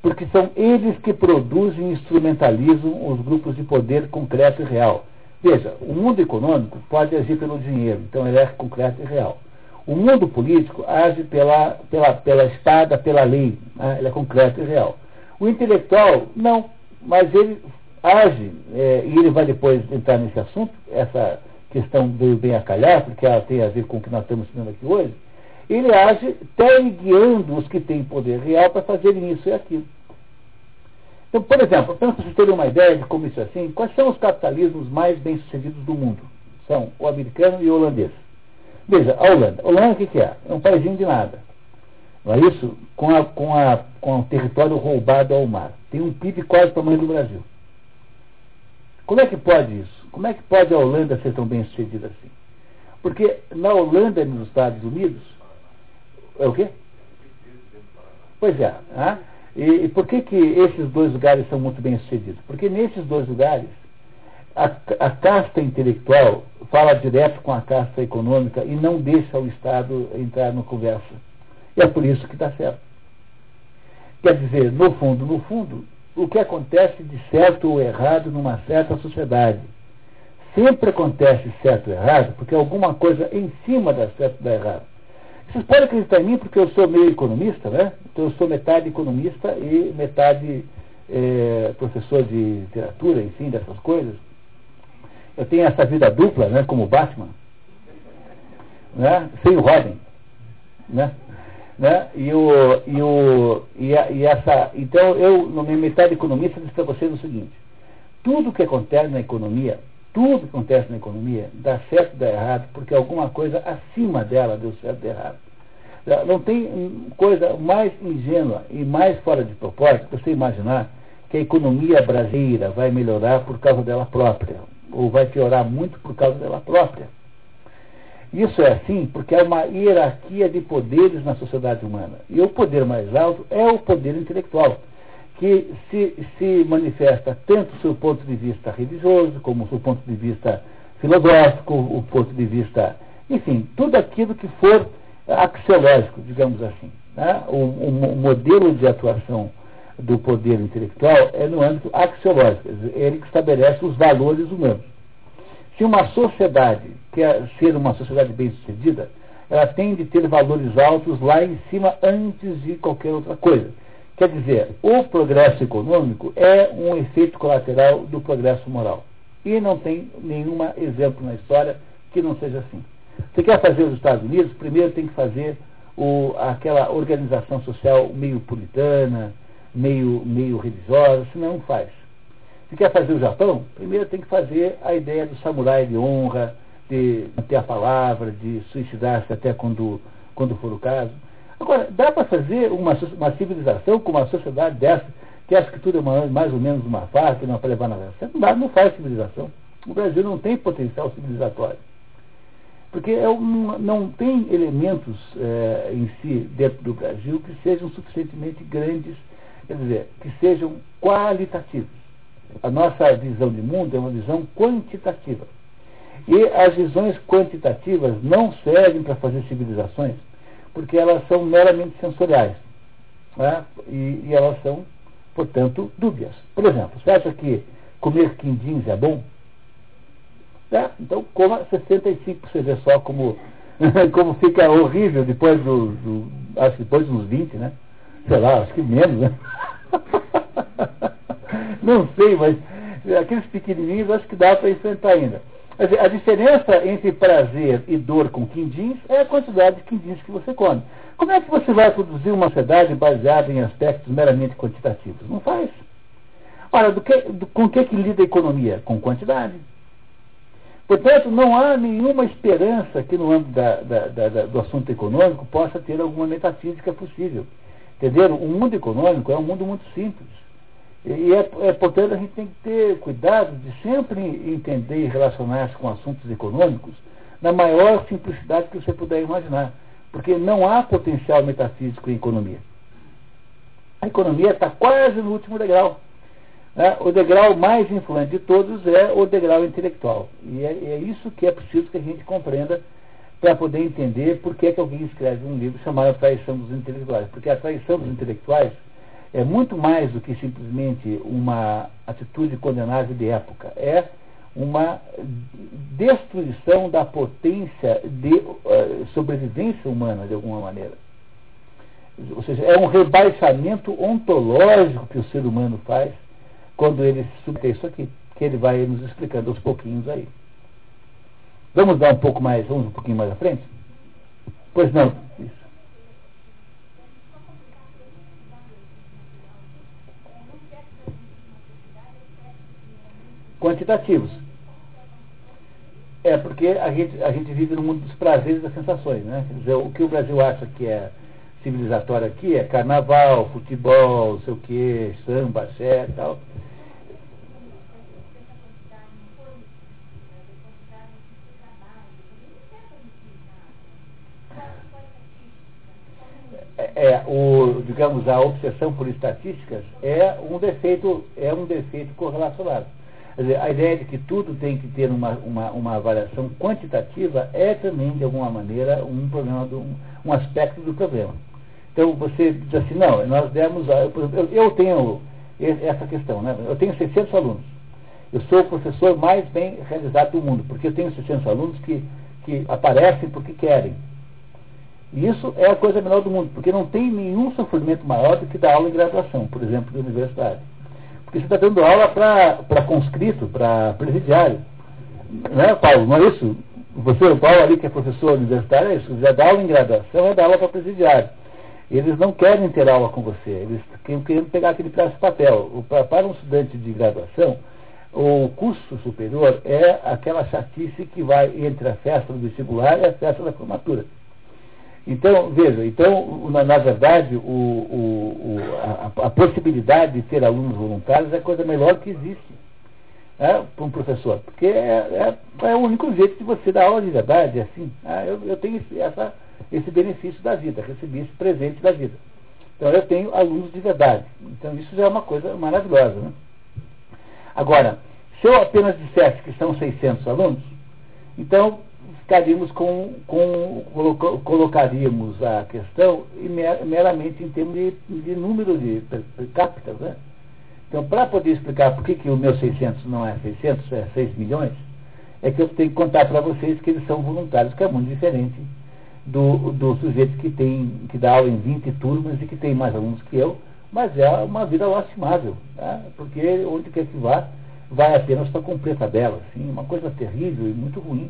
porque são eles que produzem e instrumentalizam os grupos de poder concreto e real. Veja, o mundo econômico pode agir pelo dinheiro, então ele é concreto e real. O mundo político age pela, pela, pela espada, pela lei, né? ele é concreto e real. O intelectual, não, mas ele age, é, e ele vai depois entrar nesse assunto, essa questão veio bem a calhar, porque ela tem a ver com o que nós estamos estudando aqui hoje, ele age teleguiando os que têm poder real para fazerem isso e aquilo. Então, por exemplo, para vocês terem uma ideia de como isso é assim, quais são os capitalismos mais bem-sucedidos do mundo? São o americano e o holandês. Veja, a Holanda. A Holanda o que, que é? É um país de nada. Não é isso? Com, a, com, a, com o território roubado ao mar. Tem um PIB quase do tamanho do Brasil. Como é que pode isso? Como é que pode a Holanda ser tão bem sucedida assim? Porque na Holanda e nos Estados Unidos, é o quê? Pois é. Né? E, e, por que, que esses dois lugares são muito bem sucedidos? Porque nesses dois lugares, a, a casta intelectual fala direto com a casta econômica e não deixa o Estado entrar na conversa. E é por isso que está certo. Quer dizer, no fundo, no fundo, o que acontece de certo ou errado numa certa sociedade. Sempre acontece certo ou errado, porque alguma coisa em cima da certo ou da errado. Vocês podem acreditar em mim porque eu sou meio economista, né? Então eu sou metade economista e metade é, professor de literatura, enfim, dessas coisas. Eu tenho essa vida dupla, né? Como Batman, né? Sem o Robin, né? Né? E, o, e, o, e, a, e essa, então eu, na minha metade economista, disse para vocês o seguinte: tudo que acontece na economia tudo que acontece na economia dá certo e dá errado, porque alguma coisa acima dela deu certo e errado. Não tem coisa mais ingênua e mais fora de propósito você imaginar que a economia brasileira vai melhorar por causa dela própria, ou vai piorar muito por causa dela própria. Isso é assim porque há uma hierarquia de poderes na sociedade humana. E o poder mais alto é o poder intelectual que se, se manifesta tanto do seu ponto de vista religioso, como do seu ponto de vista filosófico, o ponto de vista, enfim, tudo aquilo que for axiológico, digamos assim. Né? O, o, o, modelo de atuação do poder intelectual é no âmbito axiológico, ele que estabelece os valores humanos. Se uma sociedade quer ser uma sociedade bem-sucedida, ela tem de ter valores altos lá em cima antes de qualquer outra coisa. Quer dizer, o progresso econômico é um efeito colateral do progresso moral. E não tem nenhum exemplo na história que não seja assim. Você quer fazer os Estados Unidos, primeiro tem que fazer o, aquela organização social meio puritana, meio, meio religiosa, senão não faz. Se quer fazer o Japão, primeiro tem que fazer a ideia do samurai de honra, de ter a palavra, de suicidar-se até quando, quando for o caso. Agora, dá para fazer uma, uma civilização com uma sociedade dessa, que acha que tudo é mais ou menos uma farsa, que não é para levar na raça? Não dá, não faz civilização. O Brasil não tem potencial civilizatório. Porque é um, não tem elementos é, em si, dentro do Brasil, que sejam suficientemente grandes, quer dizer, que sejam qualitativos. A nossa visão de mundo é uma visão quantitativa. E as visões quantitativas não servem para fazer civilizações, porque elas são meramente sensoriais. Né? E, e, elas são, portanto, dúbias. Por exemplo, você acha que comer quindins é bom? Tá? Então coma 65 você vê só como, como fica horrível depois do, do, Acho que depois dos 20, né? Sei lá, acho que menos, né? Não sei, mas aqueles pequenininhos acho que dá para enfrentar ainda. A diferença entre prazer e dor com quindins é a quantidade de quindins que você come. Como é que você vai produzir uma sociedade baseada em aspectos meramente quantitativos? Não faz. Ora, do que, do, com o que, que lida a economia? Com quantidade. Portanto, não há nenhuma esperança que no âmbito da, da, da, do assunto econômico possa ter alguma metafísica possível. Entenderam? O mundo econômico é um mundo muito simples. E, é, é, portanto, a gente tem que ter cuidado de sempre entender e relacionar-se com assuntos econômicos na maior simplicidade que você puder imaginar. Porque não há potencial metafísico em economia. A economia está quase no último degrau. Né? O degrau mais influente de todos é o degrau intelectual. E é, é isso que é preciso que a gente compreenda para poder entender por que, que alguém escreve um livro chamado A Traição dos Intelectuais. Porque a traição dos intelectuais é muito mais do que simplesmente uma atitude condenável de época. É uma destruição da potência de uh, sobrevivência humana, de alguma maneira. Ou seja, é um rebaixamento ontológico que o ser humano faz quando ele subter isso aqui, que ele vai nos explicando aos pouquinhos aí. Vamos dar um pouco mais, vamos um pouquinho mais à frente? Pois não, isso. Quantitativos. É, porque a gente, a gente vive no mundo dos prazeres e das sensações, né? Dizer, o que o Brasil acha que é civilizatório aqui é carnaval, futebol, sei o que, samba, axé e tal. É, é, o, digamos, a obsessão por estatísticas é um defeito, é um defeito correlacionado. Dizer, a ideia de que tudo tem que ter uma, uma, uma avaliação quantitativa é também, de alguma maneira, um problema, do, um aspecto do problema. Então você diz assim, não, nós demos. Eu, eu tenho essa questão, né? Eu tenho 600 alunos. Eu sou o professor mais bem realizado do mundo, porque eu tenho 600 alunos que, que aparecem porque querem. E isso é a coisa melhor do mundo, porque não tem nenhum sofrimento maior do que dar aula em graduação, por exemplo, de universidade. Porque você está dando aula para conscrito, para presidiário. Não é, Paulo? Não é isso? Você, o Paulo ali, que é professor universitário, é isso. Já dá aula em graduação, é dar aula para presidiário. Eles não querem ter aula com você, eles querem pegar aquele pedaço de papel. Para um estudante de graduação, o curso superior é aquela chatice que vai entre a festa do vestibular e a festa da formatura. Então, veja, então, na, na verdade, o, o, a, a, possibilidade de ter alunos voluntários é a coisa melhor que existe né, para um professor. Porque é, é, é, o único jeito de você dar aula de verdade, é assim. Ah, eu, eu tenho essa esse benefício da vida, recebi esse presente da vida. Então eu tenho alunos de verdade. Então isso já é uma coisa maravilhosa. Né? Agora, se eu apenas dissesse que são 600 alunos, então ficaríamos com, com colocaríamos a questão meramente em termos de, de número de per capita, né? Então, para poder explicar por que, que o meu 600 não é 600, é 6 milhões, é que eu tenho que contar para vocês que eles são voluntários, que é muito diferente do, do sujeito que tem que dá aula em 20 turmas e que tem mais alunos que eu, mas é uma vida lastimável, né? porque onde quer que vá, vai apenas para cumprir a tabela, assim, uma coisa terrível e muito ruim.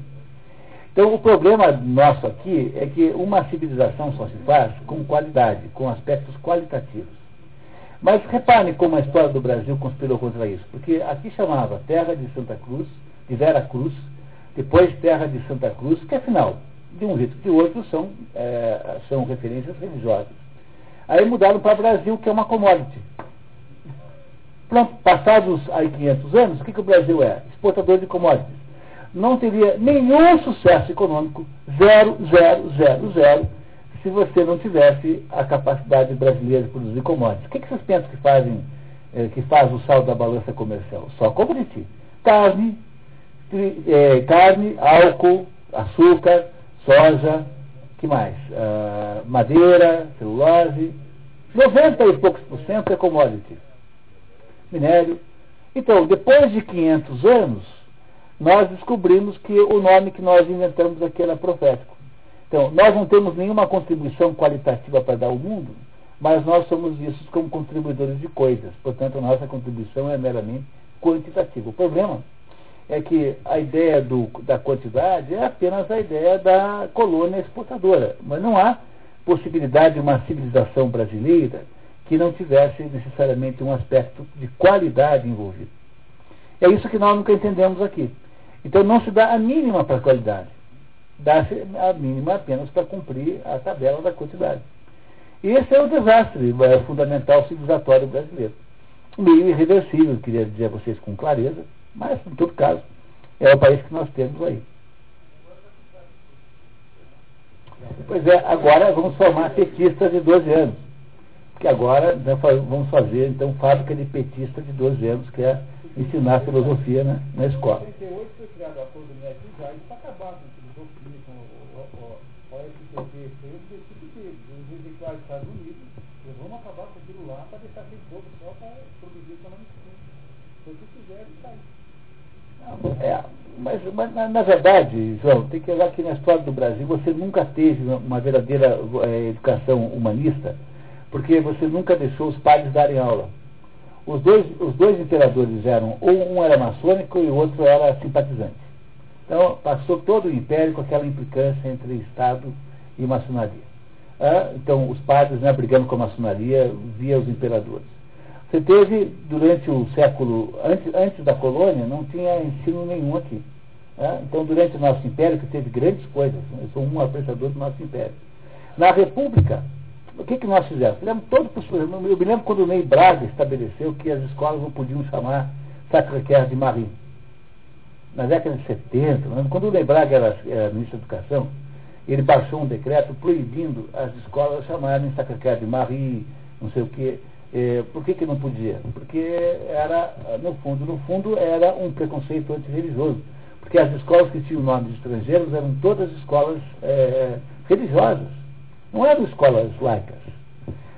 Então, o problema nosso aqui é que uma civilização só se faz com qualidade, com aspectos qualitativos. Mas reparem como a história do Brasil conspirou contra isso, porque aqui chamava Terra de Santa Cruz, de Vera Cruz, depois Terra de Santa Cruz, que afinal, de um jeito ou de outro, são, é, são referências religiosas. Aí mudaram para Brasil, que é uma commodity. Pronto, passados aí 500 anos, o que, que o Brasil é? Exportador de commodities não teria nenhum sucesso econômico, zero, zero, zero, zero, se você não tivesse a capacidade brasileira de produzir commodities. O que, que vocês pensam que fazem, eh, que faz o saldo da balança comercial? Só commodity. Carne, eh, carne, álcool, açúcar, soja, que mais? Ah, madeira, celulose. 90 e poucos por cento é commodity. Minério. Então, depois de 500 anos, nós descobrimos que o nome que nós inventamos aqui era profético. Então, nós não temos nenhuma contribuição qualitativa para dar ao mundo, mas nós somos vistos como contribuidores de coisas. Portanto, nossa contribuição é meramente quantitativa. O problema é que a ideia do, da quantidade é apenas a ideia da colônia exportadora, mas não há possibilidade de uma civilização brasileira que não tivesse necessariamente um aspecto de qualidade envolvido. É isso que nós nunca entendemos aqui. Então não se dá a mínima para a qualidade. Dá-se a mínima apenas para cumprir a tabela da quantidade. E esse é o desastre é, fundamental civilizatório brasileiro. Meio irreversível, queria dizer a vocês com clareza, mas, em todo caso, é o país que nós temos aí. Pois é, agora vamos formar petistas de 12 anos. Porque agora né, vamos fazer, então, fábrica de petista de 12 anos, que é ensinar filosofia né, na escola. Em 1988 foi criado o acordo do MEC já para acabar com filosofia, com o OSCP, foi o objetivo deles, os intelectuais dos Estados Unidos, eles vão acabar com aquilo lá para deixar aquele povo só para produzir economicamente. Foi o que fizeram saiu. É, mas, mas na, na, verdade, João, tem que olhar que na história do Brasil você nunca teve uma verdadeira é, educação humanista, porque você nunca deixou os pais darem aula. Os dois, os dois imperadores eram, ou um era maçônico e o outro era simpatizante. Então, passou todo o império com aquela implicância entre Estado e maçonaria. Ah, então, os padres né, brigando com a maçonaria via os imperadores. Você teve, durante o século, antes, antes da colônia, não tinha ensino nenhum aqui. Ah, então, durante o nosso império, que teve grandes coisas, eu sou um apreciador do nosso império. Na República, o que, que nós fizemos? Fizemos todo possível. Eu me lembro quando o Ney Braga estabeleceu que as escolas não podiam chamar Sacré-Cœur de Marie. Na década de 70, quando o Ney Braga era, era ministro da Educação, ele baixou um decreto proibindo as escolas chamarem Sacré-Cœur de Marie, não sei o quê. É, por que, que não podia? Porque era, no fundo, no fundo, era um preconceito antirreligioso. Porque as escolas que tinham nomes estrangeiros eram todas escolas é, religiosas. Não eram escolas laicas.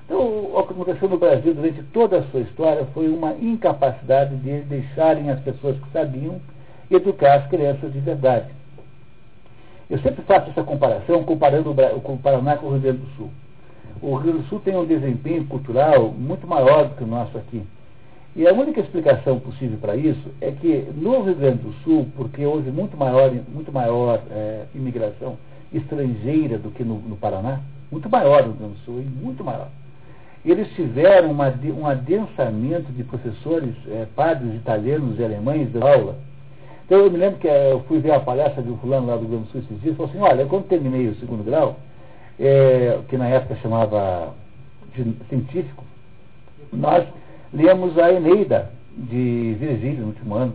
Então, o que aconteceu no Brasil durante toda a sua história foi uma incapacidade de deixarem as pessoas que sabiam educar as crianças de verdade. Eu sempre faço essa comparação comparando o Paraná com o Rio Grande do Sul. O Rio Grande do Sul tem um desempenho cultural muito maior do que o nosso aqui. E a única explicação possível para isso é que no Rio Grande do Sul, porque houve muito maior, muito maior é, imigração estrangeira do que no, no Paraná, muito maior no Rio Grande do Sul, muito maior. Eles tiveram uma, um adensamento de professores, é, padres italianos e alemães da aula. Então eu me lembro que é, eu fui ver a palestra de um fulano lá do Rio Grande do Sul esses dias e falou assim, olha, quando terminei o segundo grau, é, que na época chamava científico, nós lemos a Eneida de Virgílio no último ano.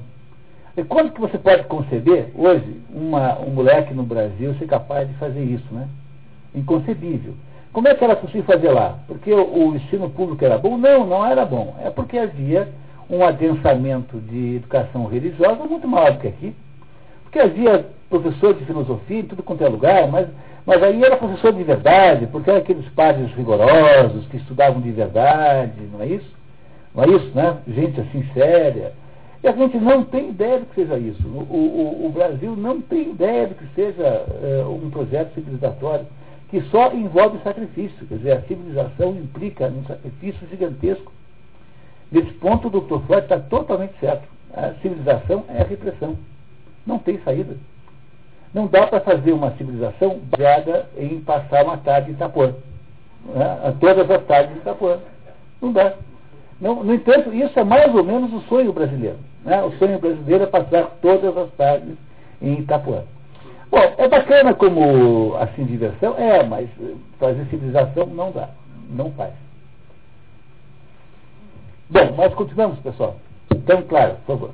E quando que você pode conceber, hoje, uma, um moleque no Brasil ser capaz de fazer isso, né? Inconcebível. Como é que era possível fazer lá? Porque o, ensino público era bom? Não, não era bom. É porque havia um adensamento de educação religiosa muito maior do que aqui. Porque havia professor de filosofia em tudo quanto é lugar, mas, mas aí era professor de verdade, porque eram aqueles padres rigorosos que estudavam de verdade, não é isso? Não é isso, né? Gente assim séria. E a gente não tem ideia do que seja isso. O, o, o Brasil não tem ideia do que seja é, um projeto civilizatório que só envolve sacrifício. Quer dizer, a civilização implica um sacrifício gigantesco. Nesse ponto, o Dr. Freud está totalmente certo. A civilização é a repressão. Não tem saída. Não dá para fazer uma civilização baseada em passar uma tarde em Itapuã. Né? Todas as tardes em Itapuã. Não dá. Não, no entanto, isso é mais ou menos o sonho brasileiro. Né? O sonho brasileiro é passar todas as tardes em Itapuã. Bom, é bacana como assim diversão, é, mas fazer civilização não dá. Não faz. Bom, mas continuamos, pessoal. Então, claro, por favor.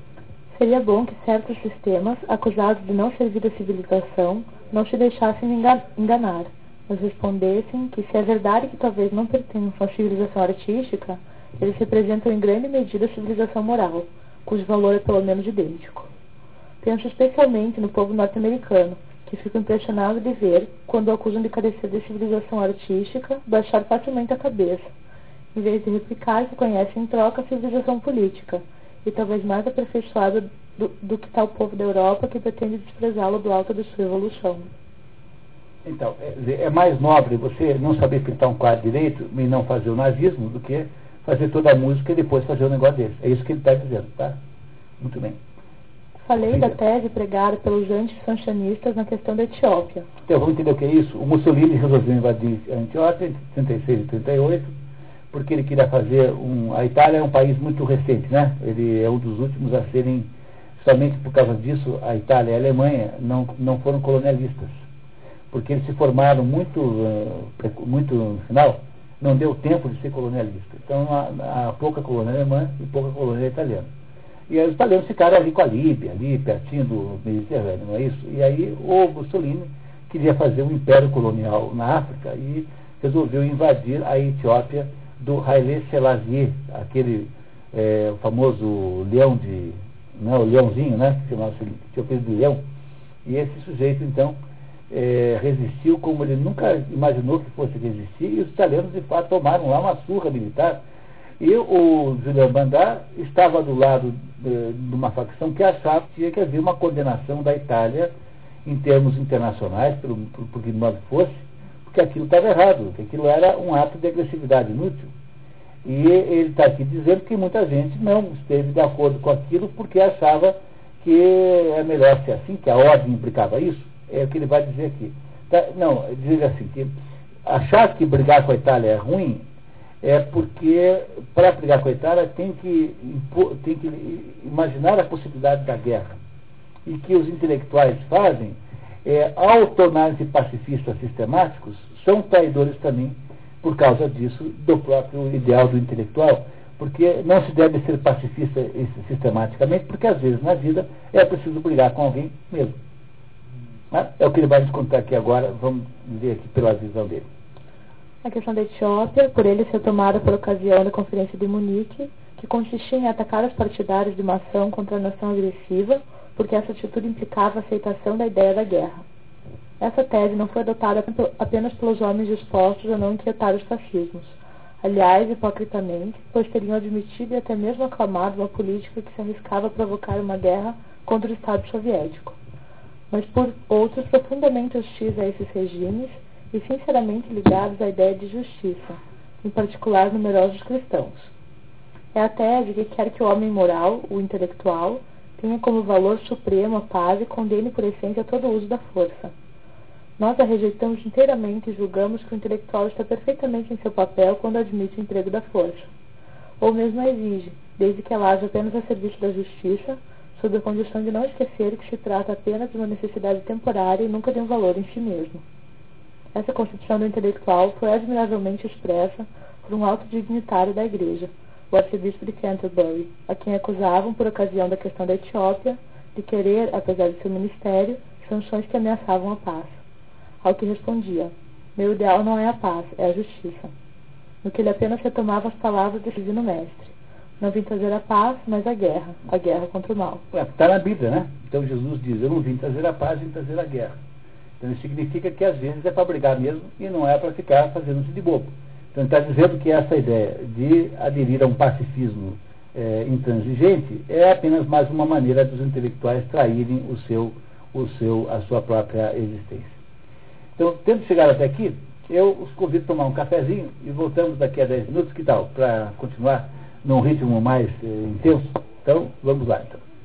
Seria bom que certos sistemas, acusados de não servir à civilização, não se deixassem enganar, mas respondessem que se é verdade que talvez não pertençam à civilização artística, eles representam em grande medida a civilização moral, cujo valor é pelo menos idêntico. Penso especialmente no povo norte-americano, que fica impressionado de ver, quando o acusam de carecer de civilização artística, baixar facilmente a cabeça, em vez de replicar que conhece em troca a civilização política, e talvez mais aperfeiçoada do, do que tal povo da Europa que pretende desprezá-lo do alto de sua evolução. Então, é, é, mais nobre você não saber pintar um quadro direito e não fazer o nazismo do que fazer toda a música e depois fazer um negócio desse. É isso que ele está dizendo, tá? Muito bem. Falei da tese pregada pelos anti-sanchanistas na questão da Etiópia. Então, vamos entender o que é isso? O Mussolini resolveu invadir a Etiópia entre 36 e 38 porque ele queria fazer um. A Itália é um país muito recente, né? Ele é um dos últimos a serem, somente por causa disso, a Itália e a Alemanha não, não foram colonialistas. Porque eles se formaram muito, eh, muito no final, não deu tempo de ser colonialista. Então há, há pouca colônia alemã e pouca colônia italiana. E os italianos ficaram ali com a Líbia, ali pertinho do Mediterrâneo, não é isso? E aí o Mussolini queria fazer um império colonial na África e resolveu invadir a Etiópia do Haile Selassie, aquele é, famoso leão de. Não, né, o leãozinho, né? Que chamava tinha o de leão. E esse sujeito, então, é, resistiu como ele nunca imaginou que fosse resistir, e os italianos, de fato, tomaram lá uma surra militar. E o Julian Bandar estava do lado de, de uma facção que achava que tinha que haver uma condenação da Itália em termos internacionais, por, por, por que modo fosse, que aquilo estava errado, que aquilo era um ato de agressividade inútil. E ele está aqui dizendo que muita gente não esteve de acordo com aquilo porque achava que é melhor ser assim, que a ordem implicava isso. É o que ele vai dizer aqui. Tá, não, dizer assim, que achar que brigar com a Itália é ruim é porque para brigar com a Itália tem que, tem que imaginar a possibilidade da guerra. E que os intelectuais fazem é, ao tornarem-se pacifistas sistemáticos, são traidores também, por causa disso, do próprio ideal do intelectual, porque não se deve ser pacifista sistematicamente, porque às vezes na vida é preciso brigar com alguém mesmo. Né? É o que ele vai nos contar aqui agora, vamos ver aqui pela visão dele. A questão da Etiópia, por ele ser tomada por ocasião da Conferência de Munique, que consistia em atacar os partidários de uma ação contra a nação agressiva, porque essa atitude implicava a aceitação da ideia da guerra. Essa tese não foi adotada apenas pelos homens dispostos a não inquietar os fascismos. Aliás, hipocritamente, pois teriam admitido e até mesmo aclamado uma política que se arriscava a provocar uma guerra contra o Estado soviético. Mas por outros profundamente hostis a esses regimes e sinceramente ligados à ideia de justiça, em particular numerosos cristãos. É a tese que quer que o homem moral, o intelectual, tenha como valor supremo a paz e condene por essência todo uso da força. Nós a rejeitamos inteiramente e julgamos que o intelectual está perfeitamente em seu papel quando admite o emprego da força. Ou mesmo a exige, desde que ela haja apenas a serviço da justiça, sob a condição de não esquecer que se trata apenas de uma necessidade temporária e nunca de um valor em si mesmo. Essa concepção do intelectual foi admiravelmente expressa por um alto dignitário da Igreja, o arcebispo de Canterbury, a quem acusavam, por ocasião da questão da Etiópia, de querer, apesar de seu ministério, sanções que ameaçavam a paz. Ao que respondia: Meu ideal não é a paz, é a justiça. No que ele apenas retomava as palavras do divino mestre: Não vim trazer a paz, mas a guerra. A guerra contra o mal. Está na Bíblia, né? Então Jesus diz, eu não vim trazer a paz, vim trazer a guerra. Então isso significa que às vezes é para brigar mesmo e não é para ficar fazendo-se de bobo. Então ele está dizendo que essa ideia de aderir a um pacifismo é, intransigente é apenas mais uma maneira dos intelectuais traírem o seu, o seu, a sua própria existência. Então, tendo chegado até aqui, eu os convido a tomar um cafezinho e voltamos daqui a 10 minutos, que tal? Para continuar num ritmo mais eh, intenso. Então, vamos lá então.